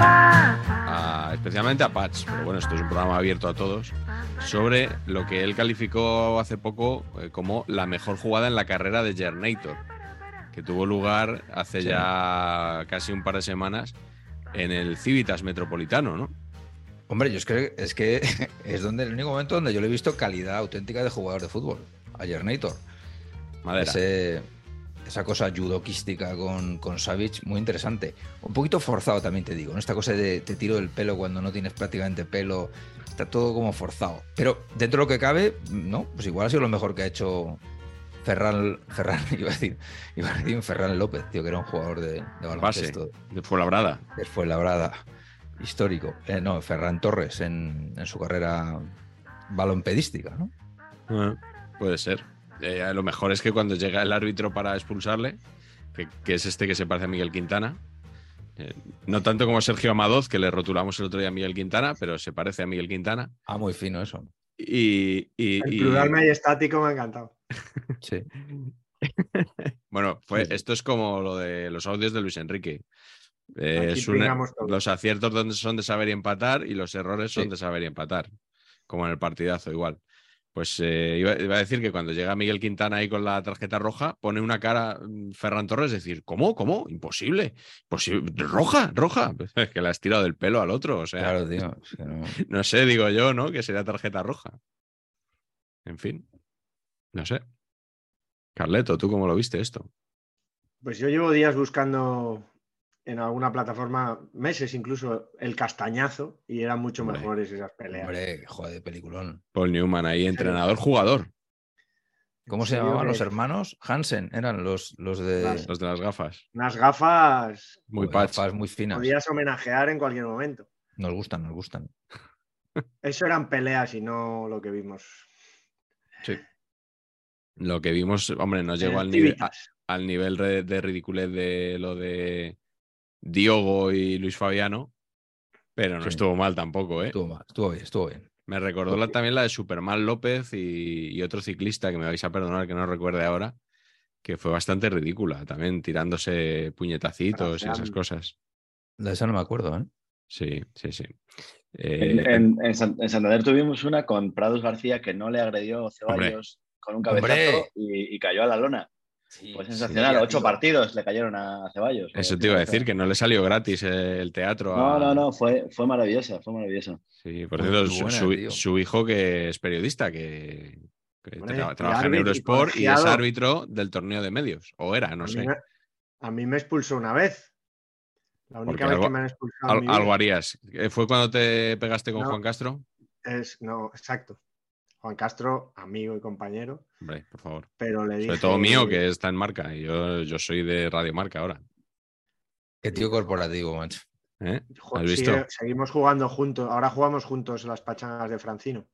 A- especialmente a Patch, pero bueno, esto es un programa abierto a todos, sobre lo que él calificó hace poco eh, como la mejor jugada en la carrera de Jernator, que tuvo lugar hace ya casi un par de semanas en el Civitas Metropolitano, ¿no? Hombre, yo es que, es que es donde el único momento donde yo le he visto calidad auténtica de jugador de fútbol. A Jernator. Madera. Ese- esa cosa judoquística con, con Savage, muy interesante. Un poquito forzado también te digo, ¿no? Esta cosa de te tiro del pelo cuando no tienes prácticamente pelo. Está todo como forzado. Pero dentro de lo que cabe, no, pues igual ha sido lo mejor que ha hecho Ferran, Ferran iba a decir, iba a decir Ferran López, tío, que era un jugador de, de Base, baloncesto. de Fuenlabrada. que fue labrada histórico. Eh, no, Ferran Torres en, en su carrera balompedística, ¿no? Ah, Puede ser. Eh, lo mejor es que cuando llega el árbitro para expulsarle, que, que es este que se parece a Miguel Quintana, eh, no tanto como Sergio Amadoz, que le rotulamos el otro día a Miguel Quintana, pero se parece a Miguel Quintana. Ah, muy fino eso. Y, y- El y- plural majestático me ha encantado. Sí. bueno, Sí, sí. esto es como lo de los audios de Luis Enrique. Eh, es los aciertos donde son de saber y empatar y los errores son Sí. de saber y empatar, como en el partidazo igual. Pues eh, iba, iba a decir que cuando llega Miguel Quintana ahí con la tarjeta roja, pone una cara mm, Ferran Torres, decir, ¿cómo? ¿Cómo? Imposible. Imposible. Roja, roja. Es que le has tirado del pelo al otro. O sea, Claro, tío. es que no- no sé, digo yo, ¿no? Que sería tarjeta roja. En fin. No sé. Carleto, ¿tú cómo lo viste esto? Pues yo llevo días buscando en alguna plataforma, meses incluso, el castañazo y eran mucho Hombre. mejores esas peleas. Hombre, joder, peliculón. Paul Newman ahí, entrenador-jugador. ¿Cómo se llamaban los hermanos? Hansen, eran los, los de Las- Los de las gafas. Unas gafas Muy gafas muy finas. podías homenajear en cualquier momento. Nos gustan, nos gustan. Eso eran peleas y no lo que vimos. Sí. Lo que vimos, hombre, no en llegó al nivel, a- al nivel de ridiculez de lo de Diogo y Luis Fabiano, pero no Sí. estuvo mal tampoco, ¿eh? Estuvo mal, estuvo bien, estuvo bien. Me recordó la- también la de Superman López y, y otro ciclista que me vais a perdonar que no recuerde ahora, que fue bastante ridícula, también tirándose puñetacitos y esas cosas. De esa no me acuerdo, ¿eh? Sí, sí, sí. En, Eh, en- en San- en Santander tuvimos una con Prados García que no le agredió Ceballos con un cabezazo ¡Hombre! y, y cayó a la lona. Sí, Fue sensacional. Ocho partidos le cayeron a Ceballos. eso te iba a decir, que no le salió gratis eh, el teatro. a- No, no, no, fue, fue maravillosa, fue maravillosa. Sí, por cierto, su, buena, su- tío. su hijo que es periodista, que, que Hombre, tra- y trabaja en árbitro y Eurosport y es árbitro del torneo de medios. O era, no a, sé. mí me, a mí me expulsó una vez. La Porque única vez algo- que me han expulsado. Al- algo harías. Eh, ¿Fue cuando te pegaste con No. Juan Castro? es, no, exacto. Juan Castro, amigo y compañero, Hombre, por favor. pero le dije. Sobre todo mío, que está en marca. Y yo, yo soy de Radio Marca ahora. Qué tío corporativo, macho. ¿eh? ¿Has visto? seguimos jugando juntos. Ahora jugamos juntos las pachangas de Francino.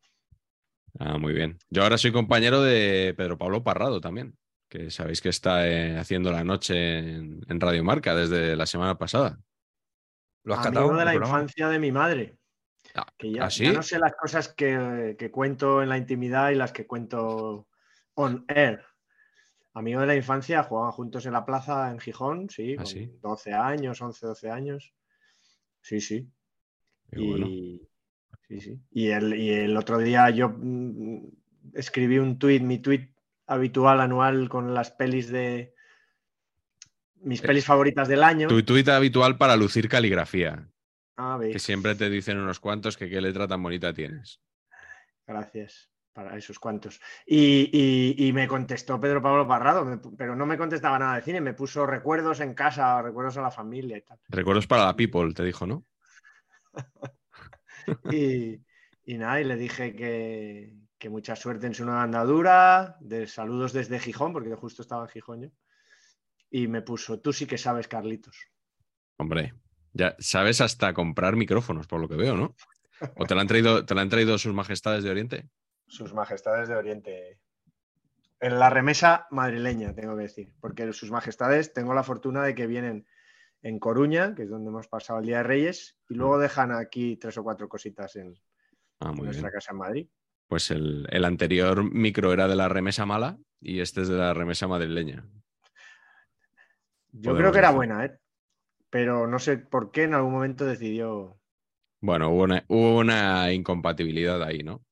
Ah, muy bien. Yo ahora soy compañero de Pedro Pablo Parrado también. que sabéis que está eh, haciendo la noche en, en Radio Marca desde la semana pasada. ¿Lo has Amigo catado? de la programa? infancia de mi madre. Ah, Que ya, no sé las cosas que, que cuento en la intimidad y las que cuento on air. Amigo de la infancia, jugaban juntos en la plaza en Gijón, sí, ¿Ah, con sí? 12 años, 11, 12 años. Sí, sí. Qué y, bueno. sí, sí. Y, el, y el otro día yo mm, escribí un tuit, mi tuit habitual anual con las pelis de mis Eh, pelis favoritas del año. Tu tuit habitual para lucir caligrafía, Ah, que siempre te dicen unos cuantos que qué letra tan bonita tienes. Gracias para esos cuantos. Y, y- y me contestó Pedro Pablo Parrado, me pero no me contestaba nada de cine, me puso recuerdos en casa, recuerdos a la familia y tal. Recuerdos para la people, te dijo, ¿no? Y, y nada, y le dije que, que mucha suerte en su nueva andadura, de saludos desde Gijón, porque justo estaba en Gijón yo. Y me puso, tú sí que sabes, Carlitos. Hombre, ya sabes hasta comprar micrófonos, por lo que veo, ¿no? ¿O te lo han traído, te lo han traído sus majestades de Oriente? Sus majestades de Oriente. En la remesa madrileña, tengo que decir, porque sus majestades tengo la fortuna de que vienen en Coruña, que es donde hemos pasado el Día de Reyes, y luego dejan aquí tres o cuatro cositas en Ah, nuestra bien. casa en Madrid. Pues el, el anterior micro era de la remesa mala y este es de la remesa madrileña. Yo Podemos creo que era buena, ¿eh? Pero no sé por qué en algún momento decidió. Bueno, hubo una, hubo una incompatibilidad ahí, ¿no?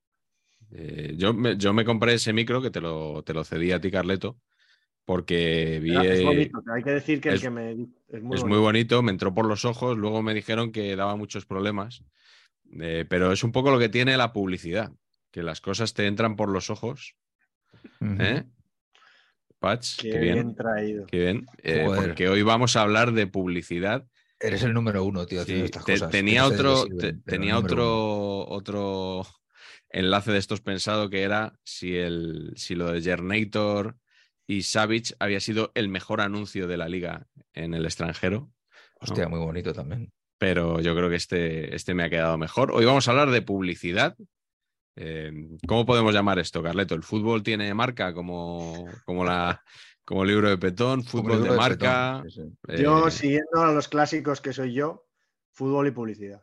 Eh, yo, me, yo me compré ese micro que te lo, te lo cedí a ti, Carleto, porque vi... Es bonito, hay que decir que el es- que me es muy es bonito. muy bonito, me entró por los ojos, luego me dijeron que daba muchos problemas, eh, pero es un poco lo que tiene la publicidad, que las cosas te entran por los ojos. ¿eh? Patch, Qué qué bien, bien, traído. qué bien, eh, porque hoy vamos a hablar de publicidad. Eres el número uno, tío, haciendo Sí, estas te- cosas. que tenía otro, te- tenía uno. otro, otro enlace de estos pensado que era si, el, si lo de Jernator y Savage había sido el mejor anuncio de la liga en el extranjero. Hostia, muy bonito también. pero yo creo que este, este me ha quedado mejor. Hoy vamos a hablar de publicidad. Eh, ¿Cómo podemos llamar esto, Carleto? ¿El fútbol tiene marca como, como, la, como el libro de Petón? ¿Fútbol de marca? Petón, sí, sí. Eh, Yo, siguiendo a los clásicos que soy yo, fútbol y publicidad.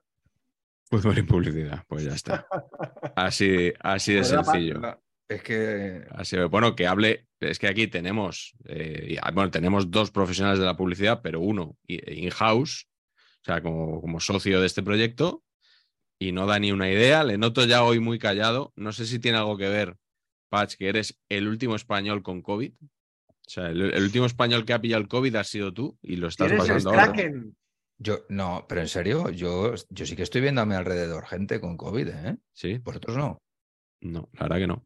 Fútbol y publicidad, pues ya está. Así, así de ¿Verdad, Pat? sencillo. Es que Así, bueno, que hable. Es que aquí tenemos, eh, y- bueno, tenemos dos profesionales de la publicidad, pero uno in-house, o sea, como, como socio de este proyecto, y no da ni una idea. Le noto ya hoy muy callado. No sé si tiene algo que ver, Patch, que eres el último español con COVID. O sea, el, el último español que ha pillado el COVID has sido tú y lo estás ¿Tienes pasando ahora. Yo, no, pero en serio, yo, yo sí que estoy viendo a mi alrededor gente con COVID, ¿eh? Sí, Vosotros no. no, la verdad que no.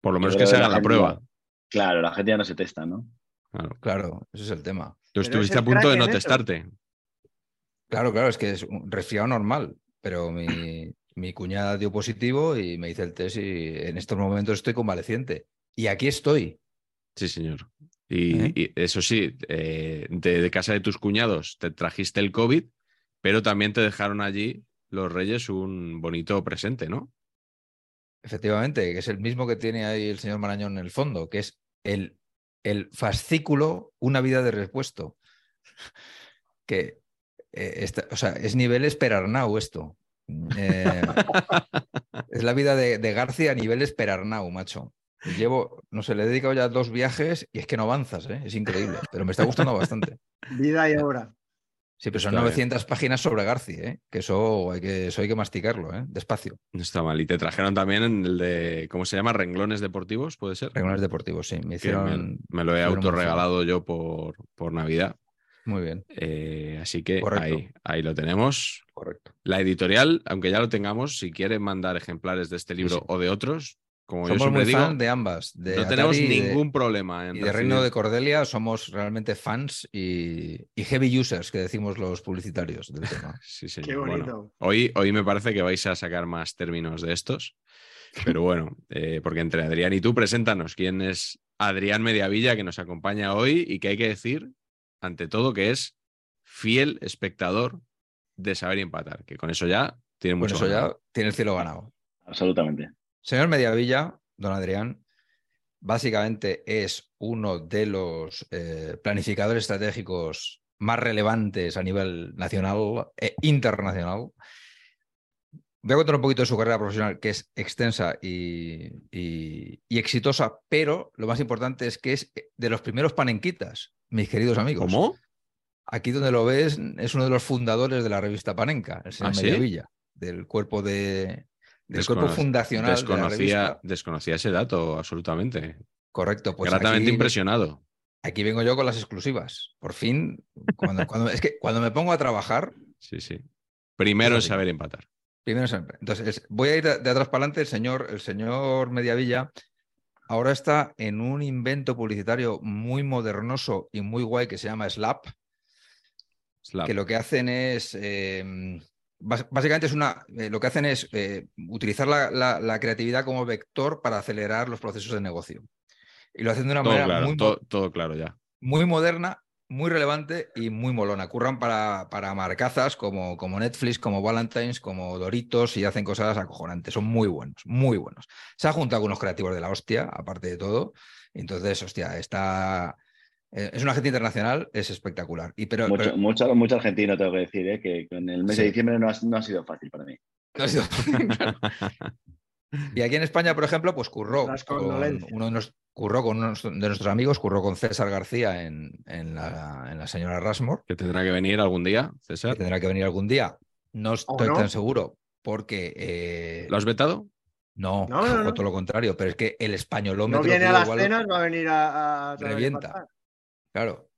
Por lo menos que se haga la prueba. ya- Claro, la gente ya no se testa, ¿no? Claro. Claro, ese es el tema. Tú es estuviste a punto de no eso. testarte. Claro, claro, es que es un resfriado normal, pero mi, mi cuñada dio positivo y me hice el test y en estos momentos estoy convaleciente. Y aquí estoy. Sí, señor. Y, ¿Eh? y eso sí, eh, de, de casa de tus cuñados te trajiste el COVID, pero también te dejaron allí los reyes un bonito presente, ¿no? Efectivamente, que es el mismo que tiene ahí el señor Marañón en el fondo, que es el, el fascículo Una vida de repuesto. Que, eh, o sea, es nivel Esperarnau esto. Eh, es la vida de, de García a nivel Esperarnau, macho. Llevo, no sé, le he dedicado ya dos viajes y es que no avanzas, ¿eh? es increíble, pero me está gustando bastante. Vida y obra. Sí, pero son Está bien. 900 páginas sobre García, ¿eh? que eso hay que, eso hay que masticarlo, ¿eh? despacio. No está mal. Y te trajeron también el de, ¿cómo se llama? Renglones deportivos, ¿puede ser? Regulares deportivos, sí. Me me, me lo he autorregalado yo por, por Navidad. Muy bien, Eh, así que ahí, ahí lo tenemos. correcto. La editorial, aunque ya lo tengamos, si quieren mandar ejemplares de este libro sí. o de otros, como yo Somos siempre muy digo, fan de ambas. De no Atari tenemos de- ningún problema en Y de Reino de Cordelia somos realmente fans y, y heavy users, que decimos los publicitarios del tema. Sí, señor. Qué Bueno, bonito. hoy, hoy me parece que vais a sacar más términos de estos. Pero bueno, eh, porque entre Adrián y tú, preséntanos quién es Adrián Mediavilla que nos acompaña hoy y que hay que decir, ante todo, que es fiel espectador de saber y empatar, que con eso ya tiene mucho eso ya tiene el cielo ganado. Absolutamente. Señor Mediavilla, don Adrián, básicamente es uno de los eh, planificadores estratégicos más relevantes a nivel nacional e internacional. Voy a contar un poquito de su carrera profesional, que es extensa y, y- y exitosa, pero lo más importante es que es de los primeros panenquitas, mis queridos amigos. ¿Cómo? Aquí donde lo ves es uno de los fundadores de la revista Panenca, el señor ¿Ah, sí? Del cuerpo de del cuerpo fundacional de la Desconocía, revista. desconocía ese dato, absolutamente. Correcto, pues Gratamente aquí, impresionado. aquí vengo yo con las exclusivas. Por fin, cuando, cuando- es que cuando me pongo a trabajar, Sí, sí. Primero es saber empatar. Primero siempre. Entonces, es- voy a ir de, de atrás para adelante. El señor, el señor Mediavilla ahora está en un invento publicitario muy modernoso y muy guay que se llama Slap. Slap. que lo que hacen es. eh, básicamente es una. eh, lo que hacen es eh, utilizar la, la- la creatividad como vector para acelerar los procesos de negocio. Y lo hacen de una todo manera claro, muy, todo claro ya. muy moderna, muy relevante y muy molona. Curran para, para marcazas como, como Netflix, como Valentine's, como Doritos y hacen cosas acojonantes. Son muy buenos, muy buenos. Se ha juntado con unos creativos de la hostia, aparte de todo. Entonces, hostia, está. eh, Es un agente internacional, es espectacular. Y pero, Mucho, pero- mucho, mucho argentino tengo que decir, ¿eh? que con el mes de diciembre no ha, no ha sido fácil para mí. no ha sido- Y aquí en España, por ejemplo, pues curró con uno de, nos- curró con uno de nuestros amigos, curró con César García en, en la, en la señora Rasmore, que tendrá que venir algún día, que César. tendrá que venir algún día. No estoy no? tan seguro, porque eh, ¿Lo has vetado? no, No, no, no. o todo lo contrario, pero es que el españolómetro No viene a las igual- cenas, va a venir a, Revienta. Claro,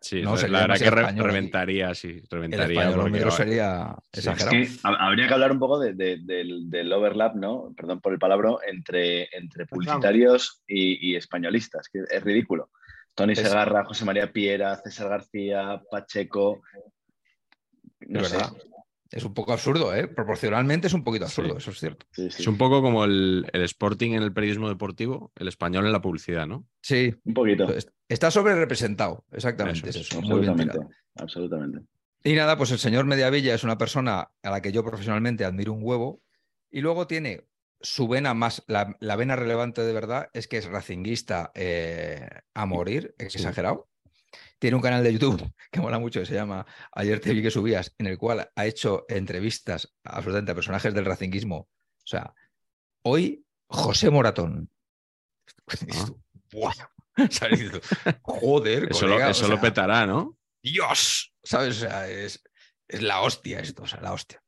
Sí, No, la- verdad que español reventaría, sí, el reventaría. españolómetro porque- sería Sí. Es que habría que hablar un poco de- de- del, del overlap, ¿no? Perdón por el palabra, entre, entre publicitarios y, y españolistas, que es ridículo. Tony Es- Segarra, José María Piera, César García, Pacheco. No sé. Es un poco absurdo, ¿eh? Proporcionalmente es un poquito absurdo, Sí. eso es cierto. Sí, sí. Es un poco como el, el Sporting en el periodismo deportivo, el español en la publicidad, ¿no? Sí, Un poquito. est- está sobre representado, exactamente. Eso es es, eso, muy bien Absolutamente. Absolutamente. Y nada, pues el señor Mediavilla es una persona a la que yo profesionalmente admiro un huevo. Y luego tiene su vena más, la, la vena relevante de verdad es que es racinguista eh, a morir, exagerado. Tiene un canal de YouTube que mola mucho, que se llama Ayer te vi que subías, en el cual ha hecho entrevistas absolutamente a personajes del racinguismo. O sea, hoy José Moratón. "Buah". ¿Sabes? Joder, Eso, lo, o eso lo petará, ¿no? Dios, ¿sabes? O sea, es, es la hostia esto, o sea, la hostia.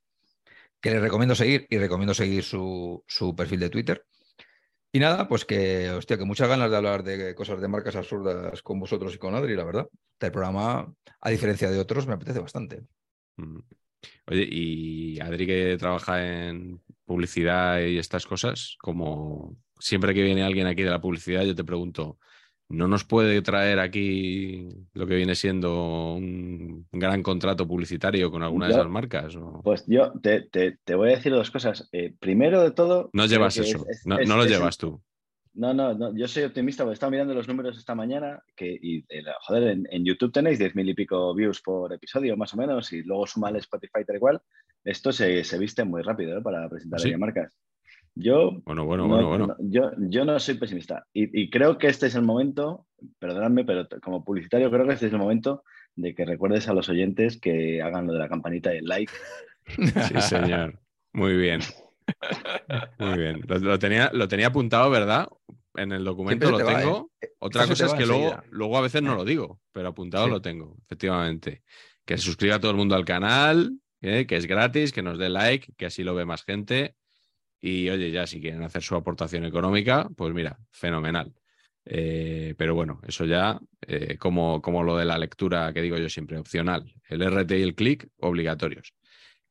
Que le recomiendo seguir y recomiendo seguir su, su perfil de Twitter. Y nada, pues que, hostia, que muchas ganas de hablar de cosas de marcas absurdas con vosotros y con Adri, la verdad. El programa, a diferencia de otros, me apetece bastante. Mm. Oye, y Adri que trabaja en publicidad y estas cosas, como siempre que viene alguien aquí de la publicidad, yo te pregunto, ¿no nos puede traer aquí lo que viene siendo un gran contrato publicitario con alguna de esas marcas? o- Pues yo te, te- te voy a decir dos cosas. Eh, primero de todo. No llevas eso, es- es- no, es- no lo llevas tú. No, no, no, yo soy optimista porque estaba mirando los números esta mañana que, y, eh, joder, en, en YouTube tenéis 10.000 y pico views por episodio, más o menos, y luego suma el Spotify tal cual. Esto se, se viste muy rápido ¿eh? para presentar ¿Sí? ahí a marcas. Yo, Bueno, bueno, no, bueno, bueno. no, yo, yo no soy pesimista y, y creo que este es el momento, perdonadme, pero como publicitario creo que este es el momento de que recuerdes a los oyentes que hagan lo de la campanita y el like. Sí, señor. Muy bien. Muy bien. Lo, lo tenía, lo tenía apuntado, ¿verdad? En el documento Siempre lo va, tengo. ¿eh? Otra Esto cosa te es que luego, luego a veces no Eh. lo digo, pero apuntado Sí. lo tengo, efectivamente. Que se suscriba todo el mundo al canal, ¿eh? que es gratis, que nos dé like, que así lo ve más gente. Y oye, ya si quieren hacer su aportación económica, pues mira, fenomenal. Eh, pero bueno, eso ya, eh, como, como lo de la lectura que digo yo siempre, opcional. El RT y el clic, obligatorios.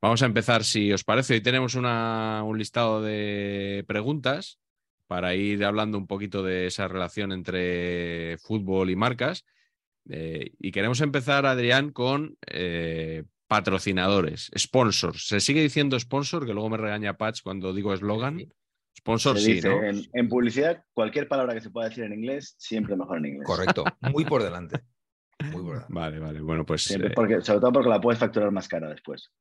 Vamos a empezar, si os parece. Hoy tenemos una- un listado de preguntas para ir hablando un poquito de esa relación entre fútbol y marcas. Eh, y queremos empezar, Adrián, con patrocinadores, sponsors. ¿Se sigue diciendo sponsor? Que luego me regaña Patch cuando digo eslogan. Sponsor Se sí, dice, ¿no? en, en publicidad, cualquier palabra que se pueda decir en inglés, siempre mejor en inglés. Correcto, muy por delante. Muy por delante. Vale, vale. Bueno, pues Siempre eh, porque, sobre todo porque la puedes facturar más cara después.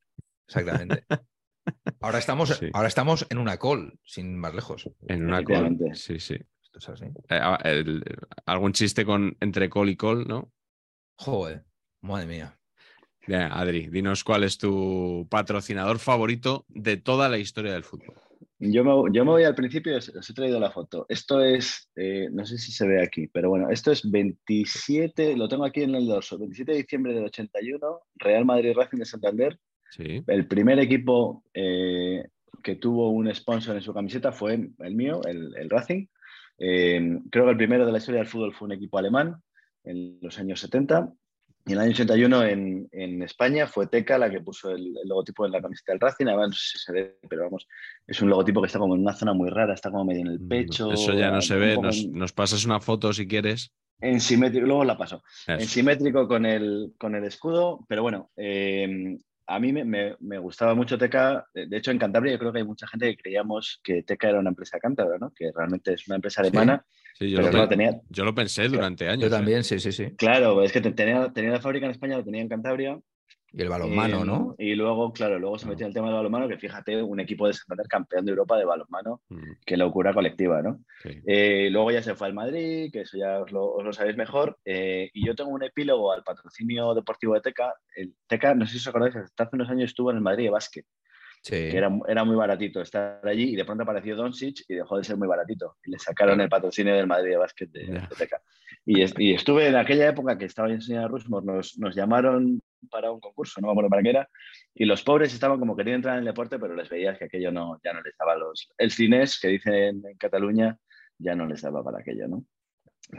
Exactamente. Ahora estamos, Sí. ahora estamos en una call, sin más lejos. en una call. Sí, sí. Es así. Eh, el- algún chiste con entre col y col, ¿no? Joder, madre mía. Adri, dinos cuál es tu patrocinador favorito de toda la historia del fútbol. Yo me, yo me voy al principio, os, os he traído la foto. Esto es, eh, no sé si se ve aquí, pero bueno, esto es 27, lo tengo aquí en el dorso, 27 de diciembre del 81, Real Madrid Racing de Santander. Sí. El primer equipo eh, que tuvo un sponsor en su camiseta fue el mío, el, el Racing. Eh, creo que el primero de la historia del fútbol fue un equipo alemán en los años 70. Y en el año 81 en, en España fue Teca la que puso el, el logotipo en la camiseta del Racing. Además, no sé si se ve, pero vamos, es un logotipo que está como en una zona muy rara, está como medio en el pecho. Mm, Eso ya no se ve. Nos, en- nos pasas una foto si quieres. en simétrico, luego la paso. En simétrico con el, con el escudo, pero bueno, eh, a mí me, me- me gustaba mucho Teca. De hecho, en Cantabria yo creo que hay mucha gente que creíamos que Teca era una empresa cántabra, ¿no? Que realmente es una empresa alemana. Sí, yo, pero lo, tenía, yo lo pensé durante años. Yo ¿eh? también, sí, sí, sí. claro, es que te- tenía, tenía la fábrica en España, la tenía en Cantabria. Y el balonmano, Eh, ¿no? Y luego, claro, luego se No. metió en el tema del balonmano, que fíjate, un equipo de Santander campeón de Europa de balonmano, Mm, qué locura colectiva, ¿no? sí. Eh, luego ya se fue al Madrid, que eso ya os lo, os lo sabéis mejor. Eh, y yo tengo un epílogo al patrocinio deportivo de Teca. El Teca, no sé si os acordáis, hasta hace unos años estuvo en el Madrid de básquet, Sí. que era, era muy baratito estar allí y de pronto apareció Doncic y dejó de ser muy baratito. Y le sacaron el patrocinio del Madrid de básquet de, Teca. Y, es- y estuve en aquella época que estaba en Señora Rusmore, nos, nos llamaron para un concurso, no me acuerdo para qué era, y los pobres estaban como queriendo entrar en el deporte, pero les veías que aquello no, ya no les daba los... El cines, que dicen en Cataluña, ya no les daba para aquello, ¿no?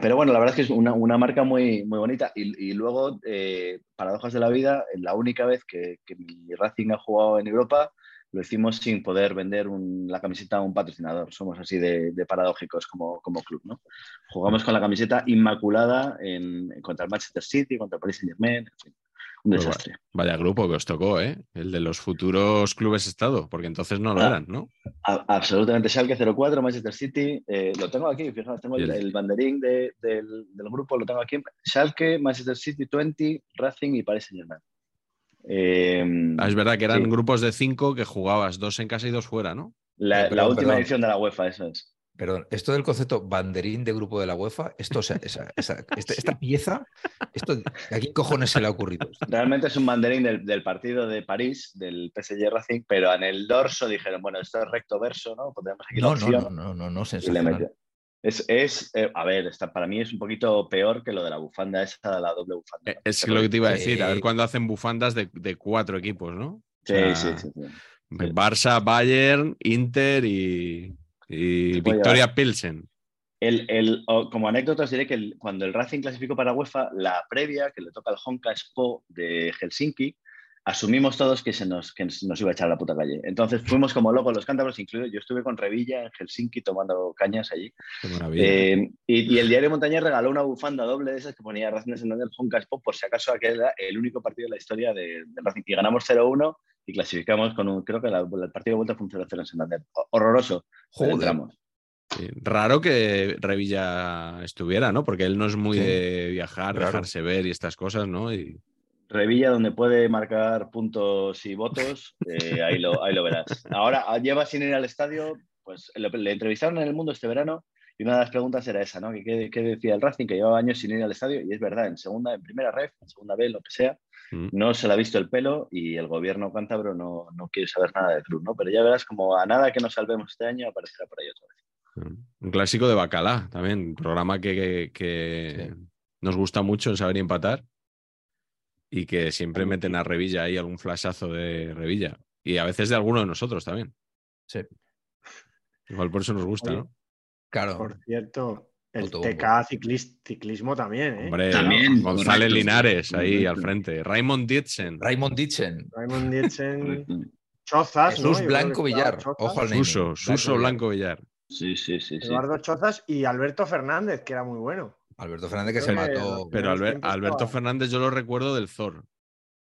Pero bueno, la verdad es que es una, una marca muy, muy bonita. Y, luego, eh, paradojas de la vida, la única vez que, mi Racing ha jugado en Europa, lo hicimos sin poder vender la camiseta a un patrocinador. Somos así de, paradójicos como, como club, ¿no? Jugamos con la camiseta inmaculada en, contra el Manchester City, contra el Paris Saint Germain, en fin, un Pues desastre. Vaya grupo que os tocó, ¿eh? El de los futuros clubes Estado, porque entonces no lo Ah. eran, ¿no? A- absolutamente. Schalke 04, Manchester City. eh, lo tengo aquí, fijaos, tengo el, banderín de- del, del grupo, lo tengo aquí. Schalke, Manchester City 20, Racing y Paris Saint Germain. Eh, Ah, es verdad que eran sí. grupos de cinco que jugabas dos en casa y dos fuera, ¿no? la, Perdón, la última perdón. edición de la UEFA, eso es. Perdón, esto del concepto banderín de grupo de la UEFA, esto, o sea, esa- esa- esta, esta pieza, esto, ¿a quién cojones se le ha ocurrido? Realmente es un banderín del, del partido de París, del PSG Racing, pero en el dorso dijeron, bueno, esto es recto verso, ¿no? Pondremos aquí la No, no, opción. no, no, no, no, le sensacional. Es, es eh, a ver, está, para mí es un poquito peor que lo de la bufanda esa, la doble bufanda. Eh, Es lo que te iba a decir, a ver cuándo hacen bufandas de, de cuatro equipos, ¿no? O Sí, sea, sí, sí, sí. Barça, Bayern, Inter y, y Victoria Pilsen. El, el- como anécdota os diré que el- cuando el Racing clasificó para UEFA, la previa que le toca al Honka Expo de Helsinki, asumimos todos que se nos, que nos iba a echar a la puta calle. Entonces fuimos como locos los cántabros, incluido yo estuve con Revilla en Helsinki tomando cañas allí. Qué maravilla. Eh, y, y el diario Montañés regaló una bufanda doble de esas que ponía Racing de Santander Honka Expo por si acaso aquel era el único partido de la historia de, Racing. Y ganamos 0-1 y clasificamos con un, creo que la- el partido de vuelta fue un 0-0 en Santander. Ho- Horroroso. Joder. Raro que Revilla estuviera, ¿no? Porque él no es muy Sí. de viajar, dejarse ver y estas cosas, ¿no? Y Revilla, donde puede marcar puntos y votos, eh, ahí, lo, ahí lo verás. Ahora ah, lleva sin ir al estadio, pues le, le entrevistaron en el mundo este verano y una de las preguntas era esa, ¿no? ¿Qué, qué decía el Racing? Que llevaba años sin ir al estadio y es verdad, en segunda, en primera ref, en segunda B, lo que sea, Mm. no se le ha visto el pelo y el gobierno cántabro no, no quiere saber nada de club, ¿no? Pero ya verás como a nada que nos salvemos este año aparecerá por ahí otra vez. Un clásico de Bacalá también, programa que, que- que nos gusta mucho en Saber y Empatar y que siempre meten a Revilla ahí algún flashazo de Revilla y a veces de alguno de nosotros también. Sí. Igual por eso nos gusta, Oye, ¿no? Claro. Por cierto, el Autobombo. TK ciclis- ciclismo también, ¿eh? Hombre, También, González correcto. Linares ahí al frente, Raymond Dietzen, Raymond Ditchen, Raymond Dietzen, Chozas. Jesús Blanco Villar, Chozas, ojo al. Suso, Suso Blanco Villar. Sí, sí, sí. sí. Eduardo Chozas y Alberto Fernández, que era muy bueno. Alberto Fernández que Creo se que mató. Pero Alberto Fernández yo lo recuerdo del Zor.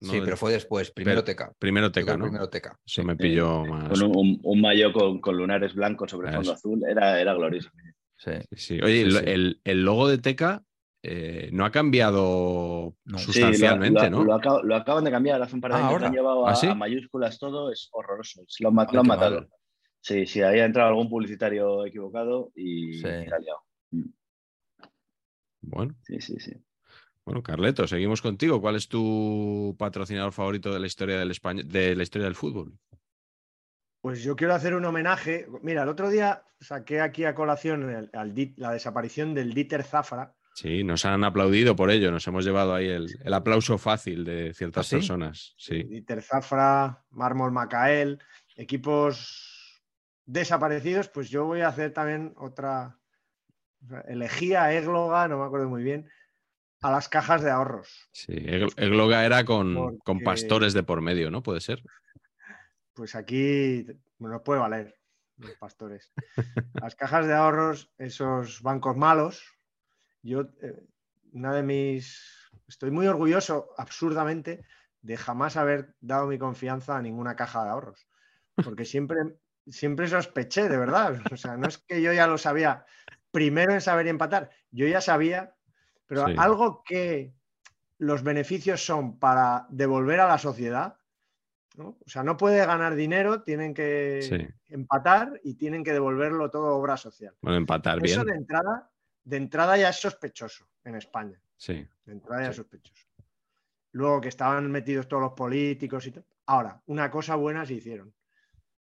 no Sí, del- pero fue después, primero Pero- Teca. Primero Teca, ¿no? Primero Teca. Eso sí. me pilló más. Con un, un, un maillot con, con lunares blancos sobre fondo Eso. azul, era, era glorioso. Sí. Sí. Oye, Sí, el, sí. el- el logo de Teca eh, no ha cambiado No. Sustancialmente, Sí, lo, ¿no? lo acab- lo acaban de cambiar hace un par de Ah, años. ahora. Lo han llevado ¿Ah, a, sí? a mayúsculas todo, es horroroso. Lo, han ma- Ay, lo han qué matado. mal. Sí, sí, ahí ha entrado algún publicitario equivocado y, Sí. y ha liado. Bueno. Sí, sí, sí. Bueno, Carleto, seguimos contigo. ¿Cuál es tu patrocinador favorito de la historia del España, de la historia del fútbol? Pues yo quiero hacer un homenaje. Mira, el otro día saqué aquí a colación el- al Di- la desaparición del Dieter Zafra. Sí, nos han aplaudido por ello. Nos hemos llevado ahí el, el aplauso fácil de ciertas ¿Ah, sí? personas. Sí. Dieter Zafra, Mármol Macael, equipos desaparecidos, pues yo voy a hacer también otra o sea, elegía, égloga, no me acuerdo muy bien, a las cajas de ahorros. Sí, Egl- Egloga era con, con pastores de por medio, ¿no? Puede ser. Pues aquí nos puede valer los pastores. Las cajas de ahorros, esos bancos malos, yo, eh, una de mis, estoy muy orgulloso, absurdamente, de jamás haber dado mi confianza a ninguna caja de ahorros, porque siempre, siempre sospeché, de verdad. O sea, no es que yo ya lo sabía primero en saber y empatar, yo ya sabía, pero Sí. algo que los beneficios son para devolver a la sociedad, ¿no? O sea, no puede ganar dinero, tienen que Sí. empatar y tienen que devolverlo todo a obra social. Bueno, empatar Eso bien. de entrada, de entrada ya es sospechoso en España. Sí. De entrada ya es sospechoso. Luego que estaban metidos todos los políticos y tal. Ahora, una cosa buena se hicieron.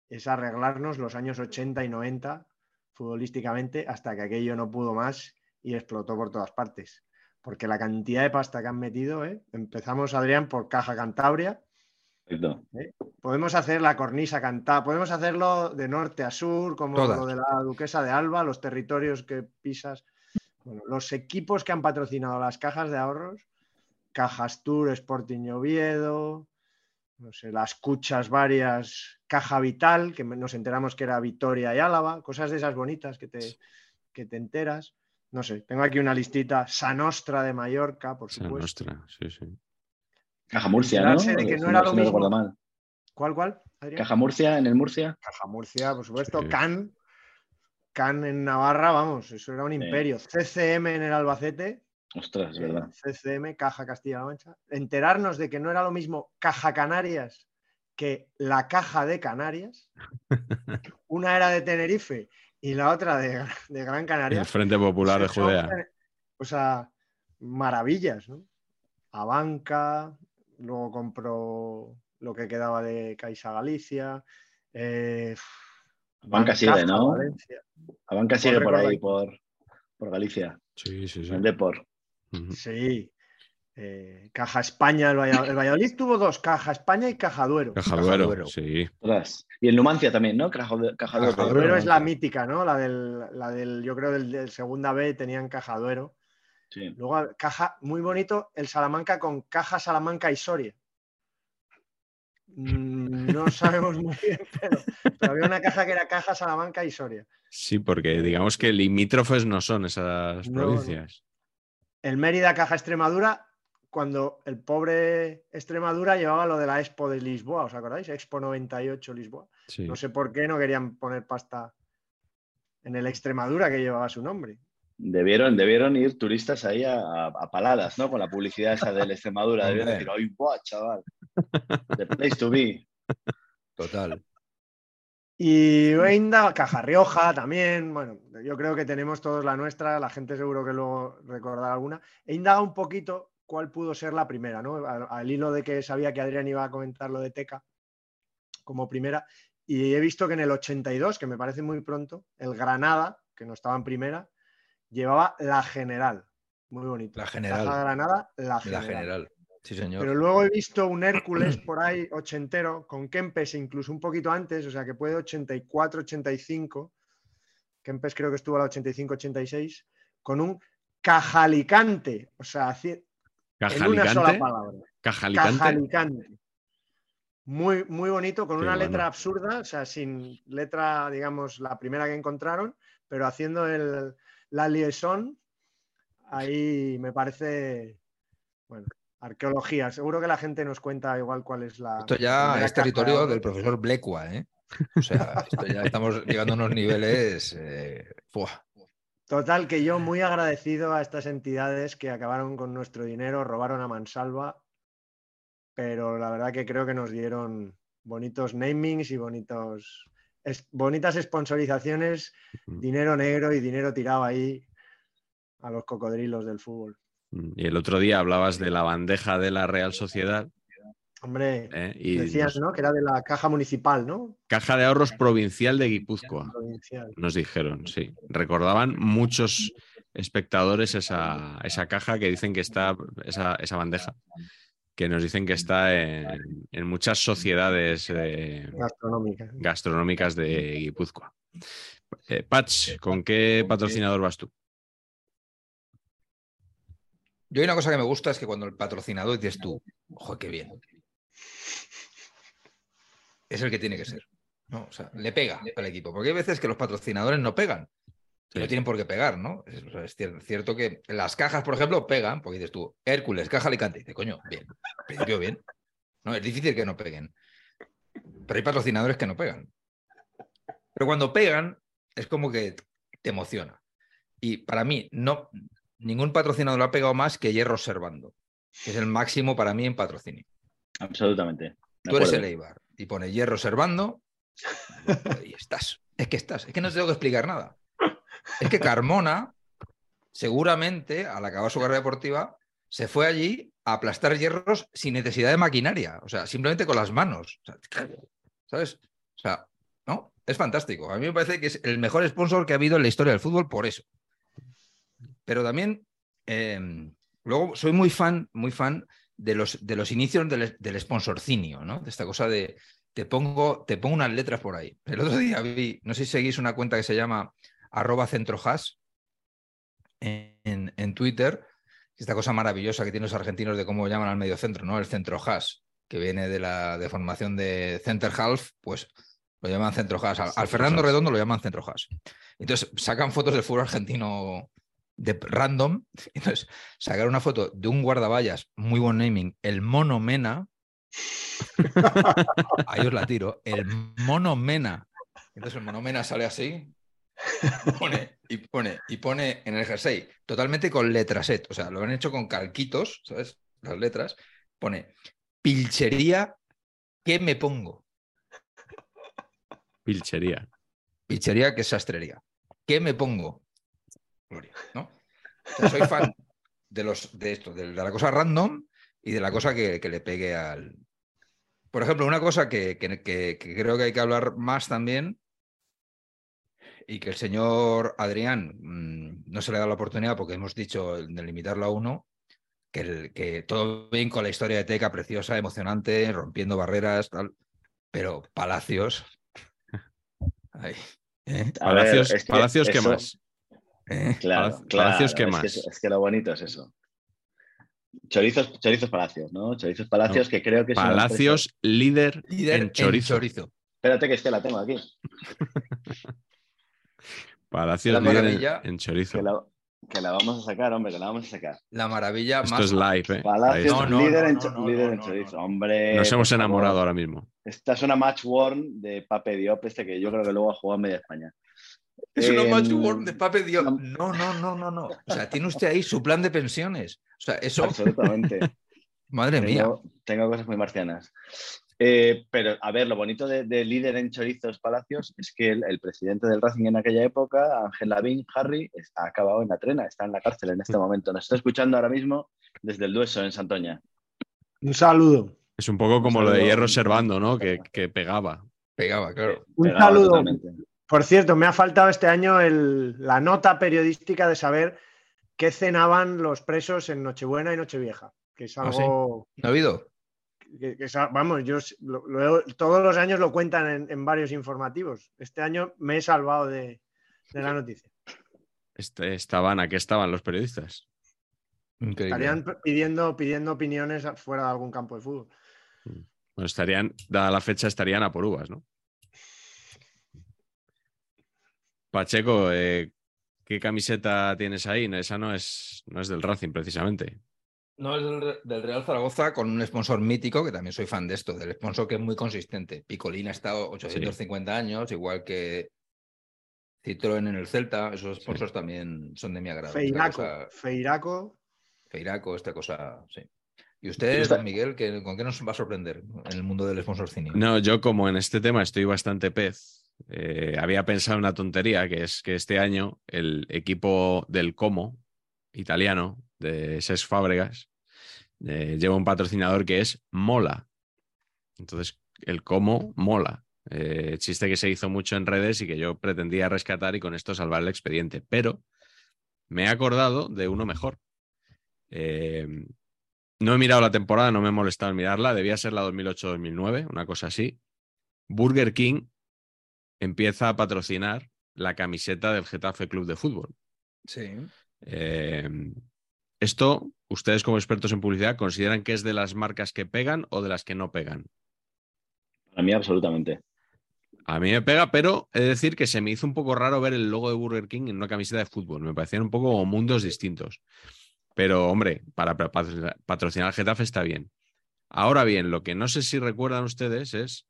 Es arreglarnos los años 80 y 90 futbolísticamente hasta que aquello no pudo más y explotó por todas partes. Porque la cantidad de pasta que han metido, ¿eh? empezamos, Adrián, por Caja Cantabria, Perfecto. Podemos hacer la cornisa cantada, podemos hacerlo de norte a sur, como Todas. lo de la duquesa de Alba, los territorios que pisas. Bueno, los equipos que han patrocinado las cajas de ahorros, Cajas Tour, Sporting Oviedo, no sé, las cuchas varias, Caja Vital, que nos enteramos que era Vitoria y Álava, cosas de esas bonitas que te, que te enteras. No sé, tengo aquí una listita, Sanostra de Mallorca, por supuesto. nuestra. Sí, sí. Caja Murcia, ¿no? De que no Si era lo no mismo. mal. ¿Cuál, cuál? Adrián? Caja Murcia, en el Murcia. Caja Murcia, por supuesto. Sí. Can, Can en Navarra, vamos, eso era un Sí. imperio. CCM en el Albacete, Ostras, es verdad. CCM, Caja Castilla-La Mancha. Enterarnos de que no era lo mismo Caja Canarias que la Caja de Canarias. Una era de Tenerife y la otra de, de Gran Canaria. El Frente Popular de Judea. eh, O sea, maravillas, ¿no? Abanca, luego compró lo que quedaba de Caixa Galicia. eh, Banca sigue, ¿no? Valencia. La banca sigue por ahí, por, por Galicia. Sí, sí, sí. El Sí. Eh, Caja España, el Valladolid. El Valladolid tuvo dos, Caja España y Caja Duero. Caja Caja Duero, sí. Y en Numancia también, ¿no? Caja, Caja Caja. Duero Duero, es la mítica, ¿no? La del, la del yo creo, del, del segunda B tenían Caja Duero. Sí. Luego, caja, muy bonito, el Salamanca con Caja Salamanca y Soria. Mm, No sabemos muy bien, pero, pero había una caja que era Caja Salamanca y Soria. Sí, porque digamos que limítrofes no son esas No, provincias. El Mérida Caja Extremadura, cuando el pobre Extremadura llevaba lo de la Expo de Lisboa, ¿os acordáis? Expo 98 Lisboa. Sí. No sé por qué no querían poner pasta en el Extremadura que llevaba su nombre. Debieron, debieron ir turistas ahí a, a- a paladas, ¿no? Con la publicidad esa del Extremadura. Debieron decir, ¡ay, buah, chaval! The place to be. Total. Y indagado- Caja Rioja también, bueno, yo creo que tenemos todos la nuestra, la gente seguro que luego recordará alguna. He indagado un poquito cuál pudo ser la primera, ¿no? Al, al hilo de que sabía que Adrián iba a comentar lo de Teca como primera, y he visto que en el 82, que me parece muy pronto, el Granada, que no estaba en primera, llevaba la general. Muy bonito. La General. Caja Granada, la La general. General. Sí, señor. Pero luego he visto un Hércules por ahí ochentero con Kempes incluso un poquito antes, o sea que puede 84, 85. Kempes creo que estuvo a la 85, 86, con un Cajalicante, o sea, ci- Caja en una sola palabra. Caja Alicante. Cajalicante. Muy, muy bonito, con Qué una bueno. letra absurda, o sea, sin letra, digamos, la primera que encontraron, pero haciendo el, la liaison, ahí me parece, bueno, arqueología. Seguro que la gente nos cuenta igual cuál es la. Esto ya es territorio de- del profesor Blecua, ¿eh? O sea, esto ya estamos llegando a unos niveles. eh. Total, que yo muy agradecido a estas entidades que acabaron con nuestro dinero, robaron a mansalva, pero la verdad que creo que nos dieron bonitos namings y bonitos, es- bonitas sponsorizaciones, dinero negro y dinero tirado ahí a los cocodrilos del fútbol. Mm, Y el otro día hablabas de la bandeja de la Real Sociedad. Hombre, ¿eh? Y decías, nos- ¿no? Que era de la caja municipal, ¿no? Caja de Ahorros Provincial de Guipúzcoa. Provincial. Nos dijeron, sí. Recordaban muchos espectadores esa, esa caja que dicen que está, esa, esa bandeja, que nos dicen que está en, en muchas sociedades eh, Gastronómica. gastronómicas de Guipúzcoa. Eh, Patch, ¿con qué patrocinador vas tú? Yo hay una cosa que me gusta es que cuando el patrocinador dices tú, ojo, qué bien. Es el que tiene que ser. ¿no? O sea, le pega al equipo. Porque hay veces que los patrocinadores no pegan. Y no Sí. tienen por qué pegar, ¿no? Es, cierto que las cajas, por ejemplo, pegan, porque dices tú, Hércules, caja Alicante. Dice, coño, bien. En principio, bien. No, es difícil que no peguen. Pero hay patrocinadores que no pegan. Pero cuando pegan, es como que te emociona. Y para mí, no, ningún patrocinador lo ha pegado más que Hierro Servando, que es el máximo para mí en patrocinio. Absolutamente. Tú eres el Eibar y pones Hierro Servando y estás. Es que estás. Es que no te tengo que explicar nada. Es que Carmona, seguramente, al acabar su carrera deportiva, se fue allí a aplastar hierros sin necesidad de maquinaria. O sea, simplemente con las manos. O sea, ¿Sabes? O sea, ¿no? Es fantástico. A mí me parece que es el mejor sponsor que ha habido en la historia del fútbol por eso. Pero también, eh, luego soy muy fan, muy fan de los, de los inicios del, del sponsorcinio, ¿no? De esta cosa de te pongo, te pongo unas letras por ahí. El otro día vi, no sé si seguís una cuenta que se llama arroba centrojas en, en Twitter, esta cosa maravillosa que tienen los argentinos de cómo llaman al medio centro, ¿no? El centro hash, que viene de la deformación de center half, pues lo llaman centro hash. Al, al Fernando. Redondo lo llaman centro hash. Entonces sacan fotos del fútbol argentino de random. Entonces sacar una foto de un guardaballas, muy buen naming, el Mono Mena. Ahí os la tiro. El Mono Mena. Entonces el Mono Mena sale así. Pone, y, pone, y pone en el jersey totalmente con letraset. O sea, lo han hecho con calquitos, ¿sabes? Las letras. Pone pilchería, ¿qué me pongo? Pilchería. Pilchería, que es sastrería. ¿Qué me pongo? Gloria, ¿no? O sea, soy fan de, los, de esto, de la cosa random y de la cosa que, que le pegue al. Por ejemplo, una cosa que, que- que- que creo que hay que hablar más también y que el señor Adrián mm, no se le da la oportunidad porque hemos dicho de limitarlo a uno, que, el- que todo bien con la historia de Teca, preciosa, emocionante, rompiendo barreras, tal, pero Palacios. Ay, ¿eh? Ver, Palacios, es que Palacios ¿qué eso- más? ¿Eh? Claro, Palacios, claro, Palacios, ¿qué es más? Que, es que lo bonito es eso. Chorizos, chorizos palacios, ¿no? Chorizos palacios No. que creo que Palacios líder, Líder en chorizo. Espérate que es que la tengo aquí. Palacios La líder en- maravilla. en, chorizo. Que la, que la vamos a sacar, hombre, que la vamos a sacar. La maravilla Esto más. es live, ¿eh? Palacios, está. No, no, líder, no, en, no, cho- no, líder no, en no, chorizo. no. Hombre. Nos hemos favor. enamorado ahora mismo. Esta es una match worn de Pape Diop, este que yo creo que luego ha jugado en media España. Es una Em, match worn de Pape Dios. no. No, no, no, no, no. O sea, tiene usted ahí su plan de pensiones. O sea, eso, Absolutamente. madre mía. tengo, cosas muy marcianas. Eh, pero, a ver, lo bonito de, de líder en chorizos palacios es que el, el presidente del Racing en aquella época, Ángel Lavín, Harry, ha acabado en la trena, está en la cárcel en este momento. Nos está escuchando ahora mismo desde el Dueso, en Santoña. Un saludo. Es un poco como lo de. Hierro Servando, ¿no? Que, que pegaba. Pegaba, claro. Un saludo. totalmente. Por cierto, me ha faltado este año el- la nota periodística de saber qué cenaban los presos en Nochebuena y Nochevieja. Que es Ah, sí. algo. ¿No ha habido? que- que vamos, yo lo- lo todos los años lo cuentan en, en varios informativos. Este año me he salvado de, de la noticia. Este, estaban, ¿a qué estaban los periodistas? Increíble. Estarían pidiendo, pidiendo opiniones fuera de algún campo de fútbol. Bueno, estarían, dada la fecha, estarían a por uvas, ¿no? Pacheco, eh, ¿qué camiseta tienes ahí? No, Esa no es, no es del Racing, precisamente. No, es del, Re- del Real Zaragoza con un sponsor mítico, que también soy fan de esto, del sponsor que es muy consistente. Picolín ha estado 850 años, igual que Citroën en el Celta. Esos sponsors también son de mi agrado. Feiraco. cosa- Feiraco. Feiraco, esta cosa, sí. ¿Y usted, Está- don Miguel, ¿qué- con qué nos va a sorprender en el mundo del sponsor cine? No, yo como en este tema estoy bastante pez, eh, había pensado una tontería, que es que este año el equipo del Como, italiano de Ses Fábregas, eh, lleva un patrocinador que es Mola. Entonces, el cómo mola. Eh, chiste que se hizo mucho en redes y que yo pretendía rescatar y con esto salvar el expediente. Pero me he acordado de uno mejor. No he mirado la temporada, no me he molestado en mirarla. Debía ser la 2008-2009, una cosa así. Burger King empieza a patrocinar la camiseta del Getafe Club de Fútbol. Sí. Eh, esto, ustedes como expertos en publicidad, ¿consideran que es de las marcas que pegan o de las que no pegan? Para mí, absolutamente. A mí me pega, pero he de decir que se me hizo un poco raro ver el logo de Burger King en una camiseta de fútbol. Me parecían un poco mundos distintos. Pero, hombre, para patrocinar al Getafe está bien. Ahora bien, lo que no sé si recuerdan ustedes es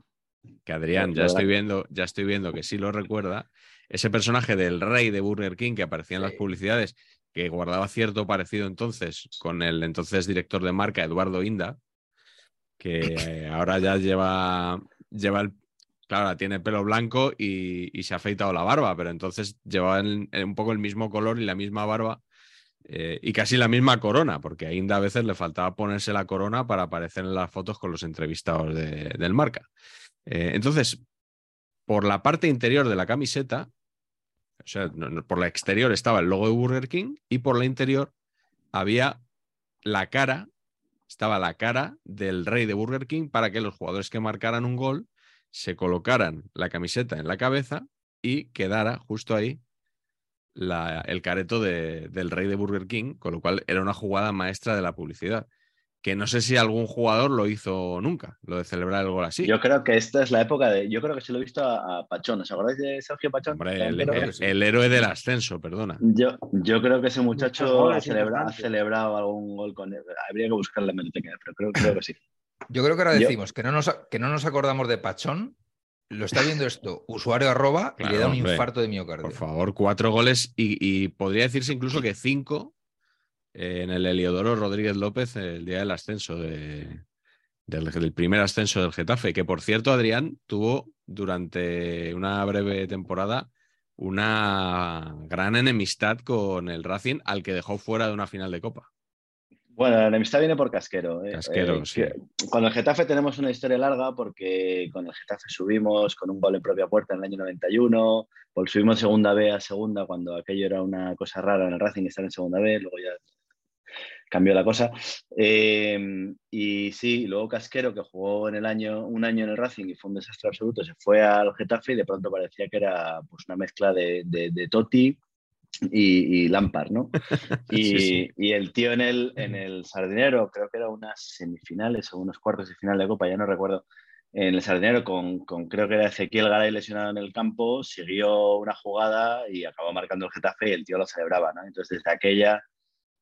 que Adrián, ya estoy viendo, ya estoy viendo que sí lo recuerda, ese personaje del rey de Burger King que aparecía en las publicidades, que guardaba cierto parecido entonces con el entonces director de marca, Eduardo Inda, que ahora ya lleva, lleva el, claro, tiene pelo blanco y, se ha afeitado la barba, pero entonces llevaba un poco el mismo color y la misma barba eh, y casi la misma corona, porque a Inda a veces le faltaba ponerse la corona para aparecer en las fotos con los entrevistados del marca. Eh, entonces, por la parte interior de la camiseta, o sea, por la exterior estaba el logo de Burger King y por la interior había la cara, estaba la cara del rey de Burger King para que los jugadores que marcaran un gol se colocaran la camiseta en la cabeza y quedara justo ahí el careto del rey de Burger King, con lo cual era una jugada maestra de la publicidad que no sé si algún jugador lo hizo nunca, lo de celebrar el gol así. Yo creo que esta es la época de. Yo creo que se lo he visto a, Pachón. ¿Os acordáis de Sergio Pachón? Hombre, el, héroe del ascenso, perdona. Yo, yo creo que ese muchacho ha, celebrado algún gol con él. Habría que buscarle en pero creo, creo, que sí. Yo creo que ahora decimos que, no nos, que no nos acordamos de Pachón. Lo está viendo esto, usuario arroba, y le da un infarto de miocardio. Por favor, cuatro goles y podría decirse incluso que cinco en el Heliodoro Rodríguez López el día del ascenso, del, primer ascenso del Getafe, que por cierto, Adrián tuvo durante una breve temporada una gran enemistad con el Racing, al que dejó fuera de una final de Copa. Bueno, la enemistad viene por Casquero. ¿eh? Casquero, eh, sí. Con el Getafe tenemos una historia larga porque con el Getafe subimos con un gol en propia puerta en el año 91, subimos segunda B a segunda cuando aquello era una cosa rara en el Racing estar en segunda B, luego ya cambió la cosa. Eh, y sí, luego Casquero, que jugó en el año, un año en el Racing y fue un desastre absoluto, se fue al Getafe y de pronto parecía que era pues, una mezcla de, de, Totti y, Lampard, ¿no? Y, y, el tío en el, en el Sardinero, creo que era unas semifinales o unos cuartos de final de Copa, ya no recuerdo, en el Sardinero con, con, creo que era Ezequiel Garay lesionado en el campo, siguió una jugada y acabó marcando el Getafe y el tío lo celebraba, ¿no? Entonces desde aquella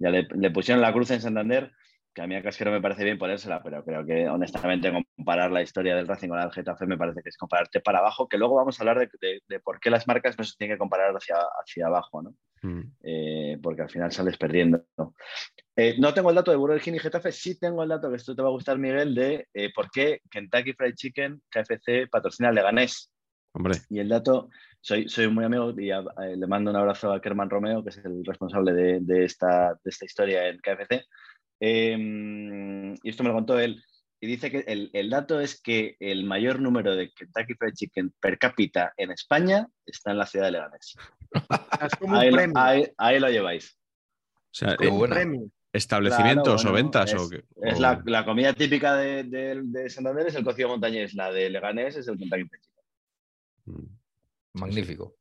ya le, pusieron la cruz en Santander, que a mí a Casquero me parece bien ponérsela, pero creo que honestamente comparar la historia del Racing con la del Getafe me parece que es compararte para abajo, que luego vamos a hablar de, por qué las marcas no se tienen que comparar hacia, hacia abajo, ¿no? Mm. Eh, porque al final sales perdiendo. Eh, ¿no? tengo el dato de Burger King y Getafe, sí tengo el dato que esto te va a gustar, Miguel, de eh, por qué Kentucky Fried Chicken, KFC, patrocina Leganés. Hombre. Y el dato, soy, soy muy amigo y eh, le mando un abrazo a Kerman Romeo, que es el responsable de, esta, de esta, historia en KFC. Em, y esto me lo contó él. Y dice que el, dato es que el mayor número de Kentucky Fried Chicken per cápita en España está en la ciudad de Leganés. ahí, lo lleváis. O sea, ¿Establecimientos o ventas? Es, La, comida típica de, de, Santander es el cocido montañés, la de Leganés es el Kentucky Fried Chicken. Mm. Magnífico.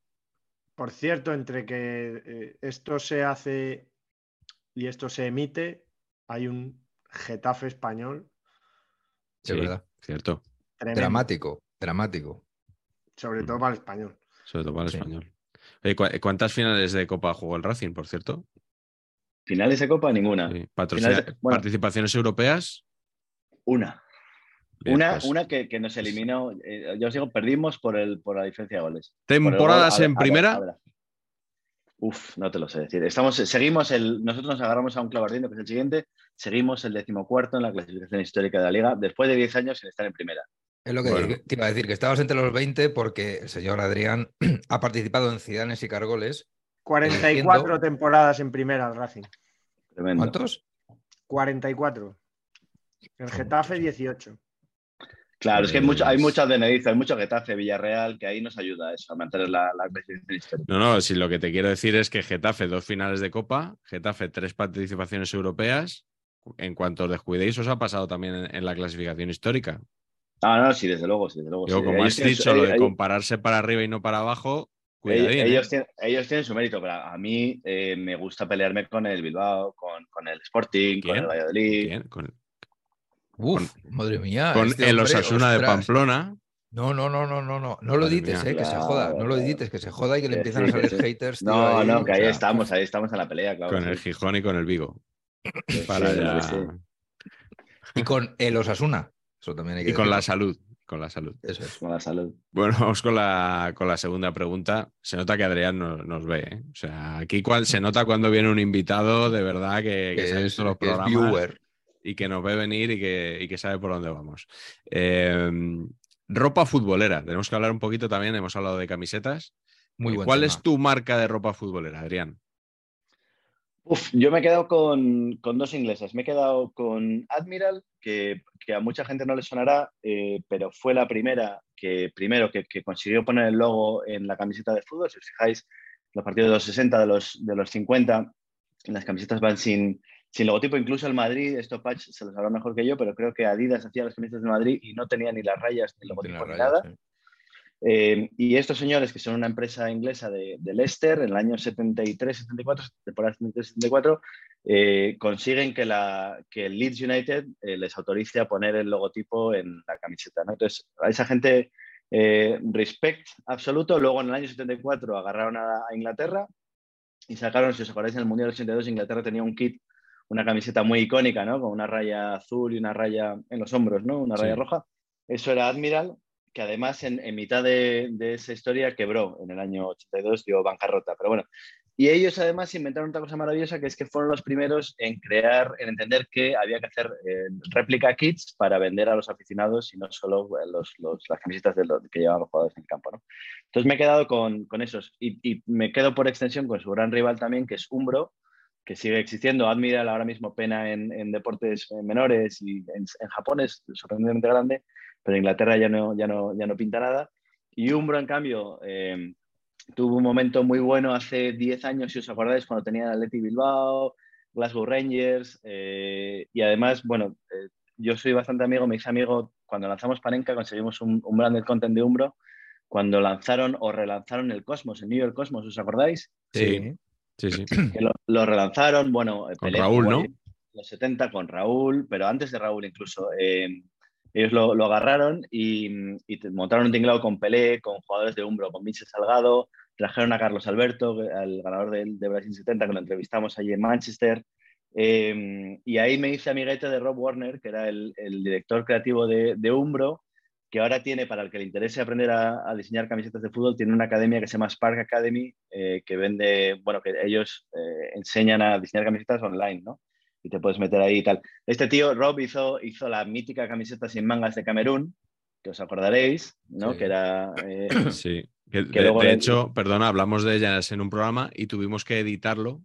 Por cierto, entre que eh, esto se hace y esto se emite, hay un Getafe español. Sí, verdad. Cierto. Dramático, dramático. Sobre todo mm. para el español. Sobre todo para el español. ¿Cuántas finales de Copa jugó el Racing, por cierto? Finales de Copa, ninguna. ¿Participaciones europeas? Una. Una, pues una que, nos eliminó, eh, yo os digo, perdimos por, el, por la diferencia de goles. ¿Temporadas en primera? Uf, no te lo sé decir. Estamos, seguimos el, nosotros nos agarramos a un clavardino, que es el siguiente, seguimos el decimocuarto en la clasificación histórica de la liga, después de 10 años sin estar en primera. Es lo que te iba a decir, que estabas entre los 20 porque el señor Adrián ha participado en Cidanes y Cargoles. 44 temporadas en primera, Racing. Tremendo. ¿Cuántos? 44. El Getafe 18. Claro, es que hay, mucho, hay muchas de Nediza, hay mucho Getafe, Villarreal, que ahí nos ayuda a eso, a mantener la, la histórica. No, no, si lo que te quiero decir es que Getafe, dos finales de Copa, Getafe, tres participaciones europeas. En cuanto os descuidéis, os ha pasado también en, en la clasificación histórica. Ah, no, sí, desde luego, sí, desde luego. Yo, sí. como Ellos has su- dicho, lo de ellos- compararse para arriba y no para abajo, ellos. ¿eh? ellos tienen, ellos tienen su mérito, pero a mí eh, me gusta pelearme con el Bilbao, con, con el Sporting, con el Valladolid. ¿Quién? Con, Uf, madre mía. con este el hombre, Osasuna de. Pamplona. No, no, no, no, no, no. No lo mía. eh, que se joda. No lo edites, que se joda y que le empiezan sí, a salir haters. tío, No, ahí, no, que o ahí sea, estamos, ahí estamos en la pelea, claro. con sí. el Gijón y con el Vigo. Sí, Para sí, ya- sí. Y con el Osasuna. Eso también hay que Y con la salud. Con la salud. Eso es. Con la salud. Bueno, vamos con la, con la segunda pregunta. Se nota que Adrián nos, nos ve. ¿eh? O sea, aquí cual, se nota cuando viene un invitado de verdad que, que Que se ha visto los que es programas viewer. Y que nos ve venir y que, y que sabe por dónde vamos. Eh, ropa futbolera. Tenemos que hablar un poquito también. Hemos hablado de camisetas. Muy buen ¿Cuál tema. es tu marca de ropa futbolera, Adrián? Uf, yo me he quedado con, con dos inglesas. Me he quedado con Admiral, que, que a mucha gente no le sonará, eh, pero fue la primera que, primero, que, que consiguió poner el logo en la camiseta de fútbol. Si os fijáis, los partidos de los 60, de los, de los 50, las camisetas van sin, sin logotipo. Incluso el Madrid, esto Patch se lo sabrá mejor que yo, pero creo que Adidas hacía las camisetas de Madrid y no tenía ni las rayas, ni Tiene logotipo, ni rayas, nada. sí. Eh, y estos señores, que son una empresa inglesa de, de Leicester, en el año 73-74, temporada 73-74, eh, consiguen que, la, que el Leeds United eh, les autorice a poner el logotipo en la camiseta. ¿no? Entonces, a esa gente, respect absoluto. Luego, en el año 74, agarraron a, a Inglaterra y sacaron, si os acordáis, en el Mundial 82, Inglaterra tenía un kit, una camiseta muy icónica, ¿no? Con una raya azul y una raya en los hombros, ¿no? Una Sí. raya roja. Eso era Admiral, que además en, en mitad de, de esa historia quebró en el año 82, dio bancarrota. Pero bueno, y ellos además inventaron otra cosa maravillosa, que es que fueron los primeros en crear, en entender que había que hacer eh, réplica kits para vender a los aficionados y no solo eh, los, los- las camisetas de los que llevaban los jugadores en el campo. ¿no? Entonces me he quedado con, con esos y, y me quedo por extensión con su gran rival también, que es Umbro, que sigue existiendo. Admiral ahora mismo pena en, en deportes eh, menores y en, en Japón es sorprendentemente grande, pero en Inglaterra ya no, ya no, ya no pinta nada. Y Umbro, en cambio, eh, tuvo un momento muy bueno hace 10 años, si os acordáis, cuando tenía el Atleti Bilbao, Glasgow Rangers, eh, y además, bueno, eh, yo soy bastante amigo, me hice amigo, cuando lanzamos Panenka conseguimos un, un branded content de Umbro, cuando lanzaron o relanzaron el Cosmos, el New York Cosmos, ¿os acordáis? Sí. Sí, sí. que lo, lo relanzaron, bueno, eh, Con Pelé Raúl, ¿no? Los 70 con Raúl, pero antes de Raúl incluso. eh, ellos lo, lo agarraron y, montaron un tinglado con Pelé, con jugadores de Umbro, con Vince Salgado, trajeron a Carlos Alberto, al ganador del- de, Brasil 70, que lo entrevistamos allí en Manchester. eh, y ahí me hice amiguete de Rob Warner, que era el, el director creativo de, de Umbro, que ahora tiene, para el que le interese aprender a, a diseñar camisetas de fútbol, tiene una academia que se llama Spark Academy, eh, que vende, bueno, que ellos eh, enseñan a diseñar camisetas online, ¿no? Y te puedes meter ahí y tal. Este tío, Rob, hizo, hizo la mítica camiseta sin mangas de Camerún, que os acordaréis, ¿no? Sí. Que era... eh, Sí. Que, Que de, luego de le- hecho, perdona, hablamos de ellas en un programa y tuvimos que editarlo,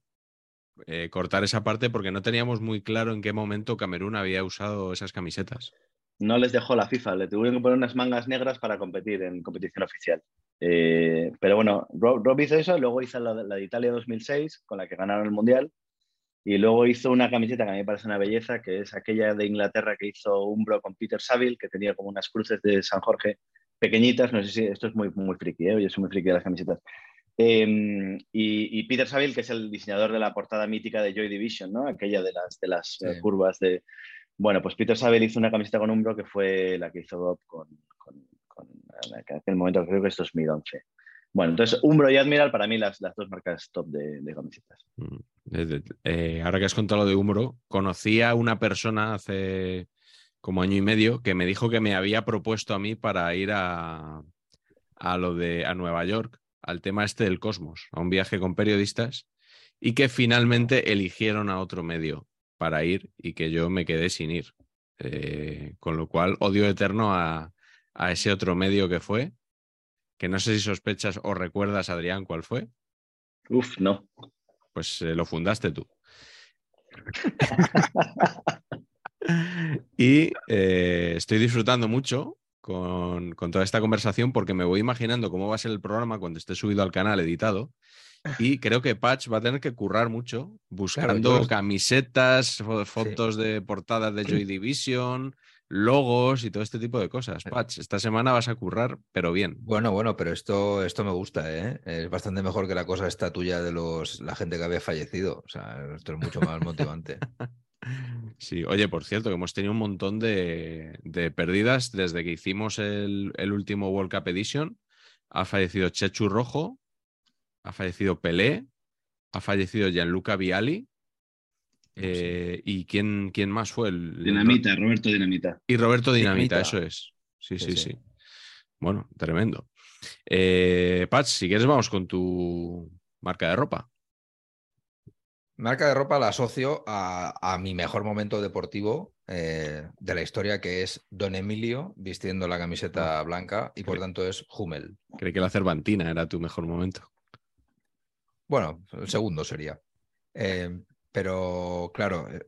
eh, cortar esa parte porque no teníamos muy claro en qué momento Camerún había usado esas camisetas. No les dejó la FIFA, le tuvieron que poner unas mangas negras para competir en competición oficial. Eh, pero bueno, Rob, Rob hizo eso, luego hizo la, la de Italia 2006, con la que ganaron el Mundial, y luego hizo una camiseta que a mí me parece una belleza, que es aquella de Inglaterra que hizo Umbro con Peter Saville, que tenía como unas cruces de San Jorge pequeñitas, no sé si esto es muy, muy friki, ¿eh? yo soy muy friki de las camisetas. Eh, y, y Peter Saville, que es el diseñador de la portada mítica de Joy Division, ¿no? aquella de las, de las Sí. eh, curvas de, bueno, pues Peter Saville hizo una camiseta con Umbro que fue la que hizo Bob con, con, que en aquel momento creo que es 2011. Bueno, entonces Umbro y Admiral para mí las, dos marcas top de, de camisetas. Mm. Eh, ahora que has contado lo de Umbro, conocí a una persona hace como año y medio que me dijo que me había propuesto a mí para ir a, a lo de a Nueva York, al tema este del cosmos, a un viaje con periodistas, y que finalmente eligieron a otro medio para ir y que yo me quedé sin ir. Eh, con lo cual, odio eterno a, a ese otro medio que fue, que no sé si sospechas o recuerdas, Adrián, cuál fue. Uf, no. Pues eh, lo fundaste tú. y eh, estoy disfrutando mucho con, con toda esta conversación porque me voy imaginando cómo va a ser el programa cuando esté subido al canal editado. Y creo que Patch va a tener que currar mucho buscando yo- camisetas, fo- fotos de portadas de Joy Division, logos y todo este tipo de cosas. Patch, esta semana vas a currar, pero bien. Bueno, bueno, pero esto, esto me gusta, ¿eh? Es bastante mejor que la cosa esta tuya de los, la gente que había fallecido. O sea, esto es mucho más motivante. Sí, oye, por cierto, que hemos tenido un montón de, de pérdidas desde que hicimos el, el último World Cup Edition. Ha fallecido Chechu Rojo, ha fallecido Pelé, ha fallecido Gianluca Viali. eh, ¿Y quién, quién más fue? El, Dinamita, Roberto Dinamita. Y Roberto Dinamita, Dinamita. eso es. Sí, sí, Sí. Bueno, tremendo. Eh, Patch, si quieres, vamos con tu marca de ropa. Marca de ropa la asocio a, a mi mejor momento deportivo eh, de la historia, que es Don Emilio vistiendo la camiseta blanca y por tanto es Hummel. Creí que la Cervantina era tu mejor momento. Bueno, el segundo sería. Eh, pero claro, eh,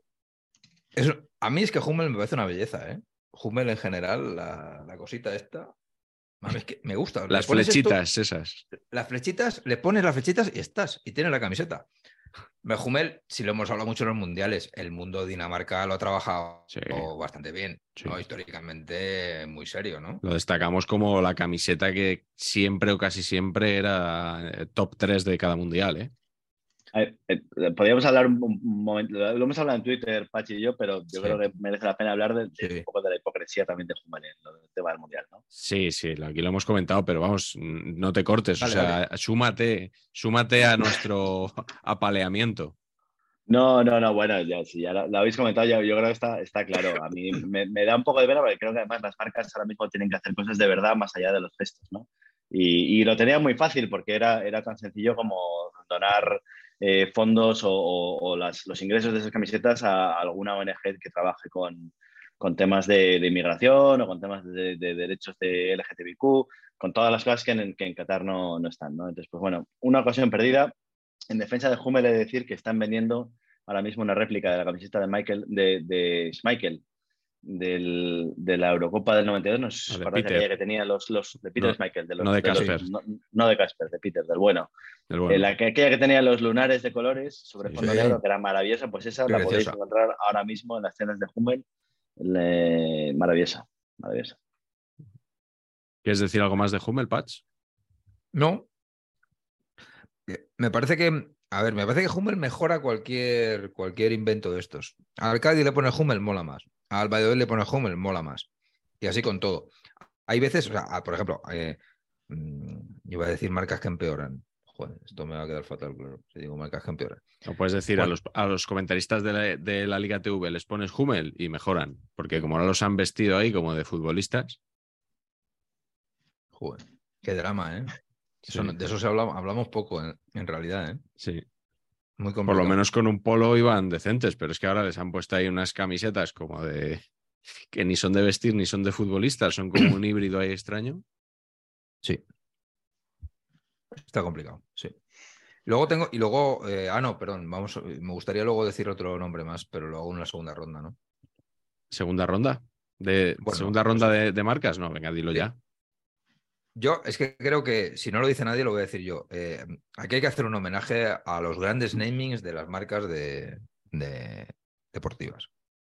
es- a mí es que Hummel me parece una belleza, ¿eh? Hummel en general, la, la cosita esta, es que me gusta. Las esto- flechitas esas. las flechitas, le pones las flechitas y estás, y tienes la camiseta. Me Hummel, si lo hemos hablado mucho en los mundiales, el mundo de Dinamarca lo ha trabajado Sí. bastante bien, Sí. ¿no? históricamente muy serio, ¿no? Lo destacamos como la camiseta que siempre o casi siempre era eh, top 3 de cada mundial, ¿eh? Eh, eh, Podríamos hablar un, un momento, lo hemos hablado en Twitter, Pachi y yo, pero yo Sí. creo que merece la pena hablar de, de Sí. un poco de la hipocresía también de Hummel en lo del tema del Mundial, ¿no? Sí, sí, aquí lo hemos comentado, pero vamos, n- no te cortes, Dale, o sea, súmate, súmate a nuestro apaleamiento. No, no, no, bueno, ya, si ya lo, lo habéis comentado, ya, yo creo que está, está claro. A mí me, me da un poco de pena porque creo que además las marcas ahora mismo tienen que hacer cosas de verdad más allá de los gestos, ¿no? Y, y lo tenía muy fácil porque era, era tan sencillo como donar eh, fondos o, los ingresos de esas camisetas a alguna ONG que trabaje con, temas de, inmigración o con temas de, de derechos de LGTBIQ, con todas las cosas que en, que Qatar no, no están, ¿no? Entonces, pues bueno, una ocasión perdida. En defensa de Hummel he de decir que están vendiendo ahora mismo una réplica de la camiseta de Michael, de, de Schmeichel, del, de la Eurocopa del 92, no sé si os que tenía los, los de Peter No, Schmeichel, de los, no de Casper. no, no de Casper, de Peter, del bueno. El bueno. Eh, la que, aquella que tenía los lunares de colores sobre fondo Sí. negro, que era maravillosa, pues esa Qué la podéis encontrar ahora mismo en las tiendas de Hummel. Le- maravillosa, maravillosa. ¿Quieres decir algo más de Hummel, Patch? No. Eh, Me parece que, a ver, me parece que Hummel mejora cualquier, cualquier invento de estos. Al Cádiz le pone Hummel, mola más. Al Valladolid le pone Hummel, mola más. Y así con todo. Hay veces, o sea, por ejemplo, eh, mm, iba a decir marcas que empeoran. Joder, esto me va a quedar fatal, claro. Si digo marcas que empeoran. O puedes decir a, los, a los comentaristas de la, de la Liga TV, les pones Hummel y mejoran, porque como ahora los han vestido ahí como de futbolistas, Joder, qué drama, ¿eh? Sí, no- de eso se habla- hablamos poco, en, en realidad, ¿eh? sí. Muy Por lo menos con un polo iban decentes, pero es que ahora les han puesto ahí unas camisetas como de que ni son de vestir ni son de futbolistas, son como un híbrido ahí extraño. Sí. Está complicado, sí. Luego tengo, y luego, eh, ah, no, perdón, vamos, me gustaría luego decir otro nombre más, pero lo hago en la segunda ronda, ¿no? Segunda ronda. De, Bueno, segunda pues- ronda de, de marcas, no, venga, dilo Sí. ya. Yo es que creo que si no lo dice nadie, lo voy a decir yo. Eh, aquí hay que hacer un homenaje a los grandes namings de las marcas de, de- deportivas.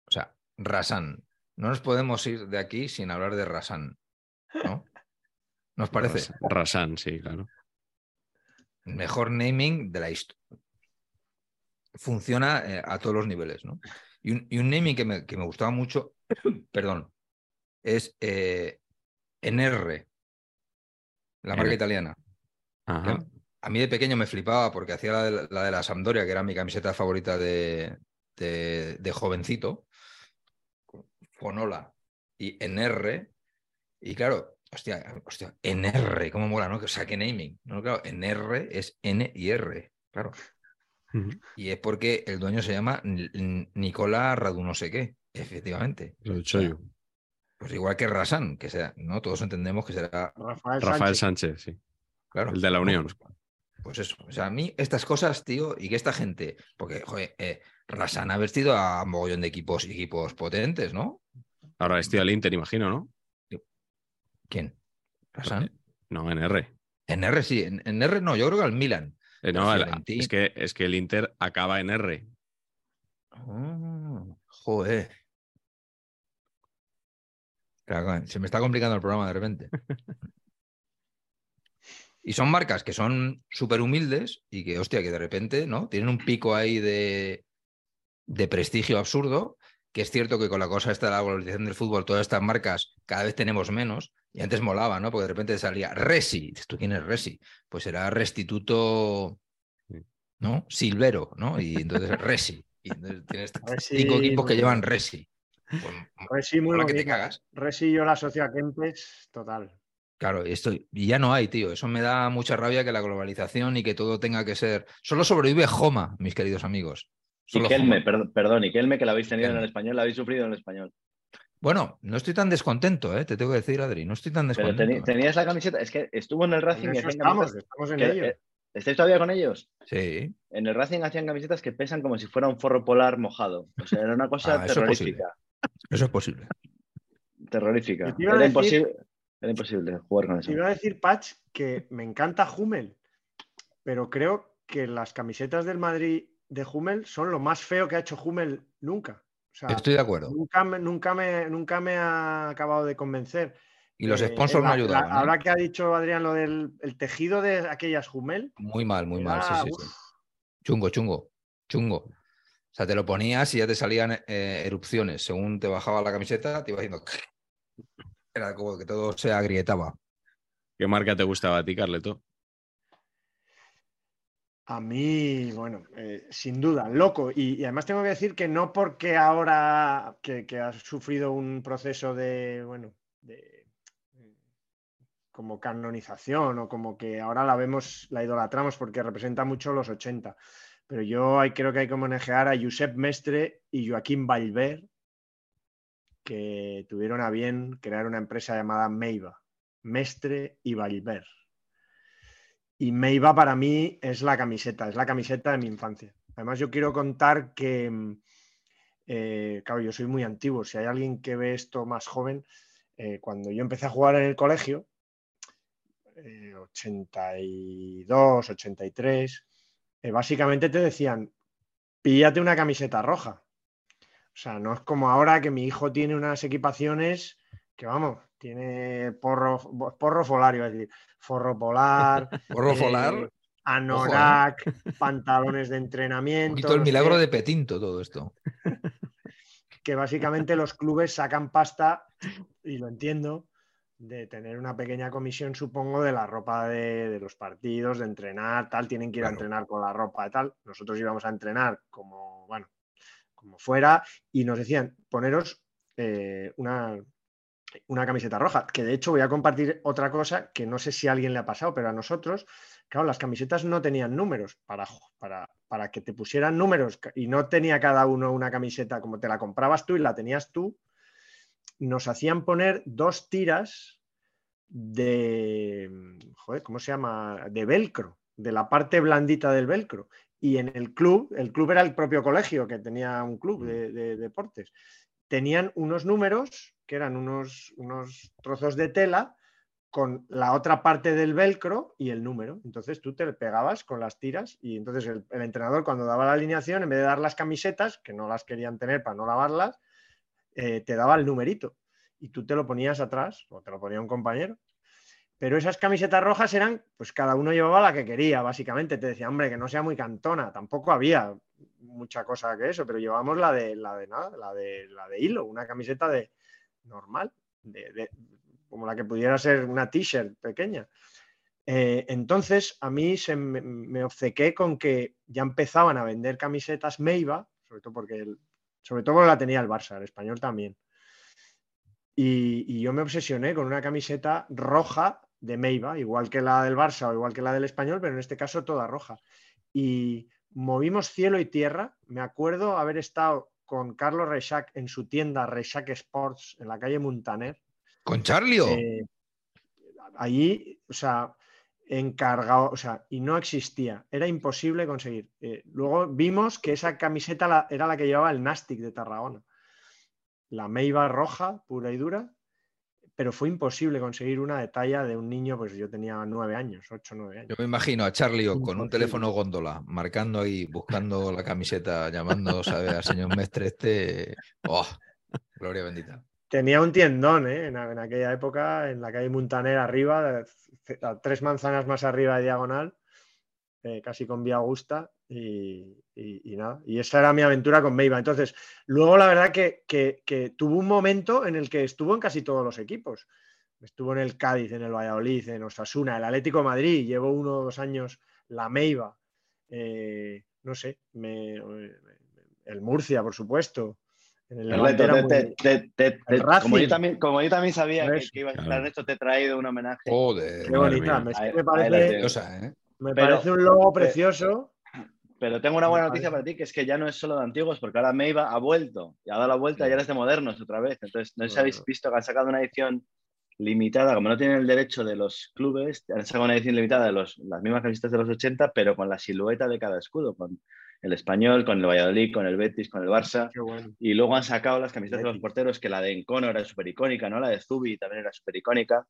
O sea, Rasan. No nos podemos ir de aquí sin hablar de Rasan, ¿no? ¿Nos parece? Ras- Rasan, sí, claro. mejor naming de la historia. Funciona eh, a todos los niveles, ¿no? Y un, y un naming que me, que me gustaba mucho, perdón, es eh, NR, la marca italiana. Ajá. Que A mí de pequeño me flipaba porque hacía la de la, de la Sampdoria, que era mi camiseta favorita de, de, de jovencito. Fonola y NR. Y claro, hostia, hostia, NR, ¿cómo mola, no? O sea, qué naming. No, claro, NR es N y R, claro. Y es porque el dueño se llama Nicola Radu no sé qué, efectivamente. Lo he dicho yo. Pues igual que Rasan, que sea, ¿no? Todos entendemos que será, Rafael, Rafael Sánchez. Sánchez, sí. claro. El de la. Unión. Pues, pues eso, o sea, a mí estas cosas, tío, y que esta gente, porque, joder, eh, Rasan ha vestido a mogollón de equipos, equipos potentes, ¿no? Ahora vestido al Inter, imagino, ¿no? ¿Quién? ¿Rasan? No, en R. En R sí, en, en R no, yo creo que al Milan. Eh, no, el- es, que, es que el Inter acaba en R. Ah, joder. Se me está complicando el programa de repente. Y son marcas que son súper humildes y que, hostia, que de repente, ¿no? Tienen un pico ahí de, de prestigio absurdo, que es cierto que con la cosa esta de la globalización del fútbol, todas estas marcas cada vez tenemos menos, y antes molaba, ¿no? Porque de repente salía Resi, ¿tú quién es Resi? Pues era Restituto, ¿no? Silvero, ¿no? Y entonces Resi. Y entonces tienes Resi, cinco equipos que llevan. Resi. Pues, Resi muy mola que te cagas. Resi yo la asocio a Kempes, total. Claro, esto y ya no hay, tío. Eso me da mucha rabia que la globalización y que todo tenga que ser. Solo sobrevive Joma, mis queridos amigos. Y Solo Kelme, Joma. perdón, perdón, y Kelme, que la habéis tenido en Kelme. el español, la habéis sufrido en el español. Bueno, no estoy tan descontento, ¿eh? te tengo que decir, Adri. No estoy tan Pero descontento. teni- tenías la camiseta, es que estuvo en el Racing En y estamos, camisetas. estamos en ello. eh, ¿Estáis todavía con ellos? Sí. En el Racing hacían camisetas que pesan como si fuera un forro polar mojado. O sea, era una cosa Ah, eso es posible. terrorífica. Eso es posible. Terrorífica. Era decir- imposible, era imposible jugar con eso. Te iba a decir, Patch, que me encanta Hummel, pero creo que las camisetas del Madrid de Hummel son lo más feo que ha hecho Hummel nunca. O sea, Estoy de acuerdo. nunca, me, nunca, me, nunca me ha acabado de convencer. Y los Eh, sponsors no ayudaban. la- ¿eh? ahora que ha dicho Adrián lo del el tejido de aquellas Hummel, Muy mal, muy mal. Sí, sí, Chungo, chungo, chungo. O sea, te lo ponías y ya te salían eh, erupciones. Según te bajaba la camiseta, te iba haciendo. Era como que todo se agrietaba. ¿Qué marca te gustaba a ti, Carleto? A mí, bueno, eh, sin duda, loco. Y, y además tengo que decir que no porque ahora que, que has sufrido un proceso de, bueno, de como canonización o como que ahora la vemos, la idolatramos porque representa mucho los 80. Pero yo hay- creo que hay que homenajear a Josep Mestre y Joaquín Valver, que tuvieron a bien crear una empresa llamada Meiva, Mestre y Valver. Y Meiva para mí es la camiseta, es la camiseta de mi infancia. Además, yo quiero contar que, eh, claro, yo soy muy antiguo. Si hay alguien que ve esto más joven, eh, cuando yo empecé a jugar en el colegio, eh, 82, 83, eh, básicamente te decían, píllate una camiseta roja. O sea, no es como ahora que mi hijo tiene unas equipaciones que, vamos, tiene porro, porro folario, es decir, forro polar, Porro eh, anorak, pantalones de Un entrenamiento. poquito el milagro de Petinto, todo esto. Que básicamente los clubes sacan pasta, y lo entiendo, de tener una pequeña comisión, supongo, de la ropa de, de los partidos, de entrenar, tal. Tienen que ir a entrenar con la ropa y tal. Nosotros íbamos a entrenar como, bueno, como fuera, y nos decían, poneros eh, una, una camiseta roja. Que de hecho voy a compartir otra cosa que no sé si a alguien le ha pasado, pero a nosotros, claro, las camisetas no tenían números para, para, para que te pusieran números y no tenía cada uno una camiseta como te la comprabas tú y la tenías tú. Nos hacían poner dos tiras de, joder, ¿cómo se llama? De velcro, de la parte blandita del velcro. Y en el club, el club era el propio colegio que tenía un club de, de deportes tenían unos números que eran unos, unos trozos de tela con la otra parte del velcro y el número. Entonces tú te pegabas con las tiras y entonces el, el entrenador cuando daba la alineación, en vez de dar las camisetas, que no las querían tener para no lavarlas, eh, te daba el numerito y tú te lo ponías atrás o te lo ponía un compañero. Pero esas camisetas rojas eran, pues cada uno llevaba la que quería, básicamente. Te decía, hombre, que no sea muy cantona. Tampoco había mucha cosa que eso, pero llevamos la de la de nada, la de la de hilo, una camiseta de normal, de, de- como la que pudiera ser una t-shirt pequeña. Eh, entonces, a mí se me, me obcequé con que ya empezaban a vender camisetas Meiva, sobre todo porque el- sobre todo la tenía el Barça, el español también. Y, y yo me obsesioné con una camiseta roja de Meiva, igual que la del Barça o igual que la del español, pero en este caso toda roja. Y movimos cielo y tierra. Me acuerdo haber estado con Carlos Rechac en su tienda Rechac Sports en la calle Muntaner. Con Charlio. Eh, allí, o sea, encargado, o sea, y no existía, era imposible conseguir. Eh, luego vimos que esa camiseta la- era la que llevaba el Nastic de Tarragona, la Meiba roja, pura y dura, pero fue imposible conseguir una de talla de un niño, pues yo tenía nueve años, ocho, nueve años. Yo me imagino a Charlie o con un teléfono góndola, marcando ahí, buscando la camiseta, llamando, ¿sabe? Al señor Mestre este. ¡Oh! Gloria bendita. Tenía un tiendón ¿eh? en, aquella época, en la calle Muntaner arriba, tres manzanas más arriba de diagonal, eh, casi con Vía Augusta, y, nada. Y esa era mi aventura con Meiba. Entonces, luego la verdad que, tuvo un momento en el que estuvo en casi todos los equipos. Estuvo en el Cádiz, en el Valladolid, en Osasuna, el Atlético Madrid, llevó uno o dos años la Meiba, eh, no sé, me- el Murcia, por supuesto. En el era te- muy- te- te- te- El como, yo también, como yo también sabía que, que ibas a estar claro. en esto, te he traído un homenaje. Joder. Qué bonita, me la parece. Preciosa, ¿eh? me Pero- parece un logo precioso. Pero tengo una buena Me noticia para ti, que es que ya no es solo de antiguos, porque ahora Meiba ha vuelto y ha dado la vuelta y ahora es de modernos otra vez. Entonces, no sé si habéis visto que han sacado una edición limitada, como no tienen el derecho de los clubes, han sacado una edición limitada de los, las mismas camisetas de los 80, pero con la silueta de cada escudo, con el español, con el Valladolid, con el Betis, con el Barça. Bueno. Y luego han sacado las camisetas de los porteros, que la de Encono era súper icónica, ¿no? La de Zubi también era súper icónica.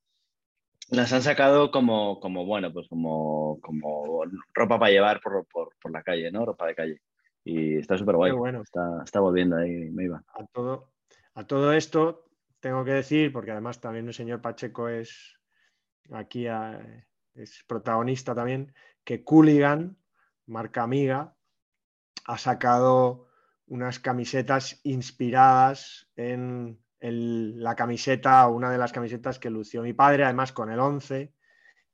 Las han sacado como, como bueno, pues como, como ropa para llevar por, por, por la calle, ¿no? Ropa de calle. Y está súper guay. Bueno. Está, está volviendo ahí, me iba. A todo, a todo esto tengo que decir, porque además también el señor Pacheco es aquí a- es protagonista también, que Cooligan, marca amiga, ha sacado unas camisetas inspiradas en la camiseta, una de las camisetas que lució mi padre, además con el 11,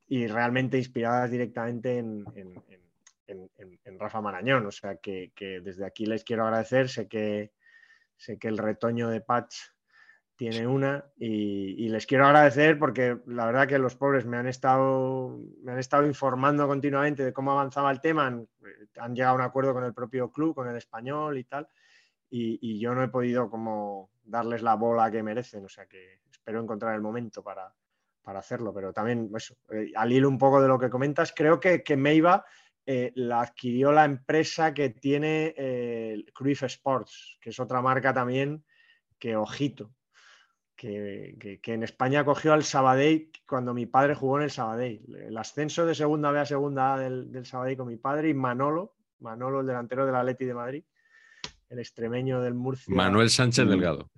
y realmente inspiradas directamente en, en- en- en- en- en Rafa Marañón. O sea que, que desde aquí les quiero agradecer, sé que, sé que el retoño de Patch tiene una y, les quiero agradecer porque la verdad que los pobres me han estado, me han estado informando continuamente de cómo avanzaba el tema, han, llegado a un acuerdo con el propio club, con el español y tal, y, yo no he podido como darles la bola que merecen, o sea que espero encontrar el momento para, para hacerlo, pero también eso, eh, al hilo un poco de lo que comentas, creo que, que Meiba eh, la adquirió la empresa que tiene eh, Sports, que es otra marca también que ojito, que, que- que en España cogió al Sabadell cuando mi padre jugó en el Sabadell. El ascenso de segunda B a segunda A del, del Sabadell con mi padre y Manolo, Manolo, el delantero del Atleti de Madrid, el extremeño del Murcia. Manuel Sánchez. Delgado.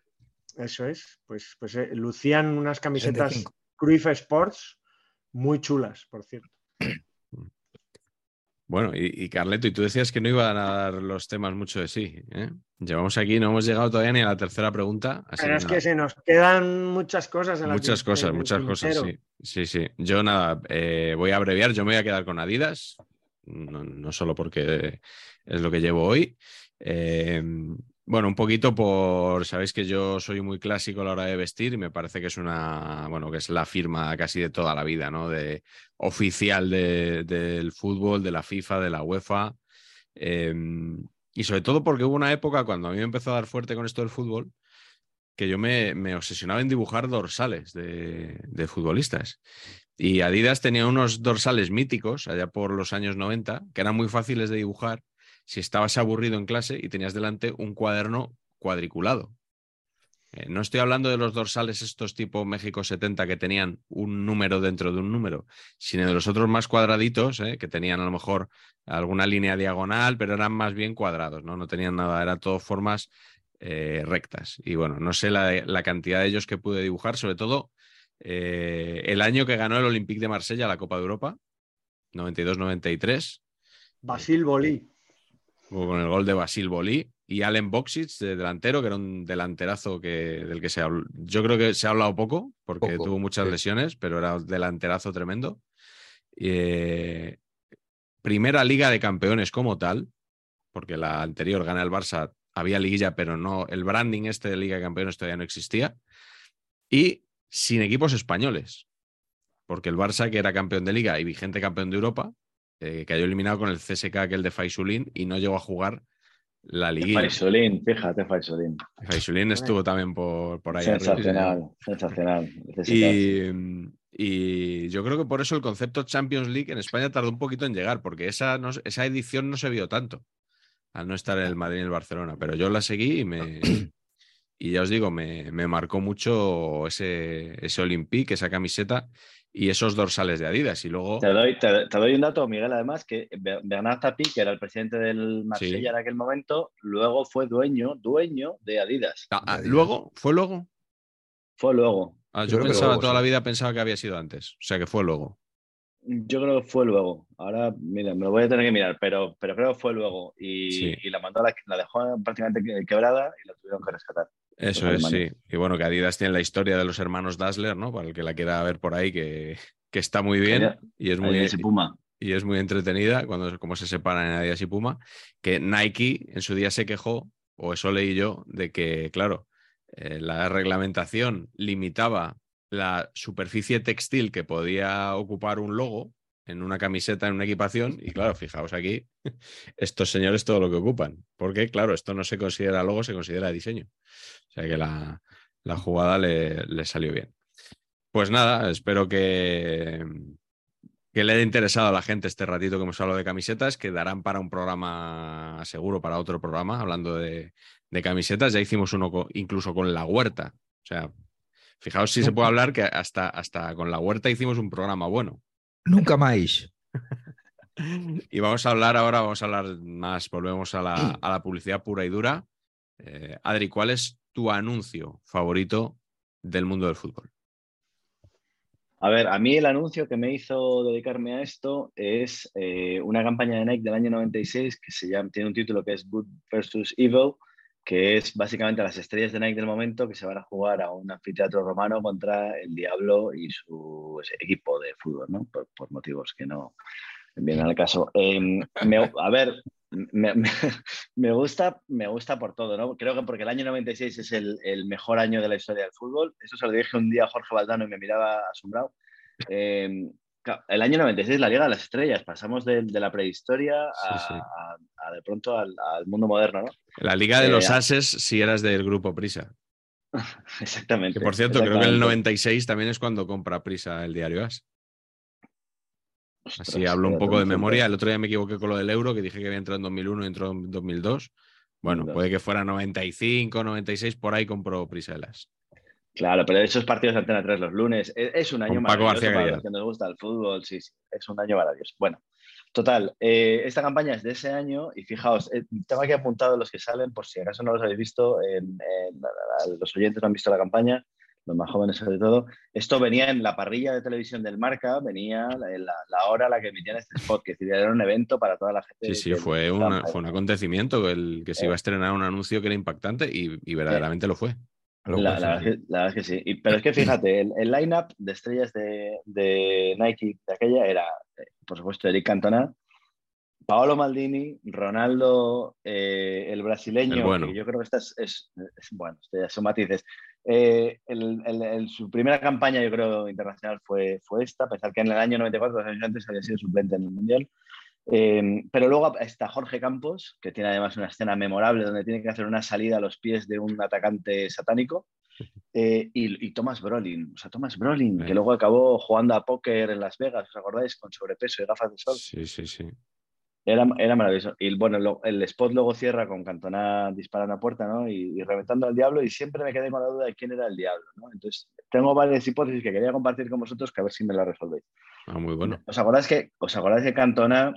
Eso es, pues, pues eh, lucían unas camisetas 65. Cruyff Sports muy chulas, por cierto. Bueno, y, y Carleto, y tú decías que no iban a dar los temas mucho de sí. ¿eh? Llevamos aquí, no hemos llegado todavía ni a la tercera pregunta. así Pero es nada. que se nos quedan muchas cosas en la Muchas cosas, muchas cosas, sí. Sí, sí. Yo nada, eh, voy a abreviar, yo me voy a quedar con Adidas, no, no solo porque es lo que llevo hoy. Eh, bueno, un poquito por, sabéis que yo soy muy clásico a la hora de vestir y me parece que es una, bueno, que es la firma casi de toda la vida, ¿no? De oficial de- del fútbol, de la FIFA, de la UEFA. Eh, y sobre todo porque hubo una época cuando a mí me empezó a dar fuerte con esto del fútbol, que yo me, obsesionaba en dibujar dorsales de, de futbolistas. Y Adidas tenía unos dorsales míticos allá por los años 90 que eran muy fáciles de dibujar si estabas aburrido en clase y tenías delante un cuaderno cuadriculado. Eh, no estoy hablando de los dorsales estos tipo México 70 que tenían un número dentro de un número, sino de los otros más cuadraditos, eh, que tenían a lo mejor alguna línea diagonal, pero eran más bien cuadrados, ¿no? No tenían nada, eran todo formas eh, rectas. Y bueno, no sé la, la cantidad de ellos que pude dibujar, sobre todo el año que ganó el Olympique de Marsella la Copa de Europa, 92-93, Basil Bolí. Con el gol de Basil Bolí y Allen Boxic de delantero, que era un delanterazo que, del que se habl- yo creo que se ha hablado poco, porque Poco, tuvo muchas sí. lesiones, pero era un delanterazo tremendo. Eh, primera liga de campeones como tal, porque la anterior gana el Barça, había liguilla, pero no, el branding este de Liga de Campeones todavía no existía. Y sin equipos españoles, porque el Barça, que era campeón de liga y vigente campeón de Europa, eh, cayó eliminado con el CSK, aquel de Faisulín, y no llegó a jugar la liguilla. Faisolín, fíjate, Faisolín. Faisulín estuvo también por, por ahí. arriba, sí, señor. Sensacional, sensacional. Y, Y yo creo que por eso el concepto Champions League en España tardó un poquito en llegar, porque esa, no- esa edición no se vio tanto, al no estar en el Madrid y el Barcelona. Pero yo la seguí y me. Y ya os digo, me, me marcó mucho ese, ese Olympique, esa camiseta y esos dorsales de Adidas. Y luego. Te doy, te, te doy un dato, Miguel, además, que Be- Bernard Tapie, que era el presidente del Marsella Sí. en aquel momento, luego fue dueño, dueño de Adidas. Ah, ah, luego, ¿fue luego? Fue luego. Ah, Yo pensaba luego, toda sí. la vida pensaba que había sido antes. O sea que fue luego. Yo creo que fue luego. Ahora, mira, me lo voy a tener que mirar, pero, pero creo que fue luego. Y, Sí. y la mandó, la, la dejó prácticamente que- quebrada y la tuvieron que rescatar. Eso es, sí. Y bueno, que Adidas tiene la historia de los hermanos Dassler, ¿no? Para el que la quiera ver por ahí, que, que está muy bien Adidas- y es muy, Adidas y Puma. y es muy entretenida cuando cómo se separan en Adidas y Puma, que Nike en su día se quejó, o eso leí yo, de que, claro, eh, la reglamentación limitaba la superficie textil que podía ocupar un logo en una camiseta, en una equipación, y claro, fijaos aquí, estos señores todo lo que ocupan, porque claro, esto no se considera logo, se considera diseño. O sea que la, la jugada le, le salió bien. Pues nada, espero que, que le haya interesado a la gente este ratito que hemos hablado de camisetas, que darán para un programa, seguro para otro programa, hablando de, de camisetas. Ya hicimos uno incluso con la huerta. O sea, fijaos si se puede hablar que hasta, hasta con la huerta hicimos un programa bueno. Nunca más. Y vamos a hablar ahora, vamos a hablar más, volvemos a la, a la publicidad pura y dura. Eh, Adri, ¿cuál es tu anuncio favorito del mundo del fútbol? A ver, a mí el anuncio que me hizo dedicarme a esto es eh, una campaña de Nike del año 96 que se llama, tiene un título que es Good versus Evil, que es básicamente las estrellas de Nike del momento que se van a jugar a un anfiteatro romano contra el Diablo y su equipo de fútbol, ¿no? Por, por motivos que no vienen al caso. Eh, me- a ver, me, me- gusta, me gusta por todo, ¿no? Creo que porque el año 96 es el, el mejor año de la historia del fútbol. Eso se lo dije un día a Jorge Valdano y me miraba asombrado. Claro, el año 96 la Liga de las Estrellas. Pasamos de, de la prehistoria a, Sí, sí. a- a de pronto al, al mundo moderno, ¿no? La Liga de Eh, los a- Ases si eras del grupo Prisa. Exactamente. Que por cierto, creo que en el exactamente. 96 también es cuando compra Prisa el diario As. Ostras, Así hablo un poco de memoria. El otro día me equivoqué con lo del euro, que dije que había entrado en 2001 y entró en 2002. Bueno, 2002. puede que fuera 95, 96, por ahí compró Prisa el As. Claro, pero esos partidos de Antena 3 los lunes es, es un año Con Paco maravilloso García para los que nos gusta el fútbol, sí, sí, es un año maravilloso. Bueno, total, eh, esta campaña es de ese año y fijaos, eh, tengo aquí apuntado los que salen por si acaso no los habéis visto, en- en- los oyentes no han visto la campaña, los más jóvenes sobre todo. Esto venía en la parrilla de televisión del Marca, venía la, la- hora a la que emitían este spot, que era un evento para toda la gente. Sí, sí, fue, una- fue un acontecimiento el que se iba a estrenar un anuncio que era impactante y, y verdaderamente lo fue. La, la verdad sí. es que, la verdad es que sí. Y- pero es que fíjate, el, el line-up de estrellas de, de Nike de aquella era, eh, por supuesto, Eric Cantona, Paolo Maldini, Ronaldo, eh, el brasileño, El bueno. que yo creo que esta es, es- es- bueno, son matices. Eh, el- el- el- su primera campaña, yo creo, internacional fue, fue esta, a pesar que en el año 94, dos años antes, había sido suplente en el Mundial. Eh, pero luego está Jorge Campos, que tiene además una escena memorable donde tiene que hacer una salida a los pies de un atacante satánico. Eh, y, y Thomas Brolin, o sea, Thomas Brolin, Sí. que luego acabó jugando a póker en Las Vegas, ¿os acordáis? Con sobrepeso y gafas de sol. Sí, sí, sí. Era, era maravilloso. Y bueno, lo- el spot luego cierra con Cantona disparando a puerta, ¿no? Y, y reventando al diablo, y siempre me quedé con la duda de quién era el diablo, ¿no? Entonces, tengo varias hipótesis que quería compartir con vosotros, que a ver si me las resolvéis. Ah, muy bueno. ¿Os acordáis que, os acordáis que Cantona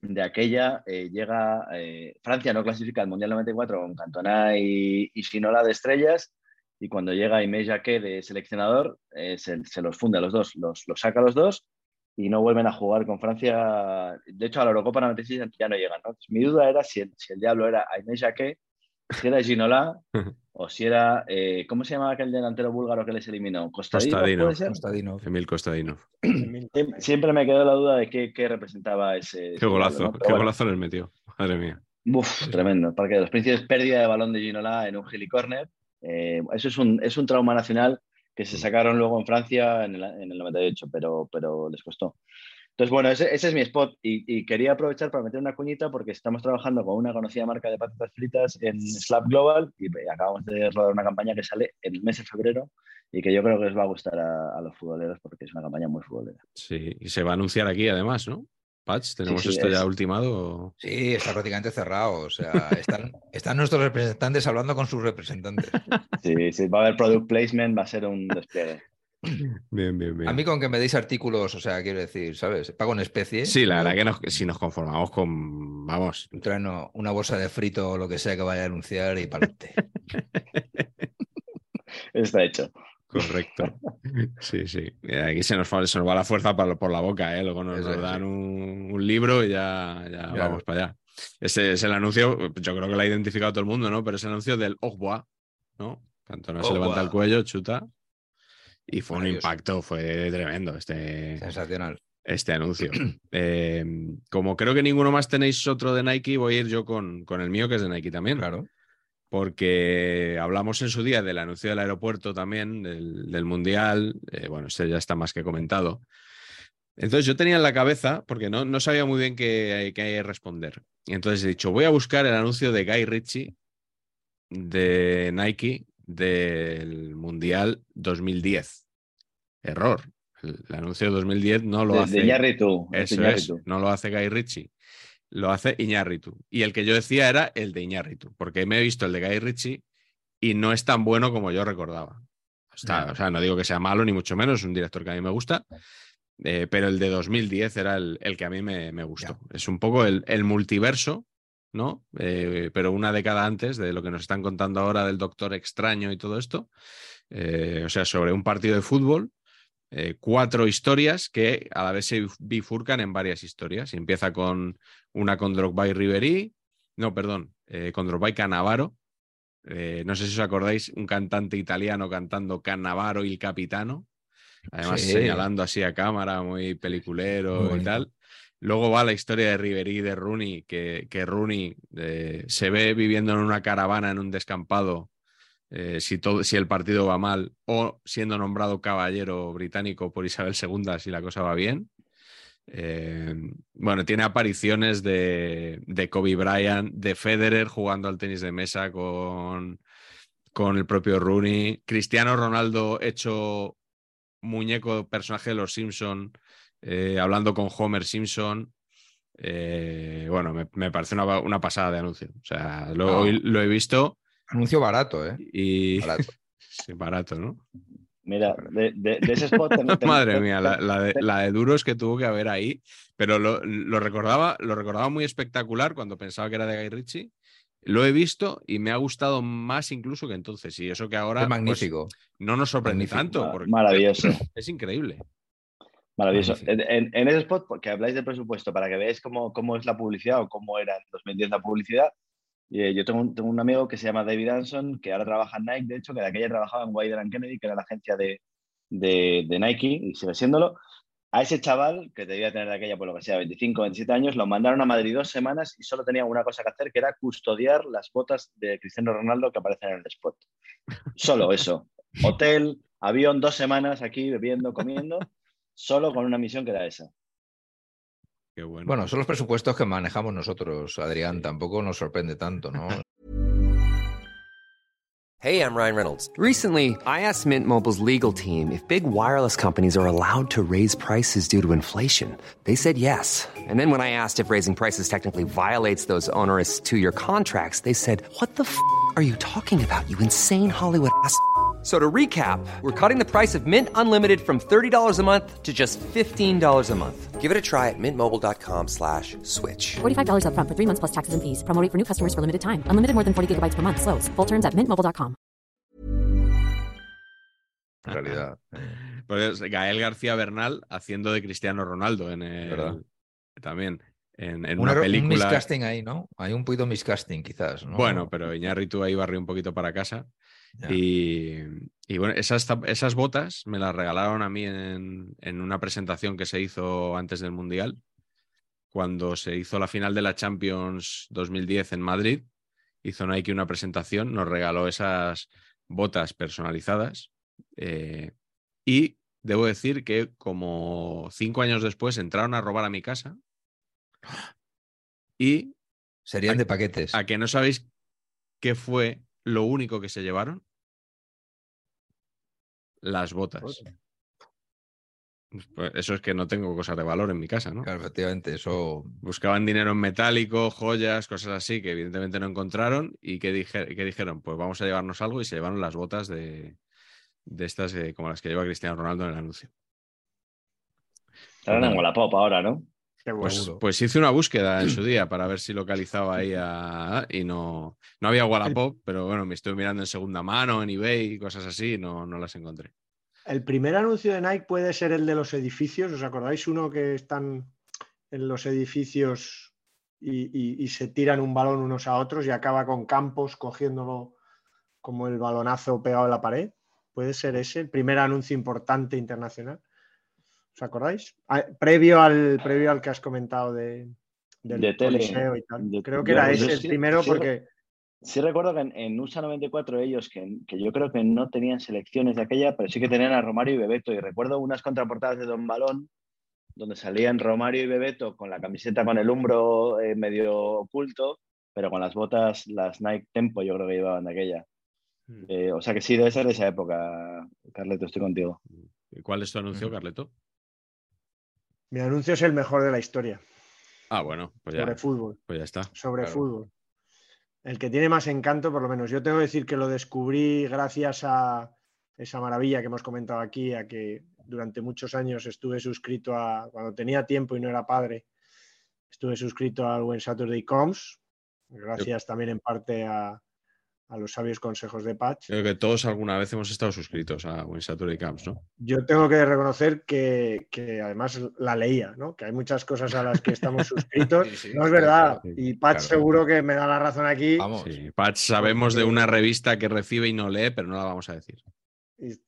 de aquella eh, llega, eh, Francia no clasifica al Mundial 94 con Cantona y, y Sinola de estrellas, y cuando llega Aimé Jacquet de seleccionador, eh, se, se los funde a los dos, los, los saca a los dos y no vuelven a jugar con Francia. De hecho, a la Eurocopa 96 ya no llegan. ¿no? Mi duda era si el, si el diablo era Aimé Jacquet, si era Ginola o si era, eh, ¿cómo se llamaba aquel delantero búlgaro que les eliminó? ¿Costadino? Costadino. ¿puede ser? Costadino. Emil Costadinov. Siempre, me quedó la duda de qué, qué representaba ese. Qué golazo, qué bueno. golazo les metió. Madre mía. Uf, tremendo. Parque de los Príncipes, pérdida de balón de Ginola en un gili corner. Eh, eso es un, es un trauma nacional que se sacaron luego en Francia en el, en el 98, pero, pero les costó. Entonces, bueno, ese, ese es mi spot y, y quería aprovechar para meter una cuñita porque estamos trabajando con una conocida marca de patatas fritas en Slap Global y acabamos de rodar una campaña que sale en el mes de febrero y que yo creo que les va a gustar a, a los futboleros porque es una campaña muy futbolera. Sí, y se va a anunciar aquí además, ¿no? Patch, ¿tenemos sí, esto ya es- ultimado? Sí, está prácticamente cerrado. O sea, están, están nuestros representantes hablando con sus representantes. Sí, sí, va a haber product placement, va a ser un despliegue. Bien, bien, bien. A mí con que me deis artículos, o sea, quiero decir, ¿sabes? Pago en especie. Sí, la verdad que nos- si nos conformamos con, vamos, Traen una bolsa de frito o lo que sea que vaya a anunciar y para adelante. Está hecho. correcto. Sí, sí. Eh, Aquí se nos, se nos va la fuerza por, por la boca, ¿eh? Luego nos, dan un, un libro y ya, ya Claro. vamos para allá. Ese es el anuncio, yo creo que lo ha identificado todo el mundo, ¿no? Pero es el anuncio del revoir, ¿no? Cantona se Au levanta el cuello, chuta. Y fue un impacto, fue tremendo este, Sensacional. este anuncio. Eh, como creo que ninguno más tenéis otro de Nike, voy a ir yo con, con el mío, que es de Nike también. Claro. Porque hablamos en su día del anuncio del aeropuerto también, del, del Mundial. eh, bueno, este ya está más que comentado. Entonces yo tenía en la cabeza, porque no, no sabía muy bien qué, qué responder. Y entonces he dicho, voy a buscar el anuncio de Guy Ritchie de Nike del Mundial 2010. Error. El, el anuncio de 2010 no lo De, hace. de Iñárritu, Eso de es, no lo hace Guy Ritchie, lo hace Iñárritu. Y el que yo decía era el de Iñárritu, porque me he visto el de Guy Ritchie y no es tan bueno como yo recordaba. Está- Ya. O sea, no digo que sea malo, ni mucho menos, es un director que a mí me gusta, eh, pero el de 2010 era el, el que a mí me, me gustó. Es un poco el, el multiverso, ¿no? Eh, pero una década antes de lo que nos están contando ahora del Doctor Extraño y todo esto. Eh, o sea, sobre un partido de fútbol eh, cuatro historias que a la vez se bifurcan en varias historias. Y empieza con una con Drogba y Ribery, no, perdón, con Drogba y Cannavaro. Eh, no sé si os acordáis, un cantante italiano cantando Cannavaro y el Capitano, además Sí. señalando así a cámara, muy Muy peliculero y tal. Luego va la historia de Ribery y de Rooney, que, que Rooney eh, se ve viviendo en una caravana en un descampado eh, si, todo, si el partido va mal o siendo nombrado caballero británico por Isabel II si la cosa va bien. Eh, bueno, tiene apariciones de, de Kobe Bryant, de Federer jugando al tenis de mesa con, con el propio Rooney, Cristiano Ronaldo hecho muñeco personaje de los Simpson, eh, hablando con Homer Simpson. Eh, bueno, me, me parece una, una, pasada de anuncio. O sea, lo, No. lo he visto Anuncio barato, ¿eh? y Barato. sí, barato, ¿no? Mira, de, de- de ese spot. ten- ten- Madre ten- mía, la, la de, ten- la de duros que tuvo que haber ahí, pero lo, lo recordaba, lo recordaba muy espectacular cuando pensaba que era de Guy Ritchie. Lo he visto y me ha gustado más incluso que entonces. Y eso que ahora Es pues, magnífico. no nos sorprende Magnífico. tanto, porque Maravilloso. es increíble. Maravilloso. En, ese spot, porque habláis de presupuesto, para que veáis cómo, cómo es la publicidad o cómo era en 2010 la publicidad, eh, yo tengo un, tengo un amigo que se llama David Anson, que ahora trabaja en Nike, de hecho, que de aquella trabajaba en Wider and Kennedy, que era la agencia de, de, de Nike, y sigue siéndolo. A ese chaval, que debía tener de aquella, por lo que sea, 25, 27 años, lo mandaron a Madrid dos semanas y solo tenía una cosa que hacer, que era custodiar las botas de Cristiano Ronaldo que aparecen en el spot. Solo eso. Hotel, avión, dos semanas aquí bebiendo, comiendo, solo con una misión que era esa. Qué bueno. Bueno, son los presupuestos que manejamos nosotros, Adrián. Tampoco nos sorprende tanto, ¿no? Hey, I'm Ryan Reynolds. Recently, I asked Mint Mobile's legal team if big wireless companies are allowed to raise prices due to inflation. They said yes. And then when I asked if raising prices technically violates those onerous two year contracts, they said, What the f are you talking about, you insane Hollywood ass? So to recap, we're cutting the price of Mint Unlimited from $30 a month to just $15 a month. Give it a try at mintmobile.com slash switch. $45 upfront for three months plus taxes and fees. Promo rate for new customers for limited time. Unlimited more than 40 gigabytes per month. Slows. Full terms at mintmobile.com. En realidad. Pues Gael García Bernal haciendo de Cristiano Ronaldo en el, ¿Verdad? también en, en Un, una error- un película. miscasting ahí, ¿no? Hay un poquito miscasting, quizás. ¿no? Bueno, pero Iñárritu ahí barrió un poquito para casa. Y, y bueno, esas, esas botas me las regalaron a mí en, en una presentación que se hizo antes del Mundial, cuando se hizo la final de la Champions 2010 en Madrid. Hizo Nike una presentación, nos regaló esas botas personalizadas. eh, y debo decir que como cinco años después entraron a robar a mi casa y Serían a- de paquetes. a que no sabéis qué fue lo único que se llevaron. Las botas. Pues eso es que no tengo cosas de valor en mi casa, ¿no? Claro, efectivamente, eso. Buscaban dinero en metálico, joyas, cosas así que evidentemente no encontraron y dije- que dijeron, pues vamos a llevarnos algo y se llevaron las botas de, de estas eh, como las que lleva Cristiano Ronaldo en el anuncio. Estarán en Wallapop ahora, ¿no? Pues, pues hice una búsqueda en su día para ver si localizaba ahí a... Y no, no había Wallapop, pero bueno, me estuve mirando en segunda mano, en eBay y cosas así y no, no las encontré. El primer anuncio de Nike puede ser el de los edificios. ¿Os acordáis uno que están en los edificios y, y- y se tiran un balón unos a otros y acaba con Campos cogiéndolo como el balonazo pegado en la pared? ¿Puede ser ese el primer anuncio importante internacional? ¿Os acordáis? Ah, previo, al, previo al que has comentado de, del De tele. Y tal. De- Creo que yo- era yo ese el sí- primero sí- porque... Sí recuerdo que en, en USA 94 ellos, que, que yo creo que no tenían selecciones de aquella, pero sí que tenían a Romario y Bebeto. Y recuerdo unas contraportadas de Don Balón, donde salían Romario y Bebeto con la camiseta con el hombro eh, medio oculto, pero con las botas, las Nike Tempo, yo creo que llevaban de aquella. Mm. Eh, o sea que sí, debe ser de esa época, Carleto, estoy contigo. ¿Y ¿Cuál es tu anuncio, Ujú. Carleto? Mi anuncio es el mejor de la historia Ah, bueno, pues ya, sobre fútbol. pues ya está. sobre Claro. fútbol. El que tiene más encanto, por lo menos. Yo tengo que decir que lo descubrí gracias a esa maravilla que hemos comentado aquí, a que durante muchos años estuve suscrito a, cuando tenía tiempo y no era padre, estuve suscrito al When Saturday Comes, gracias también en parte a, a los sabios consejos de Patch. Creo que todos alguna vez hemos estado suscritos a Win Saturday Camps, ¿no? Yo tengo que reconocer que, que además la leía, ¿no? que hay muchas cosas a las que estamos suscritos. Sí, sí, no es verdad. claro. Y Patch Claro. seguro que me da la razón aquí. Vamos. Sí, Patch, sabemos de una revista que recibe y no lee, pero no la vamos a decir.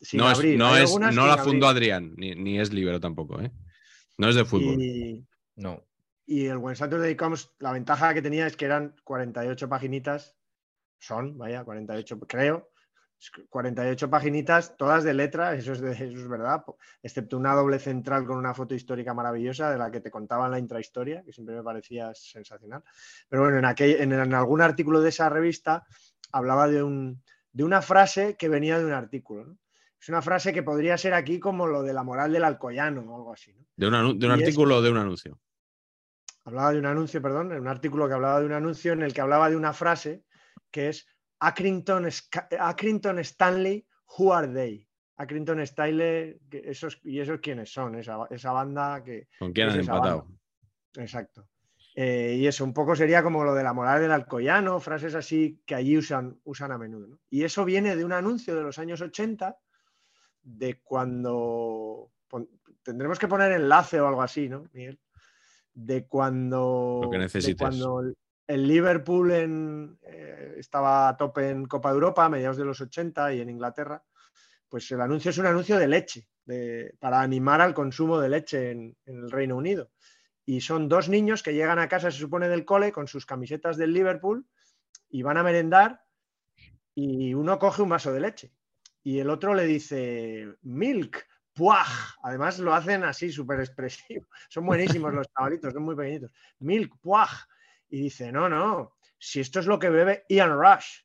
sin No, es, no, es, no sin la abrir. fundó Adrián, ni, ni es libero tampoco, ¿eh? No es de fútbol. Y, No. y el When Saturday Comes, la ventaja que tenía es que eran 48 paginitas, son, vaya, 48, creo, 48 paginitas, todas de letra, eso es, de- eso es verdad, excepto una doble central con una foto histórica maravillosa de la que te contaban la intrahistoria, que siempre me parecía sensacional. Pero bueno, en, aquel, en, en algún artículo de esa revista hablaba de, un, de una frase que venía de un artículo. ¿no? Es una frase que podría ser aquí como lo de la moral del alcoyano o algo así. ¿no? ¿De un, anu- de un y es- artículo o de un anuncio? hablaba de un anuncio, perdón, en un artículo que hablaba de un anuncio en el que hablaba de una frase que es Accrington, Accrington Stanley, who are they? Accrington Stanley, esos, ¿y esos quiénes son? Esa, esa banda que... ¿Con quién han empatado? banda. Exacto. Eh, y eso un poco sería como lo de la moral del alcoyano, frases así que allí usan, usan a menudo. ¿no? Y eso viene de un anuncio de los años 80, de cuando... pon- tendremos que poner enlace o algo así, ¿no, Miguel? De cuando... Lo que de necesites. cuando el- Liverpool eh, estaba a tope en Copa de Europa a mediados de los 80 y en Inglaterra, pues el anuncio es un anuncio de leche, para animar al consumo de leche en, en el Reino Unido. Y son dos niños que llegan a casa, se supone, del cole con sus camisetas del Liverpool y van a merendar y uno coge un vaso de leche y el otro le dice milk, puaj. Además lo hacen así, súper expresivo. Son buenísimos los chavalitos, son muy pequeñitos. Milk, puaj. Y dice, no, no, si esto es lo que bebe Ian Rush.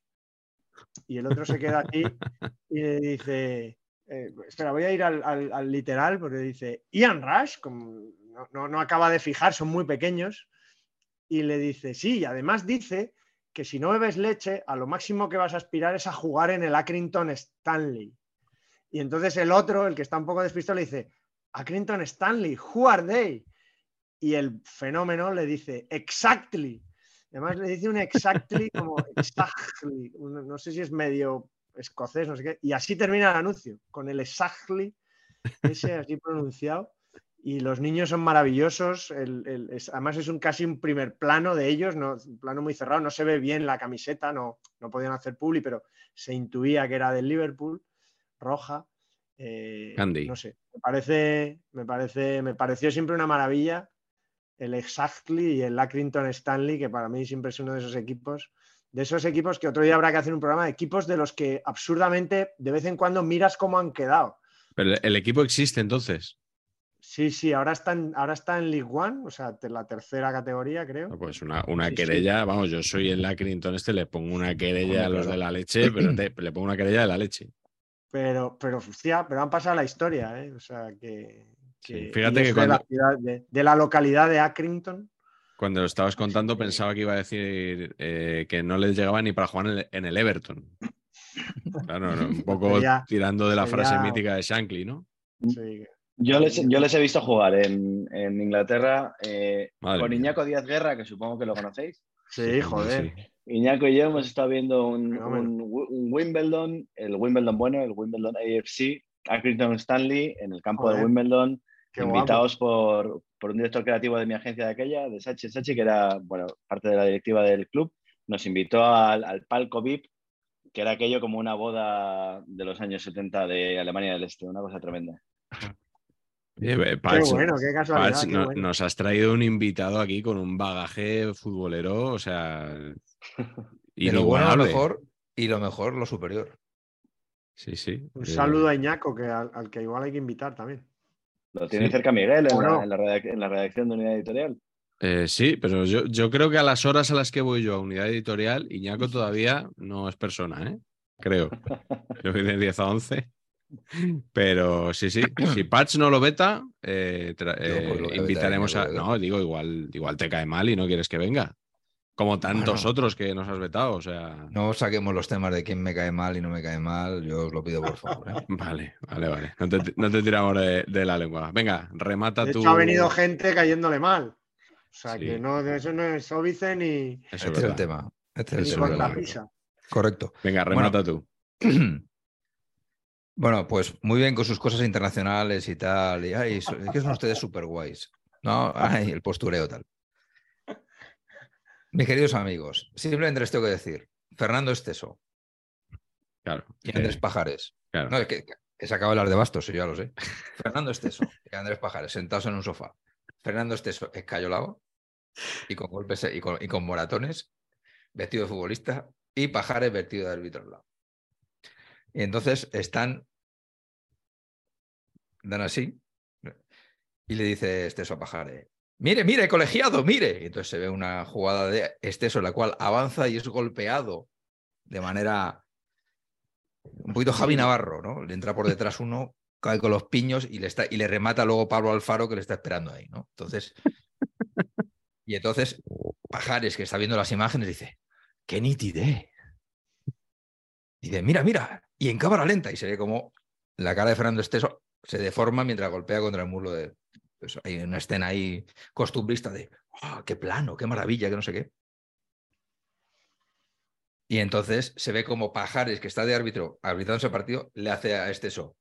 Y el otro se queda aquí y le dice, eh, espera, voy a ir al, al- al literal porque dice, Ian Rush, como no, no- no acaba de fijar, son muy pequeños, y le dice, sí, y además dice que si no bebes leche, a lo máximo que vas a aspirar es a jugar en el Accrington Stanley. Y entonces el otro, el que está un poco despistado, le dice, Accrington Stanley, who are they? Y el fenómeno le dice, exactly. Además le dice un exactly como exactly. No sé si es medio escocés, no sé qué. Y así termina el anuncio, con el exactly, ese así pronunciado. Y los niños son maravillosos. el- el- es- además es un casi un primer plano de ellos, no, un plano muy cerrado. No se ve bien la camiseta, no, no podían hacer publi, pero se intuía que era del Liverpool, roja. Eh, Candy. No sé, me parece, me parece, me pareció siempre una maravilla el Exactly y el Accrington Stanley, que para mí siempre es uno de esos equipos, de esos equipos que otro día habrá que hacer un programa de equipos de los que absurdamente de vez en cuando miras cómo han quedado. Pero el- equipo existe entonces. Sí, sí, ahora está en, ahora está en League One, o sea, la tercera categoría, creo. Pues una, una Sí, sí. querella, vamos, yo soy el Accrington este, le pongo una querella a los de la leche, pero te- le pongo una querella de la leche. Pero, pero, hostia, pero han pasado la historia, ¿eh? O sea, que. Sí, fíjate que de, la cuando- ciudad- de, de la localidad de Accrington. Cuando lo estabas contando pensaba que iba a decir eh, que no les llegaba ni para jugar en el, en el Everton. Claro, no, un poco Sería- tirando de la frase sería- mítica de Shankly, ¿no? Sí, Yo les, yo les he visto jugar en, en Inglaterra eh, con. Iñaco Díaz Guerra, que supongo que lo conocéis. sí, joder. Sí. Iñaco y yo hemos estado viendo un, Wimbledon, el Wimbledon bueno, el Wimbledon AFC, Accrington Stanley, en el campo de Wimbledon, Qué invitados por, por un director creativo de mi agencia de aquella, de Sachi Sachi, que era bueno, parte de la directiva del club, nos invitó al, al palco VIP, que era aquello como una boda de los años 70 de Alemania del Este, una cosa tremenda. Eh, eh, Qué bueno, qué casualidad. Pax, qué no- bueno. nos has traído un invitado aquí con un bagaje futbolero, o sea, Y lo bueno, lo mejor, y lo mejor, lo superior. Sí, sí. Un Eh, saludo a Iñaco, que al, al que igual hay que invitar también. Lo tiene Sí. cerca Miguel en, ¿O la, no? en la redac- en la redacción de Unidad Editorial. eh, sí, pero yo, yo creo que a las horas a las que voy yo a unidad editorial, Iñaco todavía no es persona, ¿eh? Creo. Creo que de 10 a 11. Pero sí, sí. Si Patch no lo veta, eh, Yo, pues, eh, voy invitaremos a. yo No, digo, igual, igual te cae mal y no quieres que venga. Como tantos Bueno. otros que nos has vetado. O sea. No saquemos los temas de quién me cae mal y no me cae mal. Yo os lo pido por favor. ¿eh? Vale, vale, vale. No te, no te tiramos de, de la lengua. Venga, remata De tu. hecho, ha venido gente cayéndole mal. O sea, Sí. que no, eso no es óbice ni, Eso es Este es el tema. Este es el tema. Correcto. Venga, Bueno. remata tú. Bueno, pues muy bien con sus cosas internacionales y tal. Y, ay, so- es que son ustedes súper guays. No, ay, el postureo tal. Mis queridos amigos, simplemente les tengo que decir, Fernando Esteso Claro. y eh, Andrés Pajares. claro. No, es que, que se acaba de hablar de bastos, yo ya lo sé. Fernando Esteso y Andrés Pajares sentados en un sofá. Fernando Esteso escayolado y con golpes y con, y con moratones, vestido de futbolista, y Pajares vestido de árbitro al lado. Y entonces están, dan así, y le dice Esteso a Pajares, mire, mire, colegiado, mire. Y entonces se ve una jugada de Esteso en la cual avanza y es golpeado de manera un poquito Javi Navarro, ¿no? Le entra por detrás uno, cae con los piños y le, está, y le remata luego Pablo Alfaro que le está esperando ahí, ¿no? Entonces, y entonces Pajares, que está viendo las imágenes, dice, ¡qué nitidez! Dice, mira, mira, y en cámara lenta, y se ve como la cara de Fernando Esteso se deforma mientras golpea contra el muslo de... pues, hay una escena ahí costumbrista de, ¡ah, qué plano, qué maravilla, que no sé qué! Y entonces se ve como Pajares, que está de árbitro, arbitrando ese partido, le hace a este eso.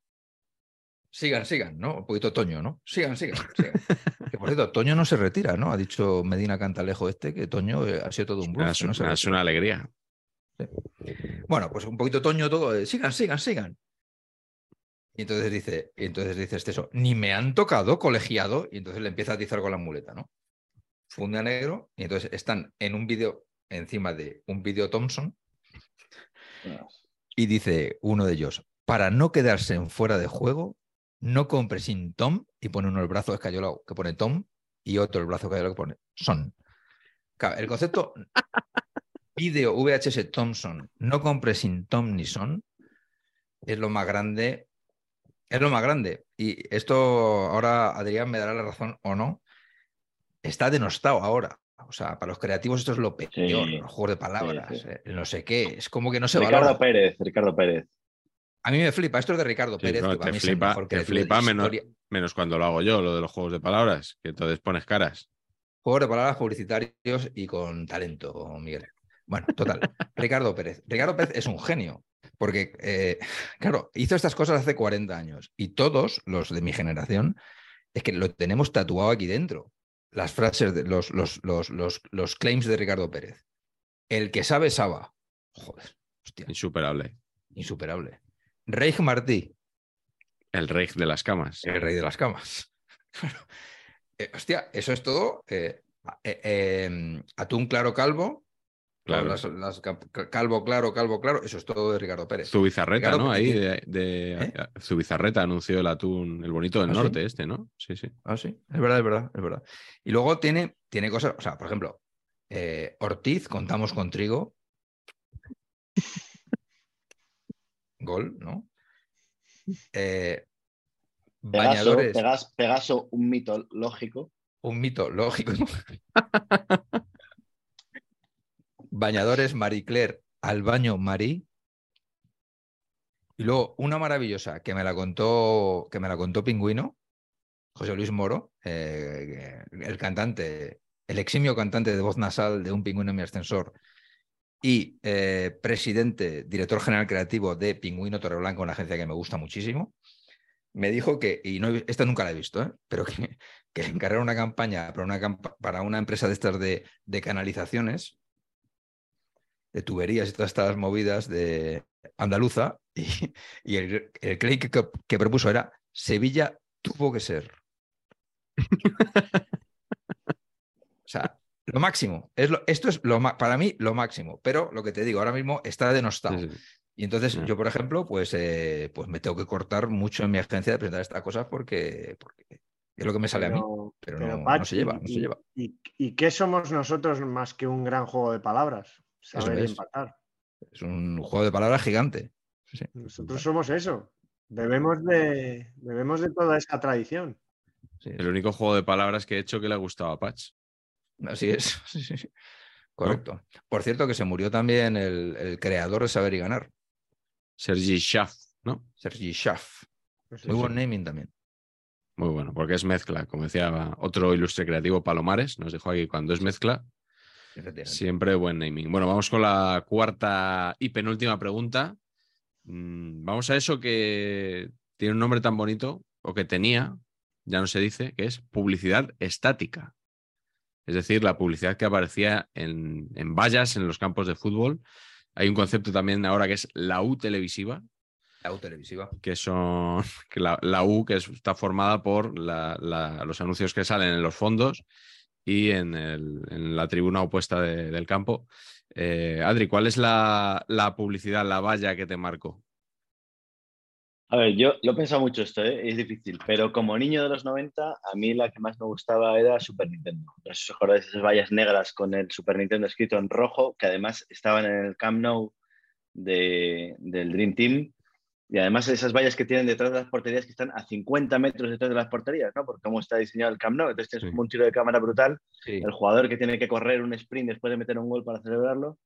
Sigan, sigan, ¿no? Un poquito Toño, ¿no? Sigan, sigan, sigan. que por cierto, Toño no se retira, ¿no? Ha dicho Medina Cantalejo este que Toño eh, ha sido todo un bluff. Es, que no una- es una alegría. Bueno, pues un poquito Toño todo, sigan, sigan, sigan. Y entonces dice, y entonces dice este eso, ni me han tocado colegiado, y entonces le empieza a atizar con la muleta, ¿no? Funde a negro, y entonces están en un vídeo encima de un vídeo Thompson, y dice uno de ellos, para no quedarse en fuera de juego, no compre sin Tom, y pone uno el brazo escayolado que pone Tom, y otro el brazo escayolado que pone Son. El concepto vídeo VHS Thompson, no compre sin Tom ni Son, es lo más grande. Es lo más grande. Y esto ahora Adrián me dará la razón o no. Está denostado ahora. O sea, para los creativos esto es lo peor. Sí, los juegos de palabras, sí, sí. eh, no sé qué. Es como que no se Ricardo valora. Pérez, Ricardo Pérez. A mí me flipa. Esto es de Ricardo Sí, Pérez. no, que te mí flipa, mejor te de la flipa menos, menos cuando lo hago yo, lo de los juegos de palabras, que entonces pones caras. Juegos de palabras publicitarios y con talento, Miguel. Bueno, total. Ricardo Pérez. Ricardo Pérez es un genio. Porque, eh, claro, hizo estas cosas hace 40 años. Y todos los de mi generación, es que lo tenemos tatuado aquí dentro. Las frases, de, los, los, los, los, los claims de Ricardo Pérez. El que sabe, sabe. Joder, hostia, Insuperable. insuperable. Reich Martí, El rey de las camas. el rey de las camas. Eh, hostia, eso es todo. eh, eh, atún claro calvo, Claro. Las- las cap- calvo claro, calvo claro, eso es todo de Ricardo Pérez. Zubizarreta, Ricardo ¿no? Ahí de, de- ¿Eh? Zubizarreta anunció el atún, el bonito del ¿Ah, sí? norte, este, ¿no? Sí, sí. Ah, sí, es verdad, es verdad, es verdad. Y luego tiene, tiene cosas, o sea, por ejemplo, eh, Ortiz, contamos con trigo. Gol, ¿no? Eh, Pegaso, bañadores, Pegaso, un mito lógico. un mito lógico. Bañadores Marie Claire al baño Marí. Y luego una maravillosa que me la contó, que me la contó Pingüino, José Luis Moro, eh, el cantante, el eximio cantante de voz nasal de Un Pingüino en mi ascensor y eh, presidente, director general creativo de Pingüino Torreblanca, una agencia que me gusta muchísimo, me dijo que, y no, esta nunca la he visto, ¿eh? pero que, que le encargaron una campaña para una, para una empresa de estas de, de canalizaciones, de tuberías y todas estas movidas de andaluza, y, y el, el claim que, que- propuso era Sevilla tuvo que ser. o sea, lo máximo. Es lo- esto es lo, para mí lo máximo, pero lo que te digo, ahora mismo está denostado. Sí, sí. Y entonces yo, por ejemplo, pues, eh, pues me tengo que cortar mucho en mi agencia de presentar estas cosas porque, porque es lo que me sale a mí. pero no- se lleva, y- no se y- lleva. Y, y qué somos nosotros más que un gran juego de palabras? Saber es. empatar. Es un juego de palabras gigante. Sí. Nosotros somos eso. Bebemos de, bebemos de toda esa tradición. Sí, El único juego de palabras que he hecho que le ha gustado a Patch. Así es. sí, sí, sí. Correcto. Por cierto, que se murió también el, el creador de Saber y Ganar, Sergi Schaff, ¿no? Sergi Schaff. Pues Muy buen naming también. Muy bueno, porque es mezcla, como decía otro ilustre creativo, Palomares, nos dijo aquí, cuando es mezcla. Siempre buen naming. Bueno, vamos con la cuarta y penúltima pregunta. Mm, Vamos a eso que tiene un nombre tan bonito, o que tenía, ya no se dice, que es publicidad estática. Es decir, la publicidad que aparecía en, en vallas en los campos de fútbol. Hay un concepto también ahora que es la U televisiva, La U televisiva. que son que la, la U que es- está formada por la- la- los anuncios que salen en los fondos y en, la tribuna opuesta de- del campo. Eh, Adri, ¿cuál es la, publicidad, la valla que te marcó? A ver, yo lo he pensado mucho esto, ¿eh? es difícil, pero como niño de los 90, a mí la que más me gustaba era Super Nintendo. No acordáis de esas vallas negras con el Super Nintendo escrito en rojo, que además estaban en el Camp Nou de- del Dream Team. Y además esas vallas que tienen detrás de las porterías que están a 50 metros detrás de las porterías, ¿no? Por cómo está diseñado el Camp Nou. Entonces tienes Sí. como un tiro de cámara brutal Sí. el jugador que tiene que correr un sprint después de meter un gol para celebrarlo.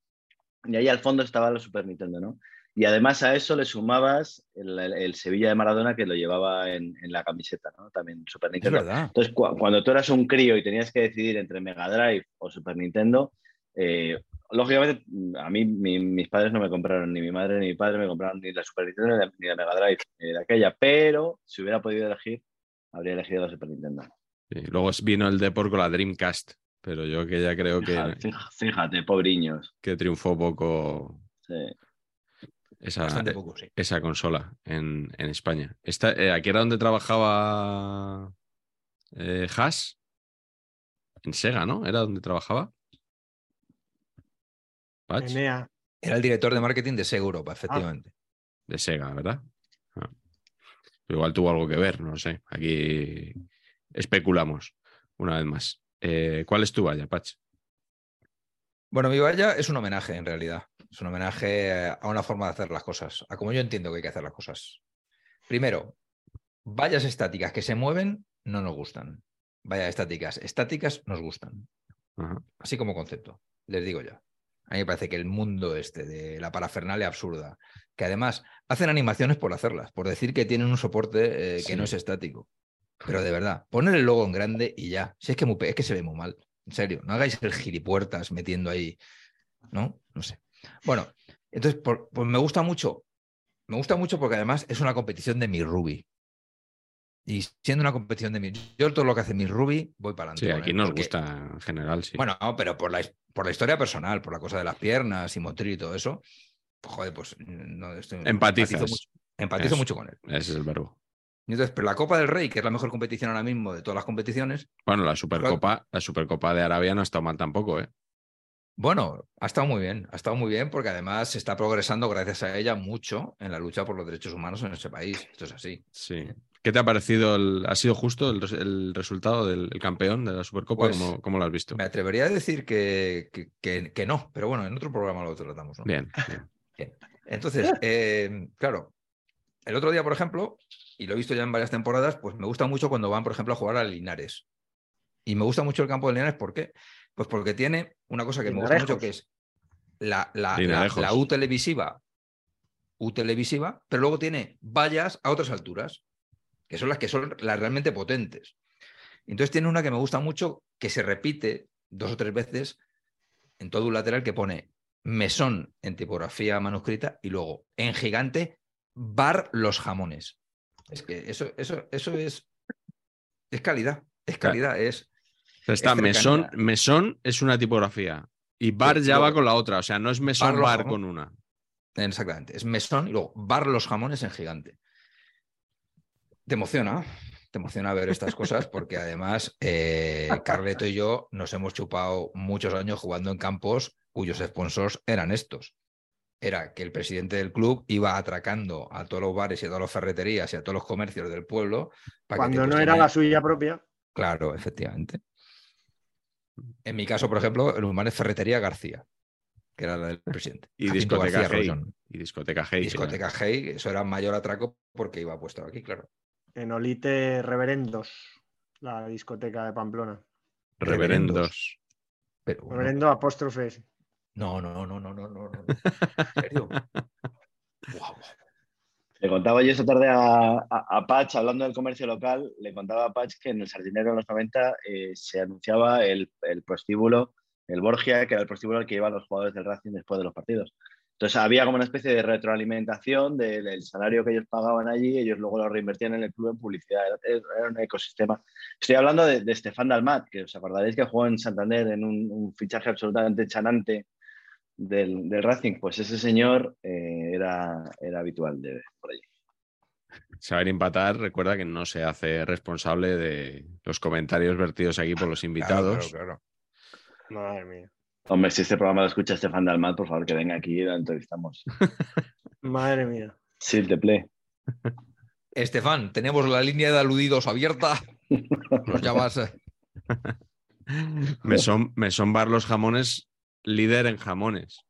Y ahí al fondo estaba el Super Nintendo, ¿no? Y además a eso le sumabas el, el- Sevilla de Maradona que lo llevaba en, en la camiseta, ¿no? También Super Es Nintendo. verdad. Entonces, cu- cuando tú eras un crío y tenías que decidir entre Mega Drive o Super Nintendo, eh, lógicamente a mí mi- mis padres no me compraron, ni mi madre ni mi padre me compraron ni la Super Nintendo ni la, ni la Mega Drive, ni de aquella, pero si hubiera podido elegir, habría elegido la Super Nintendo. Sí, luego vino el Depor con la Dreamcast, pero yo que ya creo que, Fíjate, pobriños. que triunfó poco Sí. esa, poco, sí. esa consola en, en España. Esta, eh, ¿Aquí era donde trabajaba eh, Haas? En Sega, ¿no? ¿Era donde trabajaba? Patch, Enea. Era el director de marketing de Sega Europa, efectivamente. de Sega, ¿verdad? Ah. Igual tuvo algo que ver, no lo sé. Aquí especulamos una vez más. Eh, ¿Cuál es tu valla, Patch? Bueno, mi valla es un homenaje, en realidad. Es un homenaje a una forma de hacer las cosas, a como yo entiendo que hay que hacer las cosas. Primero, vallas estáticas que se mueven no nos gustan. Vallas estáticas estáticas nos gustan. Ajá. Así como concepto, les digo ya. A mí me parece que el mundo este de la parafernalia absurda, que además hacen animaciones por hacerlas, por decir que tienen un soporte eh, que Sí. no es estático. Pero de verdad, poner el logo en grande y ya. Si es que, muy es que se ve muy mal. En serio, no hagáis el gilipuertas metiendo ahí. ¿No? No sé. Bueno, entonces, por- pues me gusta mucho. Me gusta mucho porque además es una competición de mi Ruby. Y siendo una competición de mi. Yo todo lo que hace mi Ruby, voy para adelante. Sí, aquí él, nos porque- gusta en general, sí. bueno, no, pero por la, por la historia personal, por la cosa de las piernas y motriz y todo eso, pues, joder, pues no, estoy- empatizo mucho, empatizo Eso. mucho con él. Ese es el verbo. Y entonces, pero la Copa del Rey, que es la mejor competición ahora mismo de todas las competiciones, Bueno, la Supercopa, la Supercopa de Arabia no ha estado mal tampoco, ¿eh? Bueno, ha estado muy bien, ha estado muy bien porque además se está progresando gracias a ella mucho en la lucha por los derechos humanos en ese país. Esto es así. Sí. ¿Qué te ha parecido? el- ¿Ha sido justo el, res- el resultado del el campeón de la Supercopa? Pues, ¿Cómo, cómo lo has visto? Me atrevería a decir que, que- que- que no, pero bueno, en otro programa lo tratamos. ¿no? Bien, bien. Entonces, eh, claro, el otro día, por ejemplo, y lo he visto ya en varias temporadas, pues me gusta mucho cuando van, por ejemplo, a jugar a Linares. Y me gusta mucho el campo de Linares, ¿por qué? Pues porque tiene una cosa que me gusta mucho, que es la, la, la U televisiva, U televisiva, pero luego tiene vallas a otras alturas, que son las que son las realmente potentes. Entonces tiene una que me gusta mucho, que se repite dos o tres veces en todo un lateral que pone mesón en tipografía manuscrita y luego en gigante bar los jamones. Es que eso, eso, eso es, es calidad, es calidad, es Está Es mesón, mesón es una tipografía y bar Sí, ya va con la otra. O sea, no es mesón Bar bar, con una. exactamente, es mesón y luego bar los jamones en gigante. Te emociona, te emociona ver estas cosas porque además eh, Carleto y yo nos hemos chupado muchos años jugando en campos cuyos sponsors eran estos. Era que el presidente del club iba atracando a todos los bares y a todas las ferreterías y a todos los comercios del pueblo. para Cuando no era la suya propia. Claro, efectivamente. En mi caso, por ejemplo, el humano es Ferretería García, que era la del presidente. Y Jacinto discoteca García Hey. Y discoteca Hey. Discoteca Hey, eso era mayor atraco porque iba puesto aquí, claro. En Olite Reverendos, la discoteca de Pamplona. Reverendos. Pero Reverendo apóstrofes. no, no, no, no, no, no. no. ¿En serio? Guau. Le contaba yo esta tarde a, a, a Patch, hablando del comercio local, le contaba a Patch que en el Sardinero en los 90 eh, se anunciaba el, el prostíbulo, el Borgia, que era el prostíbulo al que iban los jugadores del Racing después de los partidos. Entonces había como una especie de retroalimentación del, del salario que ellos pagaban allí, ellos luego lo reinvertían en el club en publicidad, era, era un ecosistema. Estoy hablando de, de Estefan Dalmat, que os acordaréis que jugó en Santander en un, un fichaje absolutamente chanante del, del Racing, pues ese señor eh, era, era habitual de por allí. Saber empatar, recuerda que no se hace responsable de los comentarios vertidos aquí por los invitados. Claro, claro, Madre mía. Hombre, si este programa lo escucha Estefan Dalmat, por favor, que venga aquí y lo entrevistamos. Madre mía. Sí, de play. Estefan, tenemos la línea de aludidos abierta. Nos llamas. eh, Mesón, Mesón Bar Los Jamones, líder en jamones.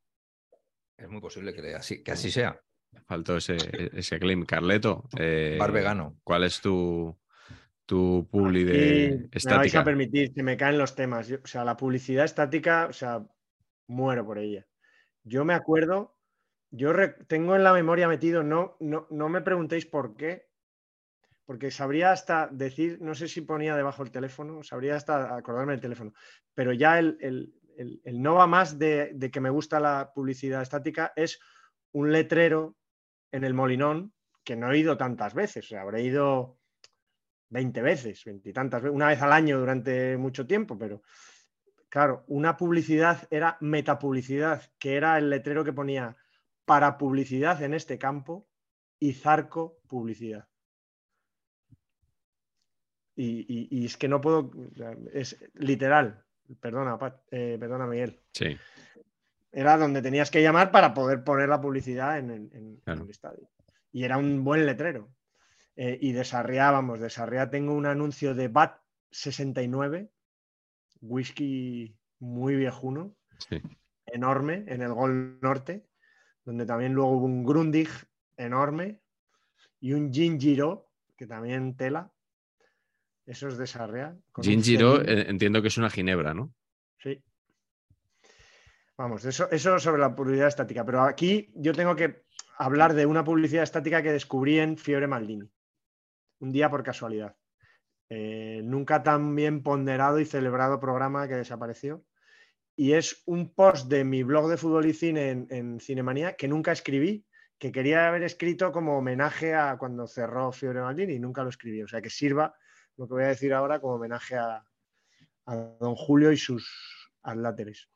Es muy posible que así, que así sea. Faltó ese, ese claim. Carleto, eh, Bar vegano. ¿cuál es tu, tu publi de me vais a estática? permitir que me caen los temas. Yo- o sea, la publicidad estática, o sea, muero por ella. Yo me acuerdo, yo re- tengo en la memoria metido, no, no, no me preguntéis por qué, porque sabría hasta decir, no sé si ponía debajo el teléfono, sabría hasta acordarme del teléfono, pero ya el, el- el- el no va más de, de que me gusta la publicidad estática es un letrero en el Molinón que no he ido tantas veces, o sea, habré ido 20 veces, veintitantas veces, una vez al año durante mucho tiempo, pero claro, una publicidad era metapublicidad, que era el letrero que ponía para publicidad en este campo y Zarco publicidad. Y, y- y es que no puedo, es literal, perdona, Pat- eh, perdona Miguel, Sí, era donde tenías que llamar para poder poner la publicidad en en- el estadio. Y era un buen letrero. Eh, y de Sarriá, vamos, de Sarriá tengo un anuncio de BAT 69, whisky muy viejuno, sí. enorme, en el Gol Norte, donde también luego hubo un Grundig enorme y un Gingiro, que también tela. Eso es de Sarriá. con un Gingiro, entiendo que es una ginebra, ¿no? Sí. Vamos, eso, eso sobre la publicidad estática. Pero aquí yo tengo que hablar de una publicidad estática que descubrí en Fiebre Maldini. Un día por casualidad. Eh, nunca tan bien ponderado y celebrado programa que desapareció. Y es un post de mi blog de fútbol y cine en, en Cinemanía que nunca escribí, que quería haber escrito como homenaje a cuando cerró Fiebre Maldini y nunca lo escribí. O sea, que sirva lo que voy a decir ahora como homenaje a, don Julio y sus adláteres.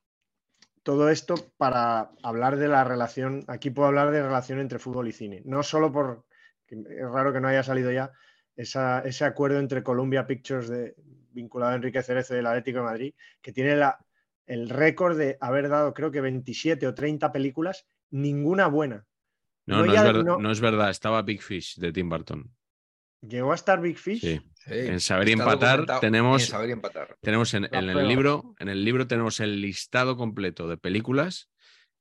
Todo esto para hablar de la relación, aquí puedo hablar de relación entre fútbol y cine, no solo por, es raro que no haya salido ya esa- ese acuerdo entre Columbia Pictures de, vinculado a Enrique Cerezo del Atlético de Madrid, que tiene la el récord de haber dado creo que 27 o 30 películas, ninguna buena. No, No es verdad, no- no es verdad, estaba Big Fish de Tim Burton. Llegó a estar Big Fish. Sí. Sí, En Saber Empatar tenemos- en Saber y empatar. Tenemos en, en el libro, en el libro tenemos el listado completo de películas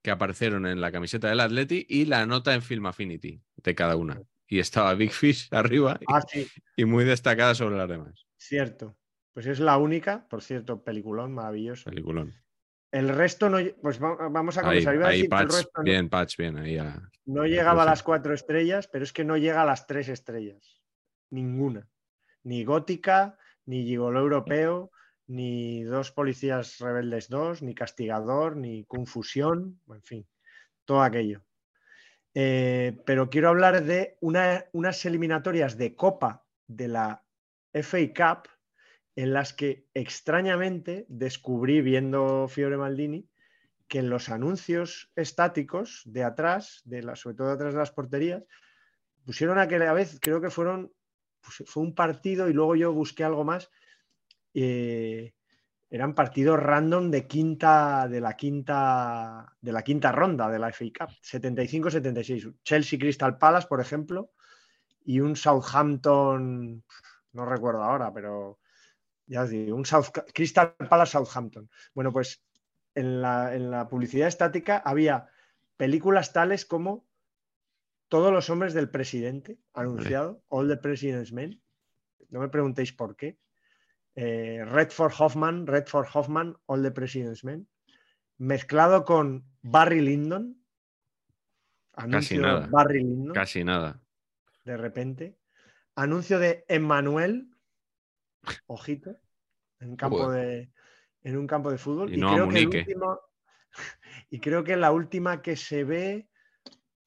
que aparecieron en la camiseta del Atleti y la nota en Film Affinity de cada una. Y estaba Big Fish arriba y- Ah, sí, y muy destacada sobre las demás. cierto. Pues es la única, por cierto, peliculón maravilloso. Peliculón. El resto no, pues va- vamos a Ahí, comenzar. Iba a ahí decir que el resto no- bien, Patch, bien. Ahí a- no, a llegaba a las cuatro estrellas, pero es que no llega a las tres estrellas. Ninguna. Ni Gótica, ni Gigolo Europeo, ni Dos Policías Rebeldes 2, ni Castigador, ni Confusión, en fin, todo aquello. Eh, pero quiero hablar de una- unas eliminatorias de Copa de la FA Cup en las que extrañamente descubrí viendo Fiore Maldini que en los anuncios estáticos de atrás, sobre todo de atrás de las porterías, pusieron aquella vez, creo que fueron, pues, fue un partido y luego yo busqué algo más. eh, eran partidos random de quinta, de la quinta, de la quinta ronda de la FA Cup, 75-76. Chelsea Crystal Palace, por ejemplo, y un Southampton, no recuerdo ahora, pero ya os digo, un South, Crystal Palace Southampton. Bueno, pues en la, en la publicidad estática había películas tales como Todos los hombres del presidente, anunciado, All the President's Men. No me preguntéis por qué. Eh, Red for Hoffman, Red for Hoffman, All the President's Men. Mezclado con Barry Lyndon. Anuncio nada. Barry Lyndon Casi nada. de repente. Anuncio de Emmanuel, ojito, en un campo Joder. de, en un campo de fútbol. Y no creo que el último- y creo que la última que se ve,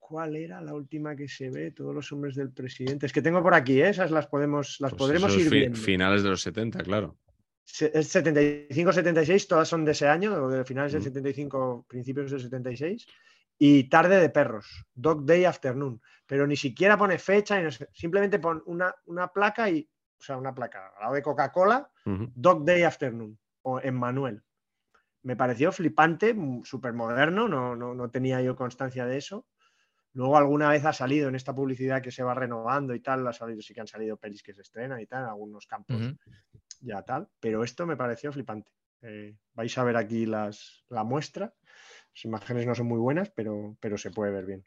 ¿cuál era la última que se ve? Todos los hombres del presidente. Es que tengo por aquí, ¿eh? esas las podemos, las Pues podremos ir viendo. finales de los 70, claro. Es 75-76, todas son de ese año, o de finales del Mm. 75, principios del 76. Y Tarde de Perros, Dog Day Afternoon. Pero ni siquiera pone fecha, simplemente pone una, una placa y, o sea, una placa al lado de Coca-Cola. Dog Day Afternoon, o Emmanuel. Me pareció flipante, súper moderno, no, no, no tenía yo constancia de eso. Luego alguna vez ha salido en esta publicidad que se va renovando y tal, ha salido, sí que han salido pelis que se estrenan y tal, en algunos campos ya tal, pero esto me pareció flipante. Eh, vais a ver aquí las, la muestra. Las imágenes no son muy buenas, pero, pero se puede ver bien.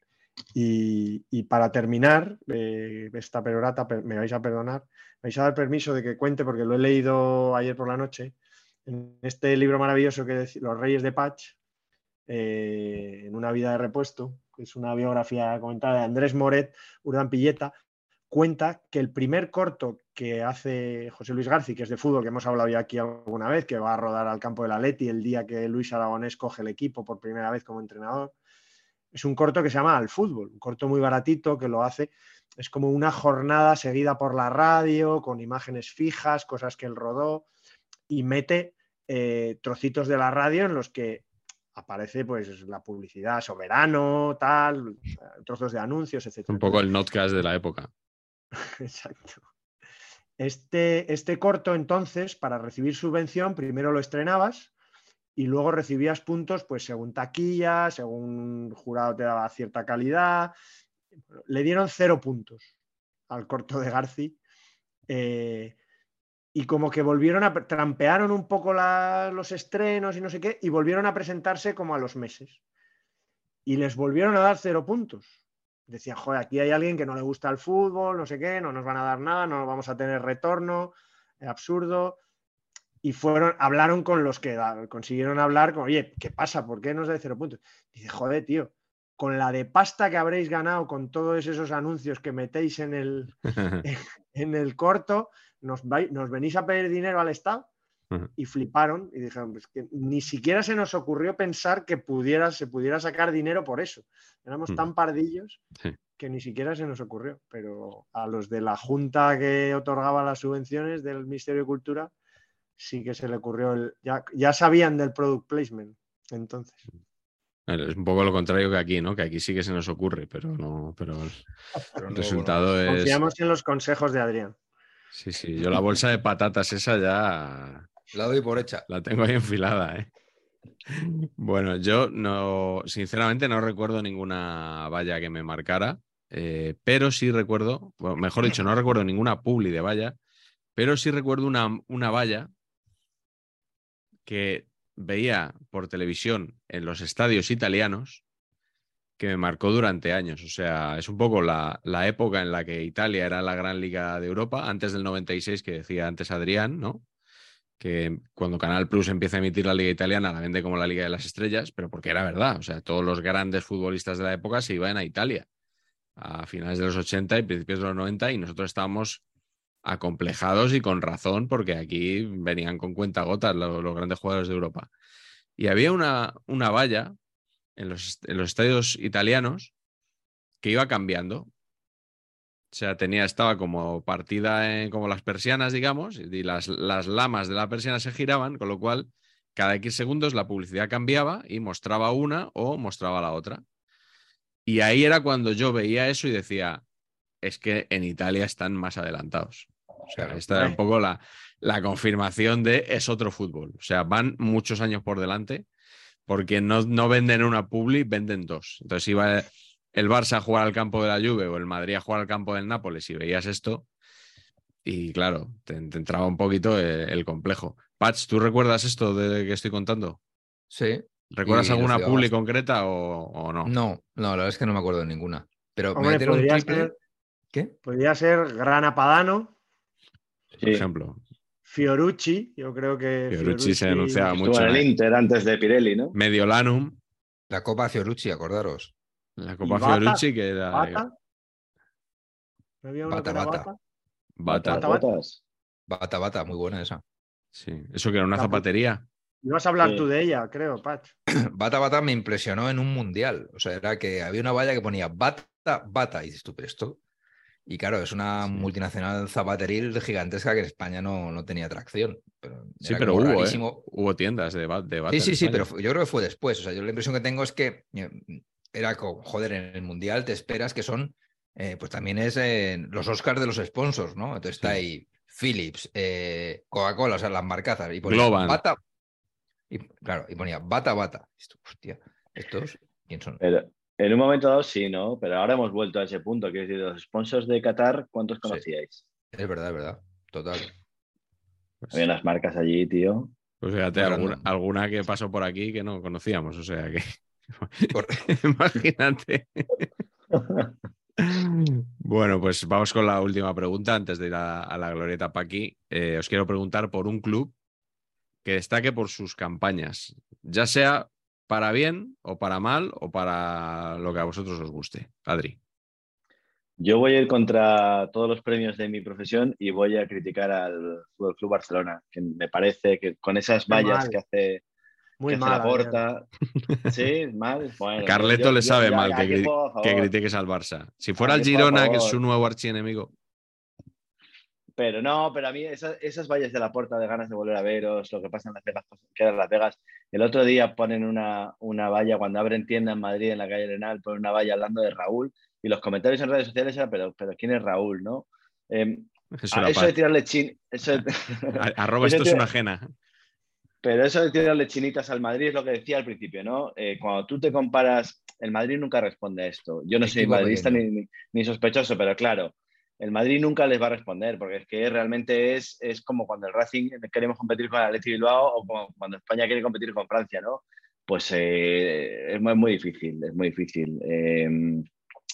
Y, y para terminar, eh, esta perorata, per- me vais a perdonar, me vais a dar permiso de que cuente, porque lo he leído ayer por la noche, en este libro maravilloso que es Los Reyes de Patch, eh, en una vida de repuesto, es una biografía comentada de Andrés Moret, Urdan Pilleta, cuenta que el primer corto que hace José Luis García, que es de fútbol, que hemos hablado ya aquí alguna vez, que va a rodar al campo del Atleti el día que Luis Aragonés coge el equipo por primera vez como entrenador, es un corto que se llama Al Fútbol, un corto muy baratito que lo hace, es como una jornada seguida por la radio, con imágenes fijas, cosas que él rodó, y mete eh, trocitos de la radio en los que aparece pues la publicidad soberano, tal, trozos de anuncios, etc. Un poco el notcast de la época. Exacto. Este, este corto, entonces, para recibir subvención, primero lo estrenabas y luego recibías puntos, pues según taquilla, según jurado te daba cierta calidad. Le dieron cero puntos al corto de Garci. eh, y como que volvieron a trampearon un poco la- los estrenos y no sé qué, y volvieron a presentarse como a los meses. Y les volvieron a dar cero puntos. Decían, joder, aquí hay alguien que no le gusta el fútbol, no sé qué, no nos van a dar nada, no vamos a tener retorno, es absurdo. Y fueron, hablaron con los que consiguieron hablar, con, oye, ¿qué pasa? ¿Por qué nos da cero puntos? Dice, joder, tío, con la de pasta que habréis ganado con todos esos anuncios que metéis en el, en el corto, nos, venís a pedir dinero al Estado y fliparon y dijeron pues que ni siquiera se nos ocurrió pensar que pudiera, se pudiera sacar dinero por eso. Éramos tan pardillos Sí. que ni siquiera se nos ocurrió. Pero a los de la junta que otorgaba las subvenciones del Ministerio de Cultura sí que se le ocurrió el. Ya, ya sabían del product placement. Entonces. Es un poco lo contrario que aquí, ¿no? Que aquí sí que se nos ocurre, pero no, pero el Pero no, resultado es. Confiamos en los consejos de Adrián. Sí, sí. Yo la bolsa de patatas esa ya La doy por hecha. la tengo ahí enfilada, ¿eh? Bueno, yo no, sinceramente no recuerdo ninguna valla que me marcara, eh, pero sí recuerdo, bueno, mejor dicho, no recuerdo ninguna publi de valla, pero sí recuerdo una, una valla que veía por televisión en los estadios italianos que me marcó durante años. O sea, es un poco la, la, época en la que Italia era la gran liga de Europa, antes del 96 que decía antes Adrián, ¿no? Que cuando Canal Plus empieza a emitir la liga italiana la vende como la liga de las estrellas, pero porque era verdad. O sea, todos los grandes futbolistas de la época se iban a Italia a finales de los 80 y principios de los 90 y nosotros estábamos acomplejados y con razón porque aquí venían con cuentagotas los, los grandes jugadores de Europa. Y había una, una valla en los, en los, estadios italianos que iba cambiando. O sea, tenía, estaba como partida en, como las persianas, digamos, y las, las lamas de la persiana se giraban, con lo cual cada X segundos la publicidad cambiaba y mostraba una o mostraba la otra. Y ahí era cuando yo veía eso y decía, es que en Italia están más adelantados. O sea, esta era un poco la, la confirmación de es otro fútbol. O sea, van muchos años por delante porque no, no venden una publi, venden dos. Entonces iba el Barça a jugar al campo de la Juve o el Madrid a jugar al campo del Nápoles y veías esto y claro, te, te entraba un poquito el, el, complejo. Patch, ¿tú recuerdas esto de que estoy contando? Sí. ¿Recuerdas alguna publi concreta o, o, no? No, no, la verdad es que no me acuerdo de ninguna. Pero Hombre, me podría un triple... ser, ¿Qué? podría ser Grana Padano, Por Sí. ejemplo. Fiorucci, yo creo que Fiorucci se denunciaba Estuvo mucho. en el. Inter antes de Pirelli, ¿no? Mediolanum, La Copa Fiorucci, acordaros. la Copa Bata, Fiorucci, que era Bata. ¿No había Bata, Bata. Bata? Bata. Bata. Botas. Bata, bata, muy buena esa. Sí, eso que era una La zapatería. Ibas a hablar Sí. tú de ella, creo, Patch. Bata, bata me impresionó en un mundial. O sea, era que había una valla que ponía bata, bata. Y dices tú, pero esto. Y claro, es una Sí. multinacional zapateril gigantesca que en España no, no tenía tracción. Pero Sí, pero hubo, ¿eh? rarísimo. Hubo tiendas de, ba- de bata. Sí, sí, sí, pero yo creo que fue después. O sea, yo la impresión que tengo es que eh, era como, joder, en el mundial te esperas que son, eh, pues también es eh, los Oscars de los sponsors, ¿no? Entonces está ahí Philips, eh, Coca-Cola, o sea, las marcazas. Y ponía Globan. bata. Y, claro, y ponía bata, bata. Esto, hostia, ¿estos quién son? Pero en un momento dado sí, ¿no? Pero ahora hemos vuelto a ese punto. Quiero decir, los sponsors de Qatar, ¿cuántos conocíais? Es verdad, es verdad. Total. Pues, Había unas marcas allí, tío. pues fíjate, alguna, que pasó por aquí que no conocíamos. O sea que. Por- Imagínate. Bueno, pues vamos con la última pregunta antes de ir a, a la glorieta Paqui. Eh, os quiero preguntar por un club que destaque por sus campañas, ya sea para bien o para mal o para lo que a vosotros os guste. Adri. Yo voy a ir contra todos los premios de mi profesión y voy a criticar al Fútbol Club Barcelona, que me parece que con esas vallas mal. que hace, Muy que hace mal. la porta. Sí, mal. Bueno, Carleto yo- le yo- sabe yo mal que, que favor. critiques al Barça. Si fuera el Girona, que es su nuevo archienemigo. Pero no, pero a mí esas, esas vallas de la puerta de ganas de volver a veros, lo que pasa en Las Vegas, pues, queda en Las Vegas. El otro día ponen una, una valla, cuando abren tienda en Madrid, en la calle Arenal, ponen una valla hablando de Raúl y los comentarios en redes sociales eran, pero, pero ¿quién es Raúl? ¿no? Eh, Eso era eso de tirarle chin... Eso de- a- Arroba esto es una ajena. Pero eso de tirarle chinitas al Madrid es lo que decía al principio, ¿no? Eh, cuando tú te comparas, el Madrid nunca responde a esto. Yo no soy madridista ni, pequeño. ni- ni sospechoso, pero claro, el Madrid nunca les va a responder, porque es que realmente es, es como cuando el Racing queremos competir con el Atleti Bilbao o cuando España quiere competir con Francia, ¿no? Pues eh, es muy, difícil, es muy difícil. Eh,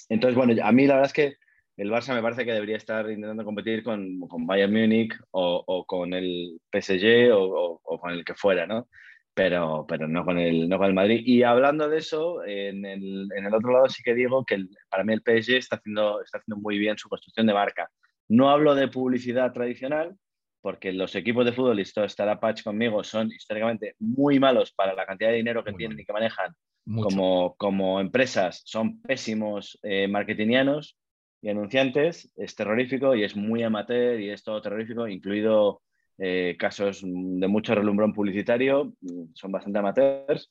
entonces, bueno, a mí la verdad es que el Barça me parece que debería estar intentando competir con, con Bayern Múnich o, con el PSG o con el que fuera, ¿no? Pero, pero no, con el, no con el Madrid. Y hablando de eso, en el, en el otro lado sí que digo que el- para mí el PSG está haciendo, está haciendo muy bien su construcción de marca. No hablo de publicidad tradicional, porque los equipos de fútbol, y esto estará Patch conmigo, son históricamente muy malos para la cantidad de dinero que Muy tienen y que manejan Mucho. como, como empresas son pésimos eh, marketingianos y anunciantes, es terrorífico y es muy amateur y es todo terrorífico, incluido eh, casos de mucho relumbrón publicitario, mm, son bastante amateurs.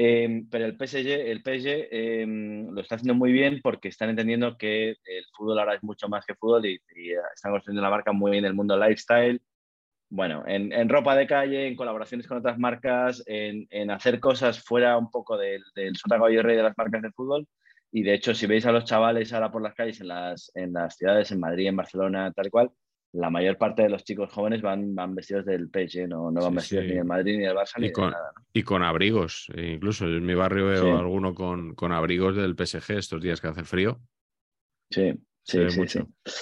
Eh, pero el PSG, el PSG eh, lo está haciendo muy bien porque están entendiendo que el fútbol ahora es mucho más que fútbol y, y, están construyendo la marca muy en el mundo lifestyle Bueno, en, en ropa de calle, en colaboraciones con otras marcas, en, en hacer cosas fuera un poco del, del caballo y rey de las marcas de fútbol. Y de hecho, si veis a los chavales ahora por las calles en las, en las ciudades, en Madrid, en Barcelona, tal cual, la mayor parte de los chicos jóvenes van, van vestidos del PSG, no, no van Sí, vestidos sí. ni del Madrid ni del Barça ni Y de con, nada. ¿no? y con abrigos. e incluso en mi barrio veo Sí. alguno con, con abrigos del PSG estos días que hace frío. Sí, Se ve sí, sí, mucho. sí.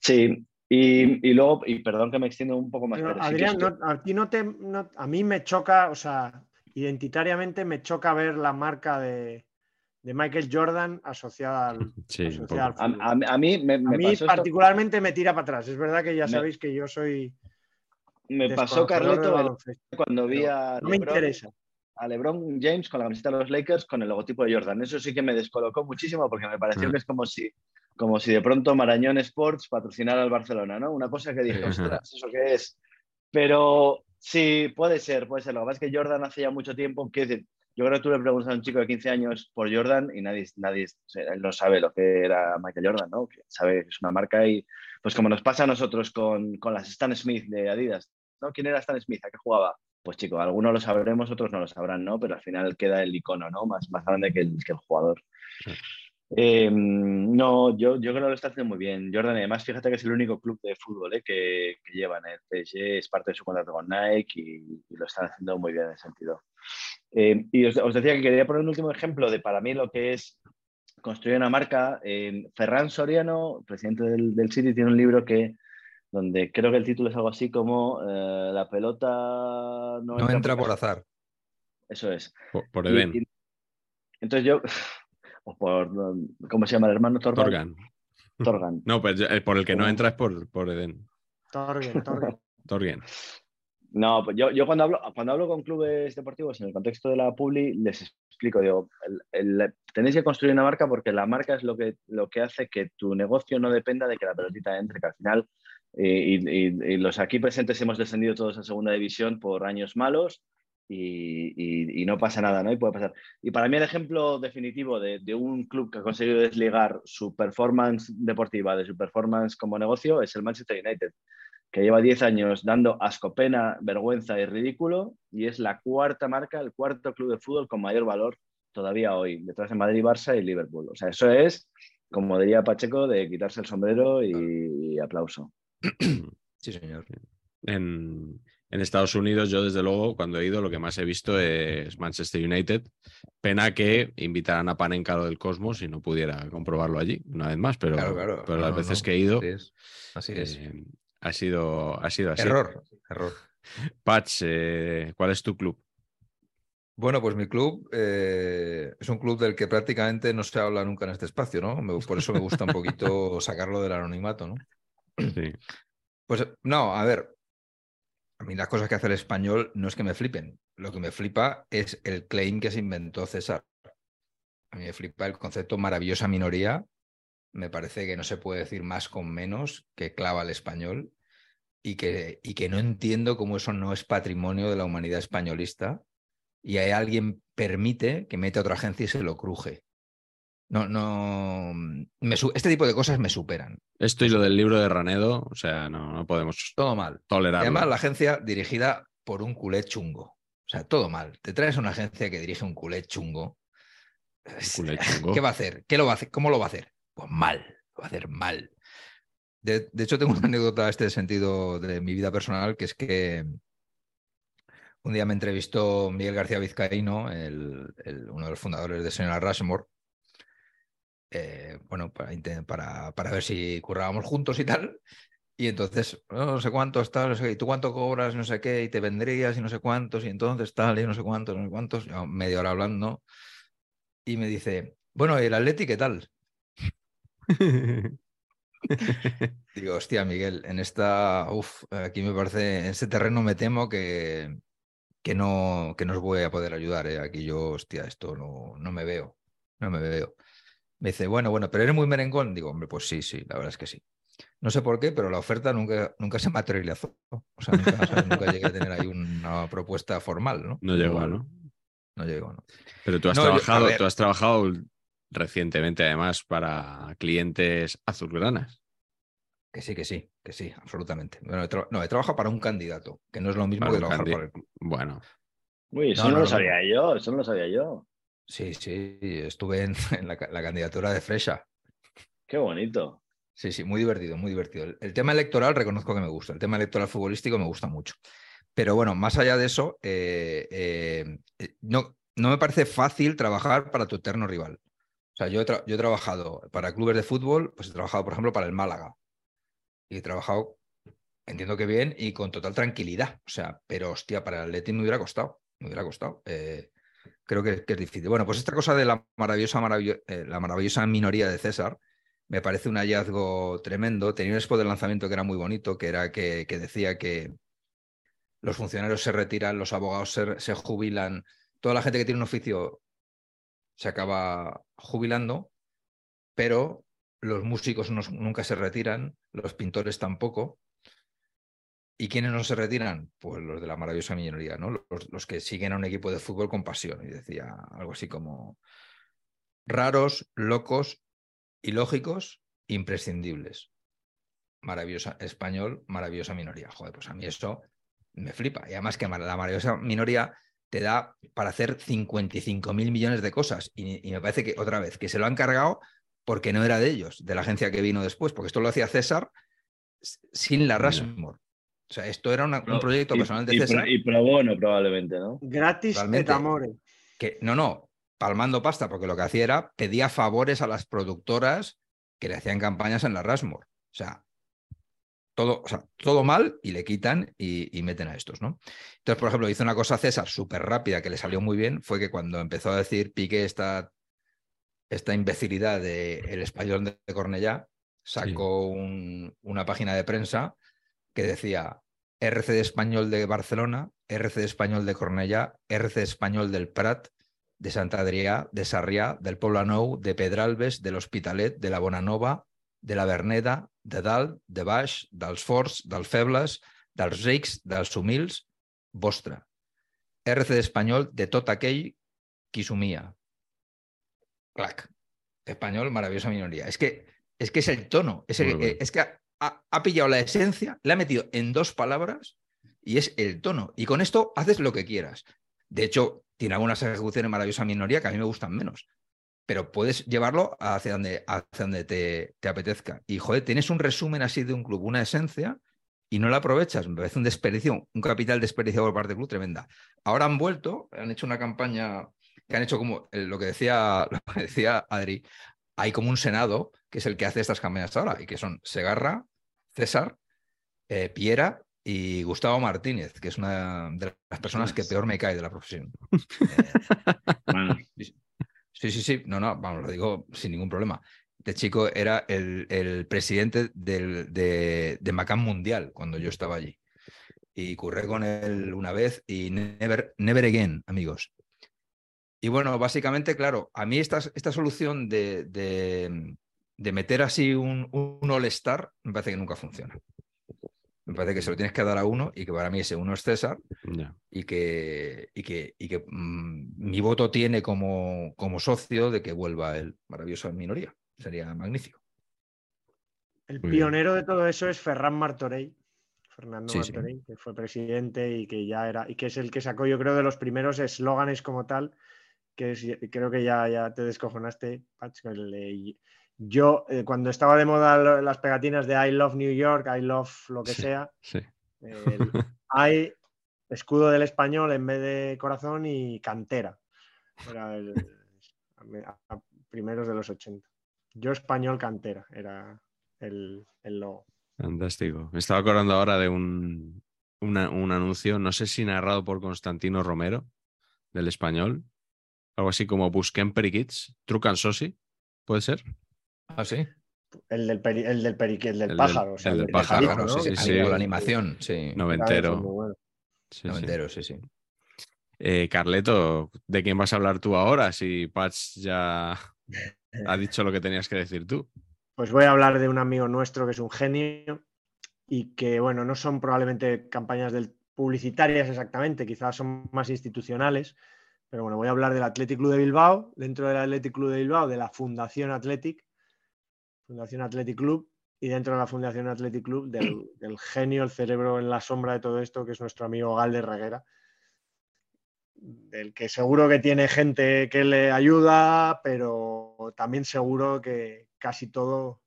Sí, y, y luego, y perdón que me extiendo un poco más. Pero, pero sí que Adrián, no- a ti no te. no- a mí me choca, o sea, identitariamente me choca ver la marca de, de Michael Jordan asociada al, Sí, asociada al a, fútbol. a- a mí me, A me mí pasó esto- particularmente me tira para atrás. Es verdad que ya Me- sabéis que yo soy. me pasó Carleto cuando vi a No me LeBron- interesa. a LeBron James con la camiseta de los Lakers con el logotipo de Jordan. Eso sí que me descolocó muchísimo porque me pareció Ah. que es como si, como si de pronto Marañón Sports patrocinara al Barcelona, ¿no? Una cosa que dije, ostras, ¿eso qué es? Pero sí, puede ser, puede ser. Lo que pasa es que Jordan hace ya mucho tiempo, que decir, yo creo que tú le preguntas a un chico de 15 años por Jordan y nadie, nadie no sabe lo que era Michael Jordan, ¿no? Que sabe que es una marca y pues como nos pasa a nosotros con, con las Stan Smith de Adidas, ¿no? ¿Quién era Stan Smith? ¿A qué jugaba? Pues chico, algunos lo sabremos, otros no lo sabrán, ¿no? Pero al final queda el icono, ¿no? Más, más grande que el, que el jugador. Eh, no, yo, yo creo que lo está haciendo muy bien. Jordan, además, fíjate que es el único club de fútbol ¿eh? que, que llevan. El PSG es parte de su contrato con Nike y, y lo están haciendo muy bien en ese sentido. Eh, y os, os decía que quería poner un último ejemplo de para mí lo que es construir una marca. Eh, Ferran Soriano, presidente del, del City, tiene un libro que donde creo que el título es algo así como La pelota no, No entra por azar. Eso es. Por, por Y- Edén. y- entonces yo, o por, ¿cómo se llama el hermano Torgan? Torgan. Torgan. No, pues eh, por el que no Como- entra es por, por Edén. Torgen, Torgen. Torgen. No, pues yo, yo cuando, hablo, cuando hablo con clubes deportivos en el contexto de la Publi, les explico, digo, el- el- tenéis que construir una marca porque la marca es lo que, lo que hace que tu negocio no dependa de que la pelotita entre, que al final, eh, y, y- y los aquí presentes hemos descendido todos a segunda división por años malos y, y- y no pasa nada, ¿no? Y puede pasar. Y para mí el ejemplo definitivo de, de un club que ha conseguido desligar su performance deportiva de su performance como negocio es el Manchester United que lleva 10 años dando asco, pena, vergüenza y ridículo, y es la cuarta marca, el cuarto club de fútbol con mayor valor todavía hoy, detrás de Madrid, Barça y Liverpool. O sea, eso es, como diría Pacheco, de quitarse el sombrero y, y aplauso. Sí, señor. En, en Estados Unidos, yo desde luego, cuando he ido, lo que más he visto es Manchester United. Pena que invitaran a Panenka lo del Cosmos y no pudiera comprobarlo allí, una vez más, pero, Claro, claro. pero No, las veces no. que he ido, Así es. Así es. eh, ha, sido, ha sido así. Error, error. Patch, eh, ¿cuál es tu club? Bueno, pues mi club eh, es un club del que prácticamente no se habla nunca en este espacio, ¿no? Me- por eso me gusta un poquito sacarlo del anonimato, ¿no? Sí. Pues no, a ver, a mí las cosas que hace el español no es que me flipen. Lo que me flipa es el claim que se inventó César. A mí me flipa el concepto maravillosa minoría. Me parece que no se puede decir más con menos que clava el español y que, y que no entiendo cómo eso no es patrimonio de la humanidad españolista y hay alguien permite que mete a otra agencia y se lo cruje. No, no. me su- este tipo de cosas me superan. Esto y lo del libro de Ranedo, o sea, no, no podemos Todo mal. Y tolerarlo. además, la agencia dirigida por un culé chungo. O sea, todo mal. Te traes una agencia que dirige un culé chungo. culé chungo. ¿Qué va a hacer? ¿Qué lo va a hacer? ¿Cómo lo va a hacer? Pues mal. Lo va a hacer mal. De, de hecho, tengo una anécdota a este sentido de mi vida personal, que es que un día me entrevistó Miguel García Vizcaíno, el- el- uno de los fundadores de Señora Rushmore, eh, bueno, para, para, para ver si currábamos juntos y tal. Y entonces, "Oh, no sé cuántos, tal, no sé qué, y tú cuánto cobras, no sé qué, y te vendrías y no sé cuántos, y entonces tal, y no sé cuántos, no sé cuántos, yo media hora hablando, y me dice, bueno, ¿y el Atleti qué tal? Digo, hostia, Miguel, en esta, uff, aquí me parece, en este terreno me temo que, que, no, que no os voy a poder ayudar, ¿eh? Aquí yo, hostia, esto no, no me veo, no me veo. Me dice, bueno, bueno, pero eres muy merengón. Digo, hombre, pues sí, sí, la verdad es que sí. No sé por qué, pero la oferta nunca, nunca se materializó. O sea, nunca, nunca llegué a tener ahí una propuesta formal, ¿no? No llegó, ¿no? No llegó, ¿no? Pero tú has No, trabajado, tú has trabajado recientemente, además, para clientes azulgranas. Que sí, que sí, que sí, absolutamente. Bueno, he no, he trabajado para un candidato, que no es lo mismo Para que trabajar para el club. Bueno, Uy, eso No, no, no, lo no. sabía yo, eso no lo sabía yo. Sí, sí, estuve en, en la, ca- la candidatura de Fresha. Qué bonito. Sí, sí, muy divertido, muy divertido. El, el tema electoral reconozco que me gusta, el tema electoral futbolístico me gusta mucho. Pero bueno, más allá de eso, eh, eh, eh, no, no me parece fácil trabajar para tu eterno rival. O sea, yo he, tra- yo he trabajado para clubes de fútbol, pues he trabajado, por ejemplo, para el Málaga. Y he trabajado, entiendo que bien y con total tranquilidad. O sea, pero hostia, para el Atleti me hubiera costado, me hubiera costado. Eh, creo que, es difícil. Bueno, pues esta cosa de la maravillosa, maravillo- eh, la maravillosa minoría de César, me parece un hallazgo tremendo. Tenía un spot de lanzamiento que era muy bonito, que era que, que decía que los funcionarios se retiran, los abogados se, se jubilan, toda la gente que tiene un oficio se acaba jubilando, pero los músicos no- nunca se retiran, los pintores tampoco. ¿Y quiénes no se retiran? Pues los de la maravillosa minoría, ¿no? Los, los que siguen a un equipo de fútbol con pasión. Y decía algo así como raros, locos, ilógicos, imprescindibles. Maravillosa español, maravillosa minoría. Joder, pues a mí eso me flipa. Y además que la maravillosa minoría te da para hacer 55 mil millones de cosas. Y, y me parece que, otra vez, que se lo han cargado porque no era de ellos, de la agencia que vino después, porque esto lo hacía César sin la. Rasmor. O sea, esto era una- un proyecto Y- personal de y, César. pro- y pro bono, probablemente, ¿no? Gratis Realmente. et amore. que no, no, palmando pasta, porque lo que hacía era pedía favores a las productoras que le hacían campañas en la Rasmor. O sea, todo, o sea, todo mal y le quitan y, y meten a estos, ¿no? Entonces, por ejemplo, hizo una cosa César súper rápida que le salió muy bien, fue que cuando empezó a decir Piqué esta, esta imbecilidad de el español de Cornellá, sacó un- una página de prensa que decía RC de Español de Barcelona, RC de Español de Cornellá, RC de Español del Prat, de Sant Adrià, de Sarrià, del Poble Nou, de Pedralbes, de l'Hospitalet, de la Bonanova, de la Verneda, de dalt, de baix, dels forts, dels febles, dels rics, dels humils, vostre. RC d'Espanyol de tot aquell qui somia. Clac. Español, maravillosa minoría. Es que es, que es el tono. Es, el- eh, es que ha, pillado la esencia, la ha metido en dos palabras y es el tono. Y con esto haces lo que quieras. De hecho, tiene algunas ejecuciones maravillosa minoría que a mí me gustan menos. Pero puedes llevarlo hacia donde, te, te apetezca. Y joder, tienes un resumen así de un club, una esencia, y no la aprovechas. Me parece un desperdicio, un capital desperdiciado por parte del club tremenda. Ahora han vuelto, han hecho una campaña que han hecho como lo que decía, lo que decía Adri, hay como un senado que es el que hace estas campañas ahora, y que son Segarra, César, eh, Piera y Gustavo Martínez, que es una de las personas que peor me cae de la profesión. Eh, Sí, sí, sí, no, no, vamos, lo digo sin ningún problema. Este chico era el, el presidente del, de, de Macam Mundial cuando yo estaba allí. Y curré con él una vez y never, never again, amigos. Y bueno, básicamente, claro, a mí esta, esta solución de, de, de meter así un, un all-star me parece que nunca funciona. Me parece que se lo tienes que dar a uno y que para mí ese uno es César y que, y que, y que mm, mi voto tiene como, como socio de que vuelva el maravilloso minoría. Sería magnífico. El Muy bien. pionero de todo eso es Ferran Martorell. Fernando Sí, que fue presidente y que ya era, y que es el que sacó, yo creo, de los primeros eslóganes como tal, que es- creo que ya, ya te descojonaste, Patch, con el yo, eh, cuando estaba de moda las pegatinas de I love New York, I love lo que Sí. sea, Sí. el I, escudo del español en vez de corazón y cantera. Era el, a- a primeros de los 80. Yo español cantera, era el, el logo. Fantástico. Me estaba acordando ahora de un, una- un anuncio, no sé si narrado por Constantino Romero, del español. Algo así como Busquem Periquits, Trucan Sosi, ¿puede ser? ¿Ah, sí? El del, peri- el del, perique- el del El del- pájaro. o sea, el del del pájaro, pajarito, ¿no? sí, sí. La animación, sí. Noventero. Bueno. Sí. Noventero, sí, sí. Eh, Carleto, ¿de quién vas a hablar tú ahora? Si Patch ya ha dicho lo que tenías que decir tú. Pues voy a hablar de un amigo nuestro que es un genio y que, bueno, no son probablemente campañas del- publicitarias exactamente, quizás son más institucionales, pero bueno, voy a hablar del Athletic Club de Bilbao, dentro del Athletic Club de Bilbao, de la Fundación Athletic, Fundación Athletic Club, y dentro de la Fundación Athletic Club del, del genio, el cerebro en la sombra de todo esto, que es nuestro amigo Galder Reguera, del que seguro que tiene gente que le ayuda, pero también seguro que casi todo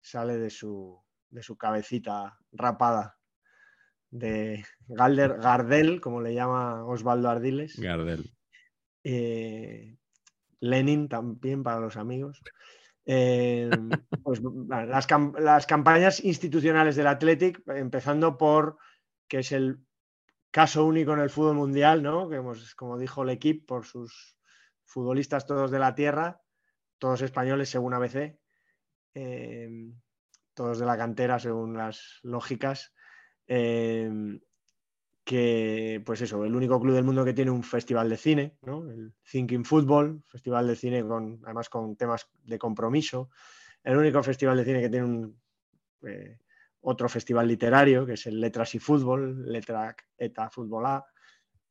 sale de su, de su cabecita rapada. De Galder Gardel, como le llama Osvaldo Ardiles. Gardel. Eh, Lenin también para los amigos. Eh, pues, las, cam- las campañas institucionales del Athletic, empezando por que es el caso único en el fútbol mundial, ¿no? Que hemos, como dijo el equipo, por sus futbolistas todos de la tierra, todos españoles según ABC, eh, todos de la cantera según las lógicas. eh, que, pues eso, el único club del mundo que tiene un festival de cine, ¿no? El Thinking Football, festival de cine con, además con temas de compromiso. El único festival de cine que tiene un, eh, otro festival literario, que es el Letras y Fútbol, Letra ETA Fútbol A,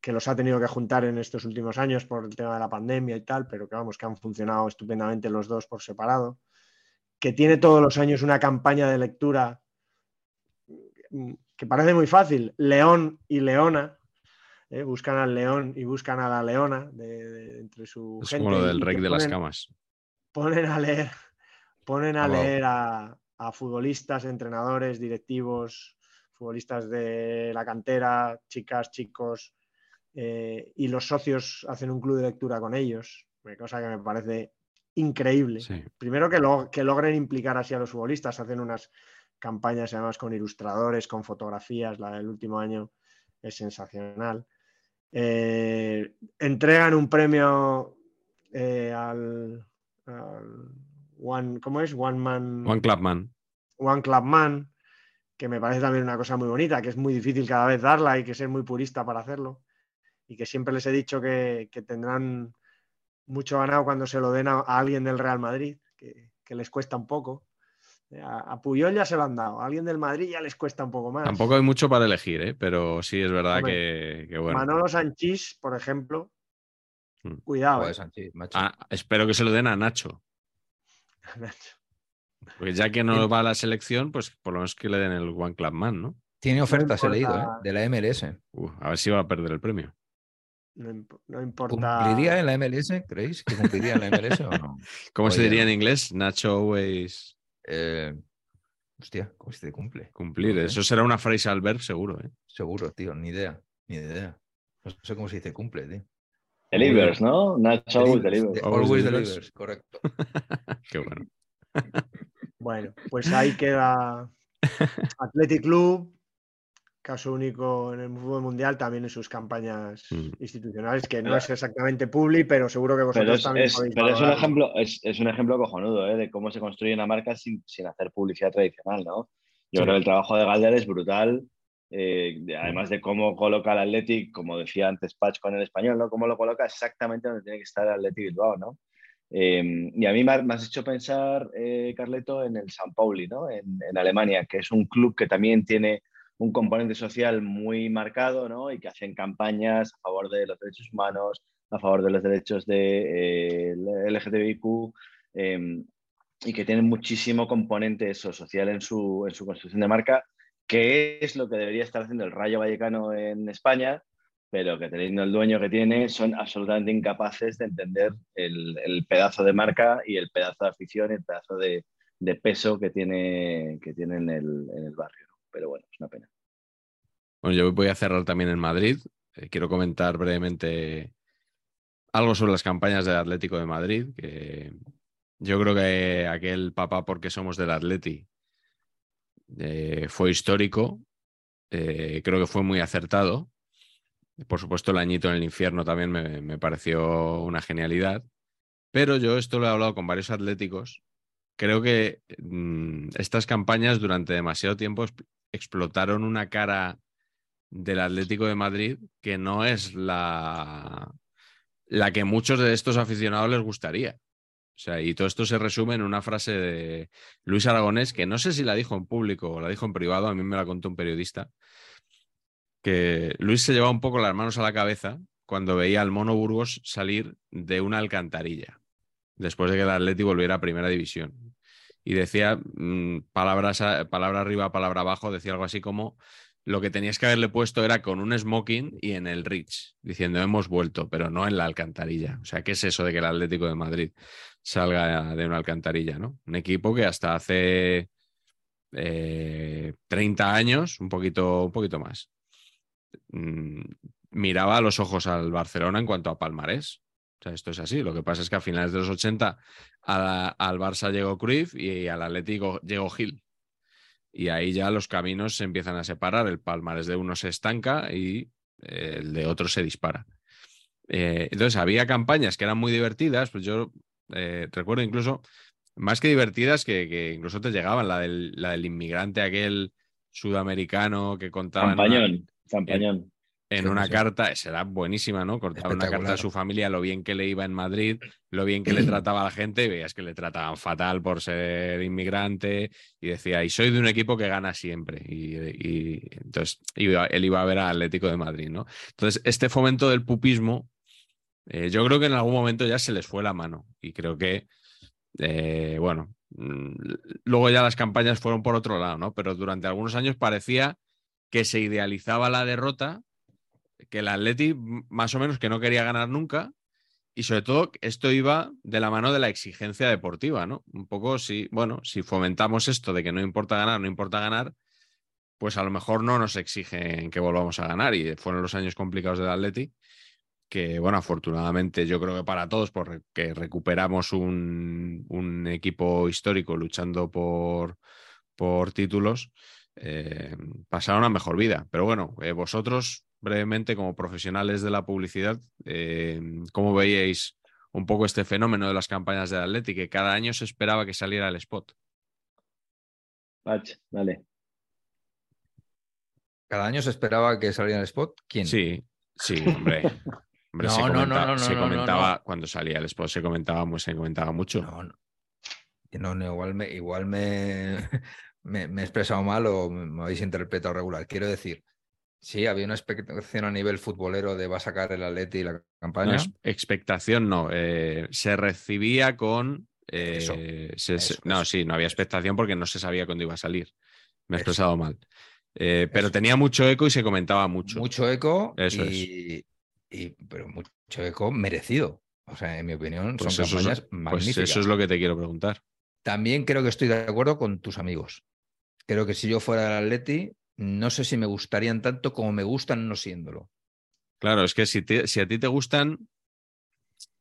que los ha tenido que juntar en estos últimos años por el tema de la pandemia y tal, pero que vamos, que han funcionado estupendamente los dos por separado. Que tiene todos los años una campaña de lectura mm, que parece muy fácil, León y Leona, ¿eh? buscan al león y buscan a la leona de, de- entre su Es gente. como lo del rey de las camas. Ponen a leer, ponen a leer a, a futbolistas, entrenadores, directivos, futbolistas de la cantera, chicas, chicos, eh, y los socios hacen un club de lectura con ellos, cosa que me parece increíble. Sí. Primero que, lo- que logren implicar así a los futbolistas, hacen unas campañas además con ilustradores, con fotografías, la del último año es sensacional. Eh, entregan un premio eh, al, al One, ¿cómo es? One Man, Juan Clapman. One Club Man, que me parece también una cosa muy bonita, que es muy difícil cada vez darla y que ser muy purista para hacerlo. Y que siempre les he dicho que, que tendrán mucho ganado cuando se lo den a, a alguien del Real Madrid, que, que les cuesta un poco. A, a Puyol ya se lo han dado, a alguien del Madrid ya les cuesta un poco más. Tampoco hay mucho para elegir, ¿eh? pero sí es verdad Hombre, que, que bueno. Manolo Sanchís, por ejemplo, Mm. cuidado. Joder, eh. Macho. Ah, espero que se lo den a Nacho. Nacho. Porque ya que no va a la selección, pues por lo menos que le den el One Club Man, ¿no? Tiene ofertas, he leído, importa- ¿eh? de la MLS. Uh, a ver si va a perder el premio. No, imp- no importa. ¿Cumpliría en la MLS? ¿Creéis que cumpliría en la MLS o no? ¿Cómo se diría en inglés? Nacho always Eh, hostia, ¿cómo se cumple? cumplir. No sé. Eso será una frase al verb, seguro. ¿eh? Seguro, tío, ni idea, ni idea. No sé cómo se dice cumple, tío. Delivers, ¿no? Nacho always delivers. De- Always Always delivers. delivers, correcto. Qué bueno. Bueno, pues ahí queda Athletic Club, caso único en el fútbol mundial, también en sus campañas Mm. institucionales, que no es exactamente publi, pero seguro que vosotros Pero es, también es- podéis pero es un ejemplo, es, es un ejemplo cojonudo ¿eh? de cómo se construye una marca sin, sin hacer publicidad tradicional, ¿no? Yo Sí. creo que el trabajo de Galder es brutal. eh, de- además de cómo coloca el Athletic, como decía antes Patch con el español, ¿no? Cómo lo coloca exactamente donde tiene que estar el Athletic Bilbao, ¿no? Eh, y a mí me, ha- me has hecho pensar, eh, Carleto, en el San Pauli, ¿no? En, en Alemania, que es un club que también tiene un componente social muy marcado, ¿no? Y que hacen campañas a favor de los derechos humanos, a favor de los derechos de eh, LGTBIQ, eh, y que tienen muchísimo componente eso, social en su, en su construcción de marca, que es lo que debería estar haciendo el Rayo Vallecano en España, pero que teniendo el dueño que tiene, son absolutamente incapaces de entender el, el pedazo de marca y el pedazo de afición el pedazo de, de peso que tiene, que tiene en, el, en el barrio. Pero bueno, es una pena. Bueno, yo voy a cerrar también en Madrid. Eh, quiero comentar brevemente algo sobre las campañas del Atlético de Madrid, que yo creo que aquel papá porque somos del Atleti eh, fue histórico. Eh, creo que fue muy acertado. Por supuesto, el añito en el infierno también me, me pareció una genialidad. Pero yo esto lo he hablado con varios atléticos. Creo que mm, estas campañas durante demasiado tiempo exp- explotaron una cara del Atlético de Madrid que no es la, la que muchos de estos aficionados les gustaría. O sea, y todo esto se resume en una frase de Luis Aragonés, que no sé si la dijo en público o la dijo en privado, a mí me la contó un periodista, que Luis se llevaba un poco las manos a la cabeza cuando veía al Mono Burgos salir de una alcantarilla, después de que el Atlético volviera a primera división. y decía mm, palabra arriba, palabra abajo, decía algo así como lo que tenías que haberle puesto era con un smoking y en el Rich, diciendo hemos vuelto, pero no en la alcantarilla. O sea, ¿qué es eso de que el Atlético de Madrid salga de una alcantarilla, ¿no? Un equipo que hasta hace eh, 30 años, un poquito, un poquito más, mm, miraba a los ojos al Barcelona en cuanto a palmarés. O sea, esto es así. Lo que pasa es que a finales de los 80 a la- al Barça llegó Cruyff y al Atlético llegó Gil. Y ahí ya los caminos se empiezan a separar. El palmarés de uno se estanca y eh, el de otro se dispara. Eh, entonces había campañas que eran muy divertidas. Pues yo eh, recuerdo incluso más que divertidas que, que incluso te llegaban la del, la del inmigrante aquel sudamericano que contaba Campañón, campañón. En una carta, esa era buenísima, ¿no? Cortaba una carta a su familia, lo bien que le iba en Madrid, lo bien que le trataba a la gente, y veías que le trataban fatal por ser inmigrante, y decía, y soy de un equipo que gana siempre. Y, y entonces iba- él iba a ver al Atlético de Madrid, ¿no? Entonces, este fomento del pupismo, eh, yo creo que en algún momento ya se les fue la mano, y creo que, eh, bueno, mm, luego ya las campañas fueron por otro lado, ¿no? Pero durante algunos años parecía que se idealizaba la derrota que el Atleti más o menos que no quería ganar nunca y sobre todo esto iba de la mano de la exigencia deportiva, ¿no? Un poco si, bueno, si fomentamos esto de que no importa ganar, no importa ganar, pues a lo mejor no nos exigen que volvamos a ganar y fueron los años complicados del Atleti que, bueno, afortunadamente yo creo que para todos, porque recuperamos un, un equipo histórico luchando por, por títulos, eh, pasaron a mejor vida. Pero bueno, eh, vosotros, brevemente, como profesionales de la publicidad, eh, ¿cómo veíais un poco este fenómeno de las campañas del Atleti? Que cada año se esperaba que saliera el spot. Pach, dale. Cada año se esperaba que saliera el spot. ¿Quién? Sí, sí, hombre. Hombre, No, se, no, no, comenta- no, no, se no, comentaba, no. cuando salía el spot, se comentaba, se comentaba mucho. No, no. No, no, igual me, igual me, me, me he expresado mal o me habéis interpretado regular. Quiero decir, sí, había una expectación a nivel futbolero de va a sacar el Atleti y la No, campaña. es- expectación no, eh, se recibía con... eh, Eso, se- eso, no, eso. sí, no había expectación porque no se sabía cuándo iba a salir. Me he expresado mal. Eh, pero tenía mucho eco y se comentaba mucho. Mucho eco Eso y, y- pero mucho eco merecido. O sea, en mi opinión, Pues son es, campañas pues magníficas. eso es lo que te quiero preguntar. También creo que estoy de acuerdo con tus amigos. Creo que si yo fuera el Atleti, no sé si me gustarían tanto como me gustan no siéndolo. Claro, es que si, te- si a ti te gustan,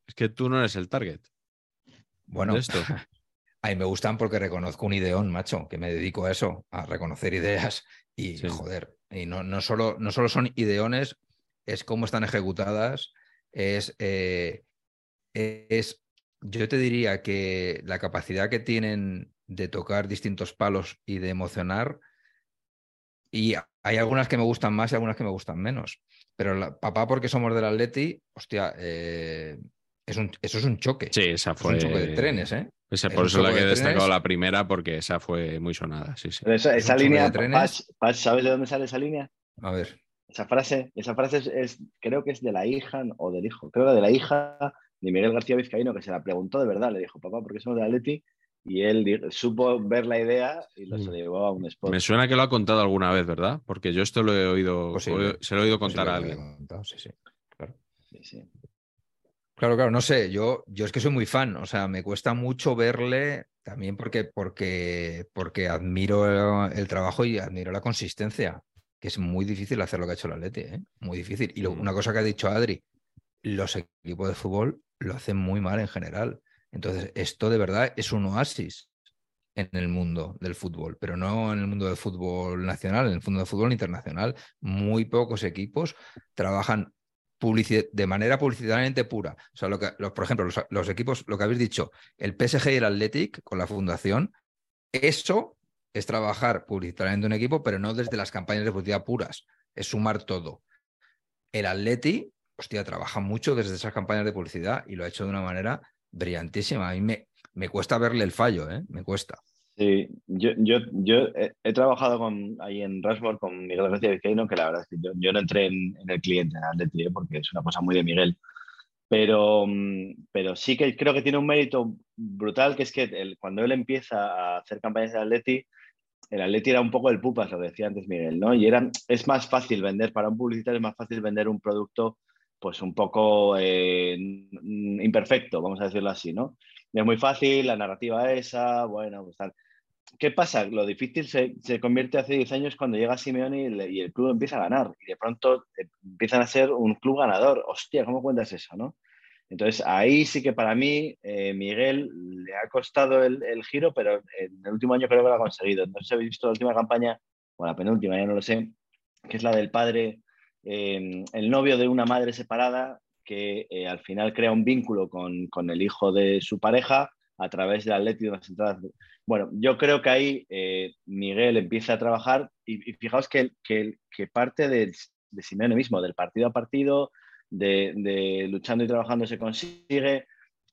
es que tú no eres el target Bueno, esto. a mí me gustan porque reconozco un ideón, macho, que me dedico a eso, a reconocer ideas y Sí. joder. Y no, no, solo, no solo son ideones, es cómo están ejecutadas, es, eh, es, yo te diría que la capacidad que tienen de tocar distintos palos y de emocionar, y hay algunas que me gustan más y algunas que me gustan menos. Pero la- papá, porque somos del Atleti, hostia, eh, es un, eso es un choque. Sí, esa Es fue. un choque de trenes, ¿eh? esa- Es por eso la que he de destacado la primera, porque esa fue muy sonada. Sí, sí. Pero esa, Es línea, de trenes. Pach, Pach, ¿sabes de dónde sale esa línea? A ver. Esa frase, esa frase es, es- creo que es de la hija o del hijo, creo que de la hija de Miguel García Vizcaíno, que se la preguntó de verdad, le dijo, papá, ¿por qué somos de Atleti? Y él supo ver la idea y lo Mm. se lo llevó a un spot. Me suena que lo ha contado alguna vez, ¿verdad? Porque yo esto lo he oído, Posible. oído- se lo he oído contar a Posible alguien. contado, sí, sí, claro. Sí, sí. Claro, claro, no sé, yo, yo es que soy muy fan, o sea, me cuesta mucho verle también porque, porque, porque admiro el, el trabajo y admiro la consistencia, que es muy difícil hacer lo que ha hecho el Atleti, ¿eh? muy difícil. Y lo- Mm. una cosa que ha dicho Adri, los equipos de fútbol lo hacen muy mal en general. Entonces, esto de verdad es un oasis en el mundo del fútbol, pero no en el mundo del fútbol nacional, en el mundo del fútbol internacional. Muy pocos equipos trabajan de manera publicitariamente pura. O sea, por ejemplo, los, los equipos, lo que habéis dicho, el PSG y el Athletic con la fundación, eso es trabajar publicitariamente un equipo, pero no desde las campañas de publicidad puras, es sumar todo. El Atleti, hostia, trabaja mucho desde esas campañas de publicidad y lo ha hecho de una manera brillantísima. A mí me, me cuesta verle el fallo, ¿eh? Me cuesta. Sí, yo, yo, yo he, trabajado con, ahí en Rushmore con Miguel García Vizcaíno, que la verdad es que yo, yo no entré en, el cliente en Atleti, ¿eh? porque es una cosa muy de Miguel. Pero, mm, pero sí que creo que tiene un mérito brutal, que es que cuando él empieza a hacer campañas de Atleti, el Atleti era un poco el pupas, lo decía antes Miguel, ¿no? Y era, es más fácil vender, para un publicitario es más fácil vender un producto pues un poco eh, imperfecto, vamos a decirlo así, ¿no? Es muy fácil, la narrativa esa, bueno, pues tal. ¿Qué pasa? Lo difícil se, se convierte hace 10 años cuando llega Simeone y el club empieza a ganar. Y de pronto eh, empiezan a ser un club ganador. Hostia, ¿cómo cuentas eso, no? Entonces ahí sí que para mí eh, Miguel le ha costado el, el giro, pero en el último año creo que lo ha conseguido. No sé si habéis visto la última campaña, o la penúltima, ya no lo sé, que es la del padre, eh, el novio de una madre separada que eh, al final crea un vínculo con, con el hijo de su pareja a través del Atleti de las entradas. Bueno, yo creo que ahí eh, Miguel empieza a trabajar y, y fijaos que, que, que parte de, de Simeone mismo, del partido a partido, de, de luchando y trabajando se consigue.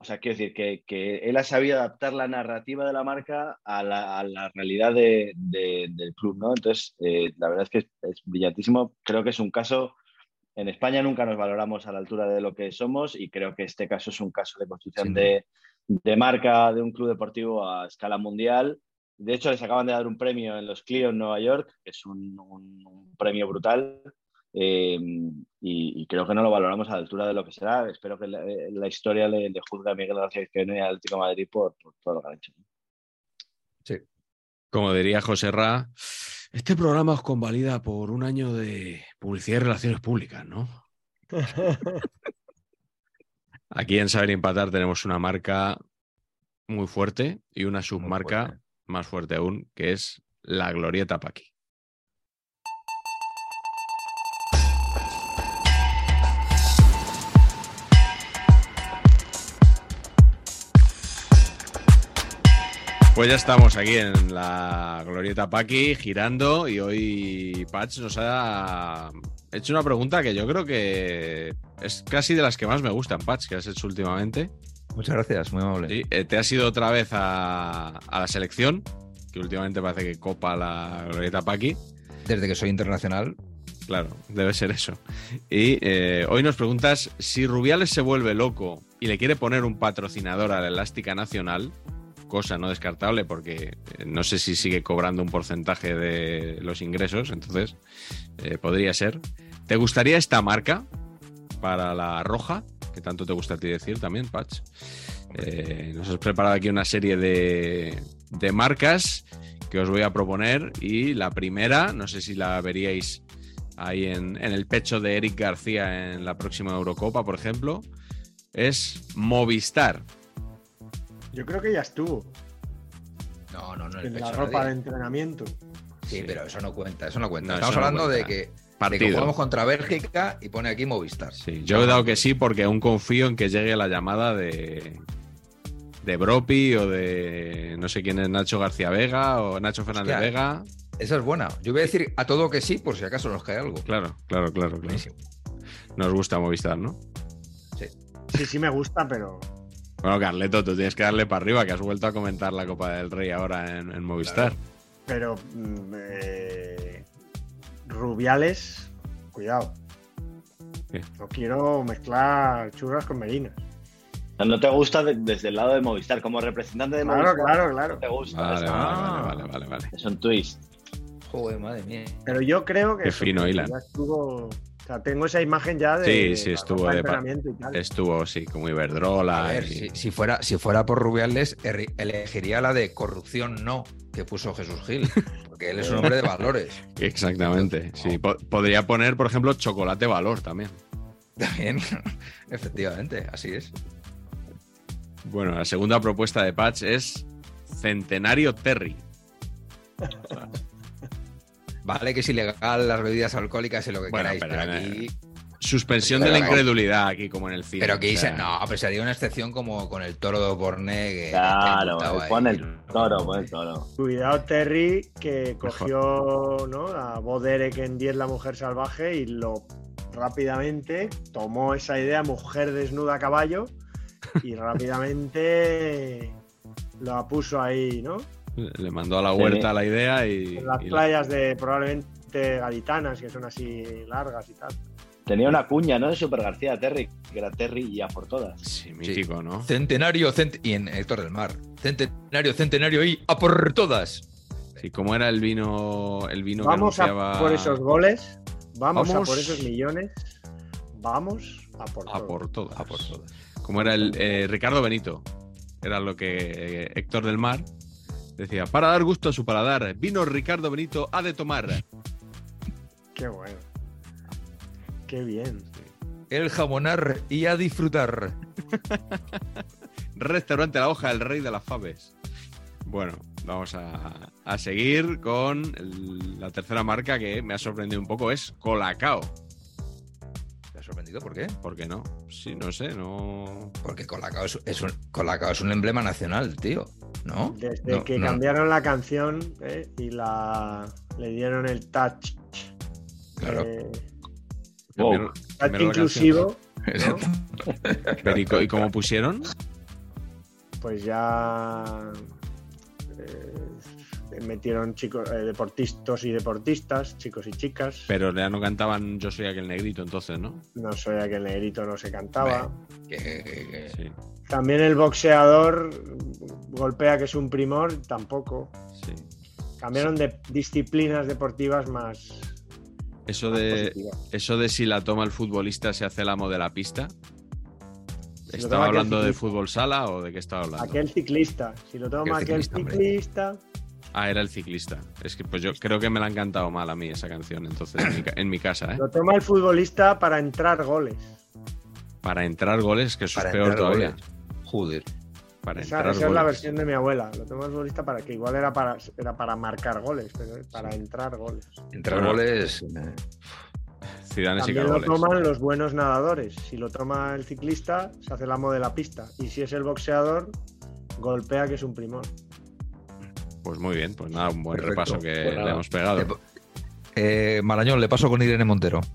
O sea, quiero decir que, que él ha sabido adaptar la narrativa de la marca a la, a la realidad de, de, del club, ¿no? Entonces, eh, la verdad es que es, es, brillantísimo. Creo que es un caso. En España nunca nos valoramos a la altura de lo que somos y creo que este caso es un caso de construcción sí. de, de, marca de un club deportivo a escala mundial. De hecho, les acaban de dar un premio en los Clio en Nueva York, que es un, un, un premio brutal. Eh, y, y, creo que no lo valoramos a la altura de lo que será. Espero que la, la historia le, le, juzgue a Miguel García Izquierdo y al Atlético de Madrid por, por, todo lo que han hecho. Sí. Como diría José Ra, este programa os convalida por un año de publicidad y relaciones públicas, ¿no? Aquí en Saber Empatar tenemos una marca muy fuerte y una submarca fuerte. más fuerte aún, que es la Glorieta Paqui. Pues ya estamos aquí en la Glorieta Paqui girando y hoy Patch nos ha hecho una pregunta que yo creo que es casi de las que más me gustan, Patch, que has hecho últimamente. Muchas gracias, muy amable. Sí, eh, te has ido otra vez a, a, la selección, que últimamente parece que copa la Glorieta Paqui. Desde que soy internacional. Claro, debe ser eso. Y eh, hoy nos preguntas si Rubiales se vuelve loco y le quiere poner un patrocinador a la Elástica Nacional, cosa no descartable porque eh, no sé si sigue cobrando un porcentaje de los ingresos, entonces eh, podría ser. ¿Te gustaría esta marca para la roja? Que tanto te gusta a ti decir también, Patch. Eh, nos has preparado aquí una serie de, de, marcas que os voy a proponer y la primera, no sé si la veríais ahí en, en el pecho de Eric García en la próxima Eurocopa, por ejemplo, es Movistar. Yo creo que ya estuvo. No, no, no. En la ropa de entrenamiento. Sí, sí, pero eso no cuenta, eso no cuenta. No, Estamos hablando cuenta. de que, que jugamos contra Bélgica y pone aquí Movistar. Sí, yo he dado que sí porque aún confío en que llegue la llamada de, de Bropi o de no sé quién es Nacho García Vega o Nacho Fernández Hostia, Vega. Esa es buena. Yo voy a decir a todo que sí por si acaso nos cae algo. Claro, claro, claro. claro. Buenísimo. Nos gusta Movistar, ¿no? Sí. Sí, sí me gusta, pero bueno, Carleto, tú tienes que darle para arriba, que has vuelto a comentar la Copa del Rey ahora en, en Movistar. Claro. Pero eh, Rubiales, cuidado. ¿Qué? No quiero mezclar churras con merinas. No te gusta de, desde el lado de Movistar, como representante de claro, Movistar. Claro, claro, No te gusta. Vale, eso. vale, Ah. vale, vale, vale, vale. Es un twist. Joder, madre mía. Pero yo creo que. Qué eso, fino, que Ilan. ya estuvo. Sea, tengo esa imagen ya de. Sí, sí, estuvo de entrenamiento y tal. Estuvo, sí, como Iberdrola. A ver, y- si, si fuera, si fuera por Rubiales, er- elegiría la de corrupción no que puso Jesús Gil, porque él es un hombre de valores. Exactamente. Sí, po- podría poner, por ejemplo, chocolate valor también. También, efectivamente, así es. Bueno, la segunda propuesta de Patch es Centenario Terry. Vale que es ilegal las bebidas alcohólicas y lo que Bueno, queráis, pero, pero, aquí. Suspensión Pero de la no. incredulidad aquí, como en el cine. Pero aquí O sea, se- no, pero sería una excepción como con el toro de Borne. Que Claro, que pon el toro, pon el toro. Cuidado, Terry, que cogió ¿no? a Bo Derek en 10 La Mujer Salvaje y lo rápidamente tomó esa idea, mujer desnuda a caballo, y rápidamente la puso ahí, ¿no? Le mandó a la Sí. huerta la idea y. En las y- playas de probablemente gaditanas, que son así largas y tal. Tenía una cuña, ¿no? De Super García Terry, que era Terry y a por todas. Sí, mítico, ¿no? Centenario, cent- y en Héctor del Mar. Centenario, centenario y a por todas. Sí, ¿cómo era el vino, el vino Vamos que a anunciaba por esos goles, vamos, Vamos. a por esos millones, vamos a por a todo. por todas? A por todas. Como era el eh, Ricardo Benito. Era lo que eh, Héctor del Mar decía. Para dar gusto a su paladar, vino Ricardo Benito ha de tomar. Qué bueno. Qué bien. El jamonar y a disfrutar. Restaurante La Hoja, el rey de las faves. Bueno, vamos a, a seguir con el- la tercera marca que me ha sorprendido un poco, es Colacao. ¿Te has sorprendido por qué? ¿Por qué no? Sí, no sé, no... Porque Colacao es, es un, Colacao es un emblema nacional, tío. ¿No? Desde No, que no. cambiaron la canción eh, y la le dieron el touch, Claro. eh, Wow. Cambiaron- touch cambiaron inclusivo. Pero ¿y, cómo pusieron? pues ya eh, metieron chicos, eh, deportistas y deportistas, chicos y chicas. Pero ya no cantaban Yo soy aquel negrito entonces, ¿no? No soy aquel negrito, no se cantaba. Que- que- que- Sí, También el boxeador golpea que es un primor, tampoco. sí. Cambiaron de disciplinas deportivas más, Eso más de, positivas. eso de si la toma el futbolista se hace el amo de la pista. Si ¿Estaba hablando de fútbol sala o de qué estaba hablando? Aquel ciclista, si lo toma Aquel ciclista, Ah, era el ciclista. Es que pues yo creo que me la han cantado mal a mí esa canción, entonces en mi, en mi casa, ¿eh? lo toma el futbolista para entrar goles. Para entrar goles, que eso Para es peor todavía. goles. Joder. Para Esa, entrar esa es la versión de mi abuela. Lo toma el futbolista para que igual era para, era para marcar goles, pero para entrar goles. Entrar Bueno. goles. eh, Zidane También lo goles. toman los buenos nadadores. Si lo toma el ciclista, se hace el amo de la pista. Y si es el boxeador, golpea que es un primor. Pues muy bien, pues nada, un buen Perfecto. repaso que Pues le hemos pegado. eh, Marañón, le paso con Irene Montero.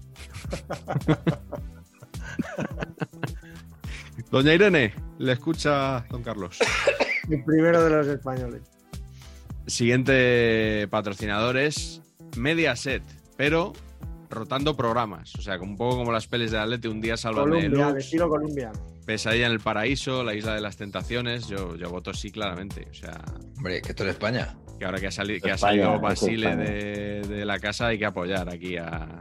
Doña Irene, le escucha don Carlos. El primero de los españoles. Siguiente patrocinador es Mediaset, pero rotando programas. O sea, como un poco como las pelis de Atleti, un día Sálvame Colombia, Deluxe, estilo Colombia. Pesadilla en el Paraíso, La Isla de las Tentaciones. Yo, yo voto sí claramente. O sea, Hombre, que esto es España. que ahora que ha, sali- que ha salido Basile de, de la casa hay que apoyar aquí a...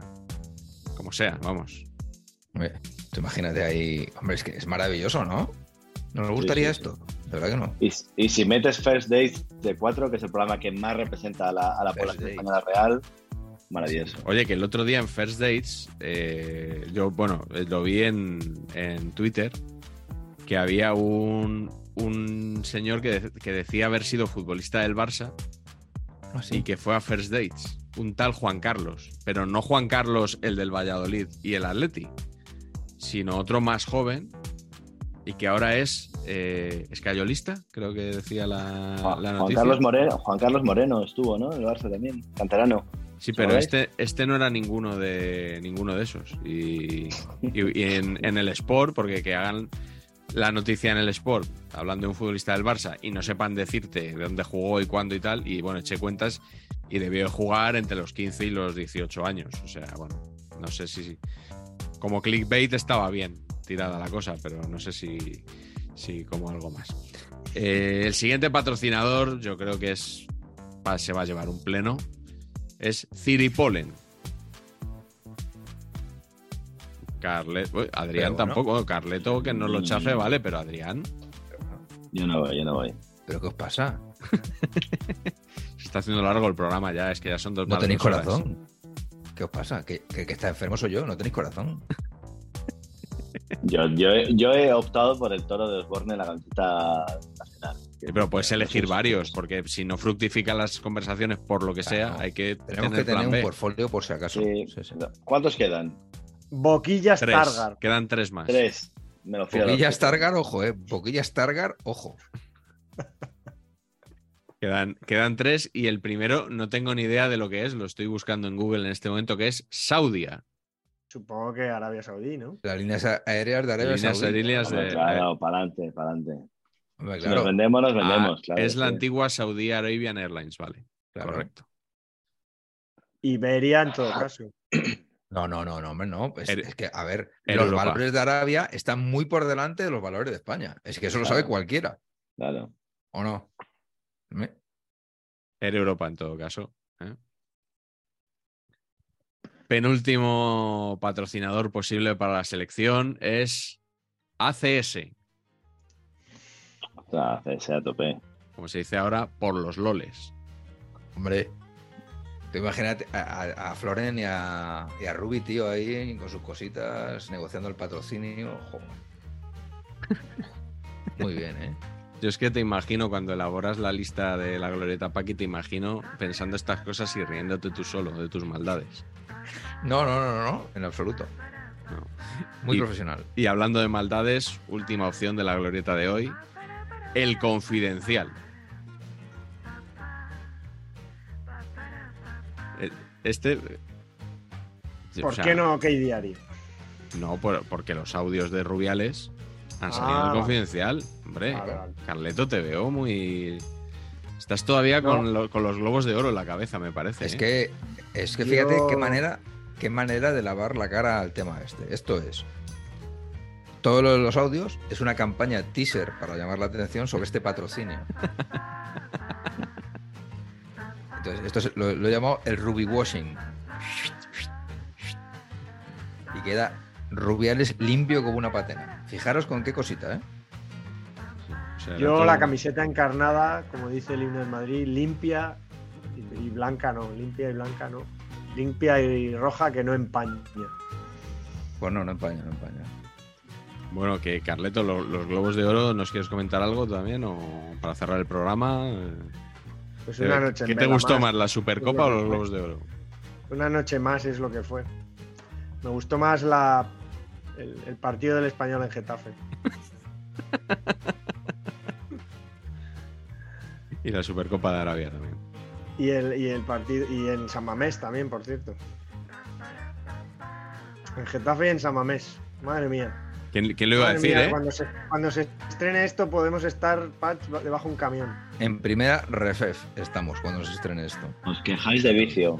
Como sea, vamos. Hombre, tú imagínate ahí. Hombre, es que es maravilloso, ¿no? ¿No nos gustaría sí, sí. esto? De verdad que no. Y, y si metes First Days de 4, que es el programa que más representa a la, a la población española real, maravilloso. Oye, que el otro día en First Dates, eh, yo, bueno, eh, lo vi en, en Twitter, que había un, un señor que, de- que decía haber sido futbolista del Barça y que fue a First Dates, un tal Juan Carlos, pero no Juan Carlos el del Valladolid y el Atleti, sino otro más joven y que ahora es eh, escayolista, creo que decía la, Juan, la Juan noticia. Carlos Moreno, Juan Carlos Moreno estuvo, ¿no? En el Barça también, canterano. Sí, pero este, este no era ninguno de ninguno de esos. Y, y- y en, en el Sport, porque que hagan la noticia en el Sport, hablando de un futbolista del Barça, y no sepan decirte de dónde jugó y cuándo y tal, y bueno, eché cuentas y debió de jugar entre los 15 y los 18 años. O sea, bueno, no sé si. Como clickbait estaba bien tirada la cosa, pero no sé si, si como algo más. Eh, el siguiente patrocinador, yo creo que es se va a llevar un pleno, es Ciripolen. Carleto, uy, Adrián bueno. tampoco, Carleto que no lo chafe, Mm. vale, pero Adrián Yo no voy, yo no voy. ¿Pero qué os pasa? se está haciendo largo el programa ya, es que ya son dos No tenéis horas. corazón. ¿Qué os pasa? ¿Que, que, que está enfermo soy yo? ¿No tenéis corazón? Yo, yo, he- yo he optado por el toro de Osborne en la camiseta nacional. Pero puedes elegir sé si- varios, porque si no fructifican las conversaciones por lo que sea, Claro. hay que Tenemos tener que tener plan un portfolio por si acaso. Sí. Sí, sí. ¿Cuántos quedan? Boquillas Tres, Targar. quedan tres más. Tres. Me lo fío. a los Boquilla tres. Stargar, ojo, eh. Boquilla Stargar, ojo. Quedan, quedan tres y el primero no tengo ni idea de lo que es, lo estoy buscando en Google en este momento, que es Saudia. Supongo que Arabia Saudí, ¿no? Las líneas aéreas de Arabia Líneas Saudí. aéreas de- Claro, para adelante, para adelante. Hombre, Si claro, nos vendemos, nos vendemos. Ah, claro. es la sí. antigua Saudi Arabian Airlines, vale. claro. Correcto. Iberia en todo caso. No, no, no, no, hombre, no. Es, Er- es que, a ver, los Europa. valores de Arabia están muy por delante de los valores de España. Es que eso lo sabe Claro. cualquiera, Claro. ¿o no? Me- Era Europa en todo caso. ¿eh? Penúltimo patrocinador posible para la selección es ACS, O sea, CS a tope. como se dice ahora, por los loles. Hombre, tú imagínate a, a- a Floren y a, y a Ruby, tío, ahí con sus cositas, negociando el patrocinio. Joder. Muy bien, ¿eh? Yo es que te imagino cuando elaboras la lista de la glorieta Paqui, te imagino pensando estas cosas y riéndote tú solo de tus maldades. No, no, no, no, no, en absoluto. No. Muy Y- profesional. Y hablando de maldades, última opción de la glorieta de hoy, el confidencial. Eh, Este... o ¿Por sea, qué no OK Diario? No, por- porque los audios de Rubiales han salido en Ah, el vale. confidencial. Hombre, Vale, vale. Carleto, te veo muy... Estás todavía No. con, lo- con los globos de oro en la cabeza, me parece. Es ¿eh? que, es que fíjate Yo- qué manera, qué manera de lavar la cara al tema este. Esto es. Todo lo de los audios es una campaña teaser para llamar la atención sobre este patrocinio. Entonces, esto es- lo, lo he llamado el Ruby Washing. Y queda Rubiales limpio como una patena. Fijaros con qué cosita, ¿eh? O sea, era Yo todo- la camiseta encarnada, como dice el himno de Madrid, limpia y, blanca no, limpia y blanca no. Limpia y roja que no empaña. Pues no, no empaña, no empaña. Bueno, que Carleto, lo- los globos de oro, ¿nos quieres comentar algo también? ¿O para cerrar el programa? Eh, Pues una noche en ¿Qué te gustó más, la Supercopa o los globos de oro? Una noche más es lo que fue. Me gustó más la, el, el partido del español en Getafe. Y la Supercopa de Arabia también. Y el, y el partido y en San Mamés también, por cierto. En Getafe y en San Mamés. Madre mía. ¿Quién, quién lo iba a decir, mía, eh? Cuando se, cuando se estrene esto podemos estar Patch, debajo de un camión. En primera refef estamos cuando se estrene esto. Os quejáis de vicio.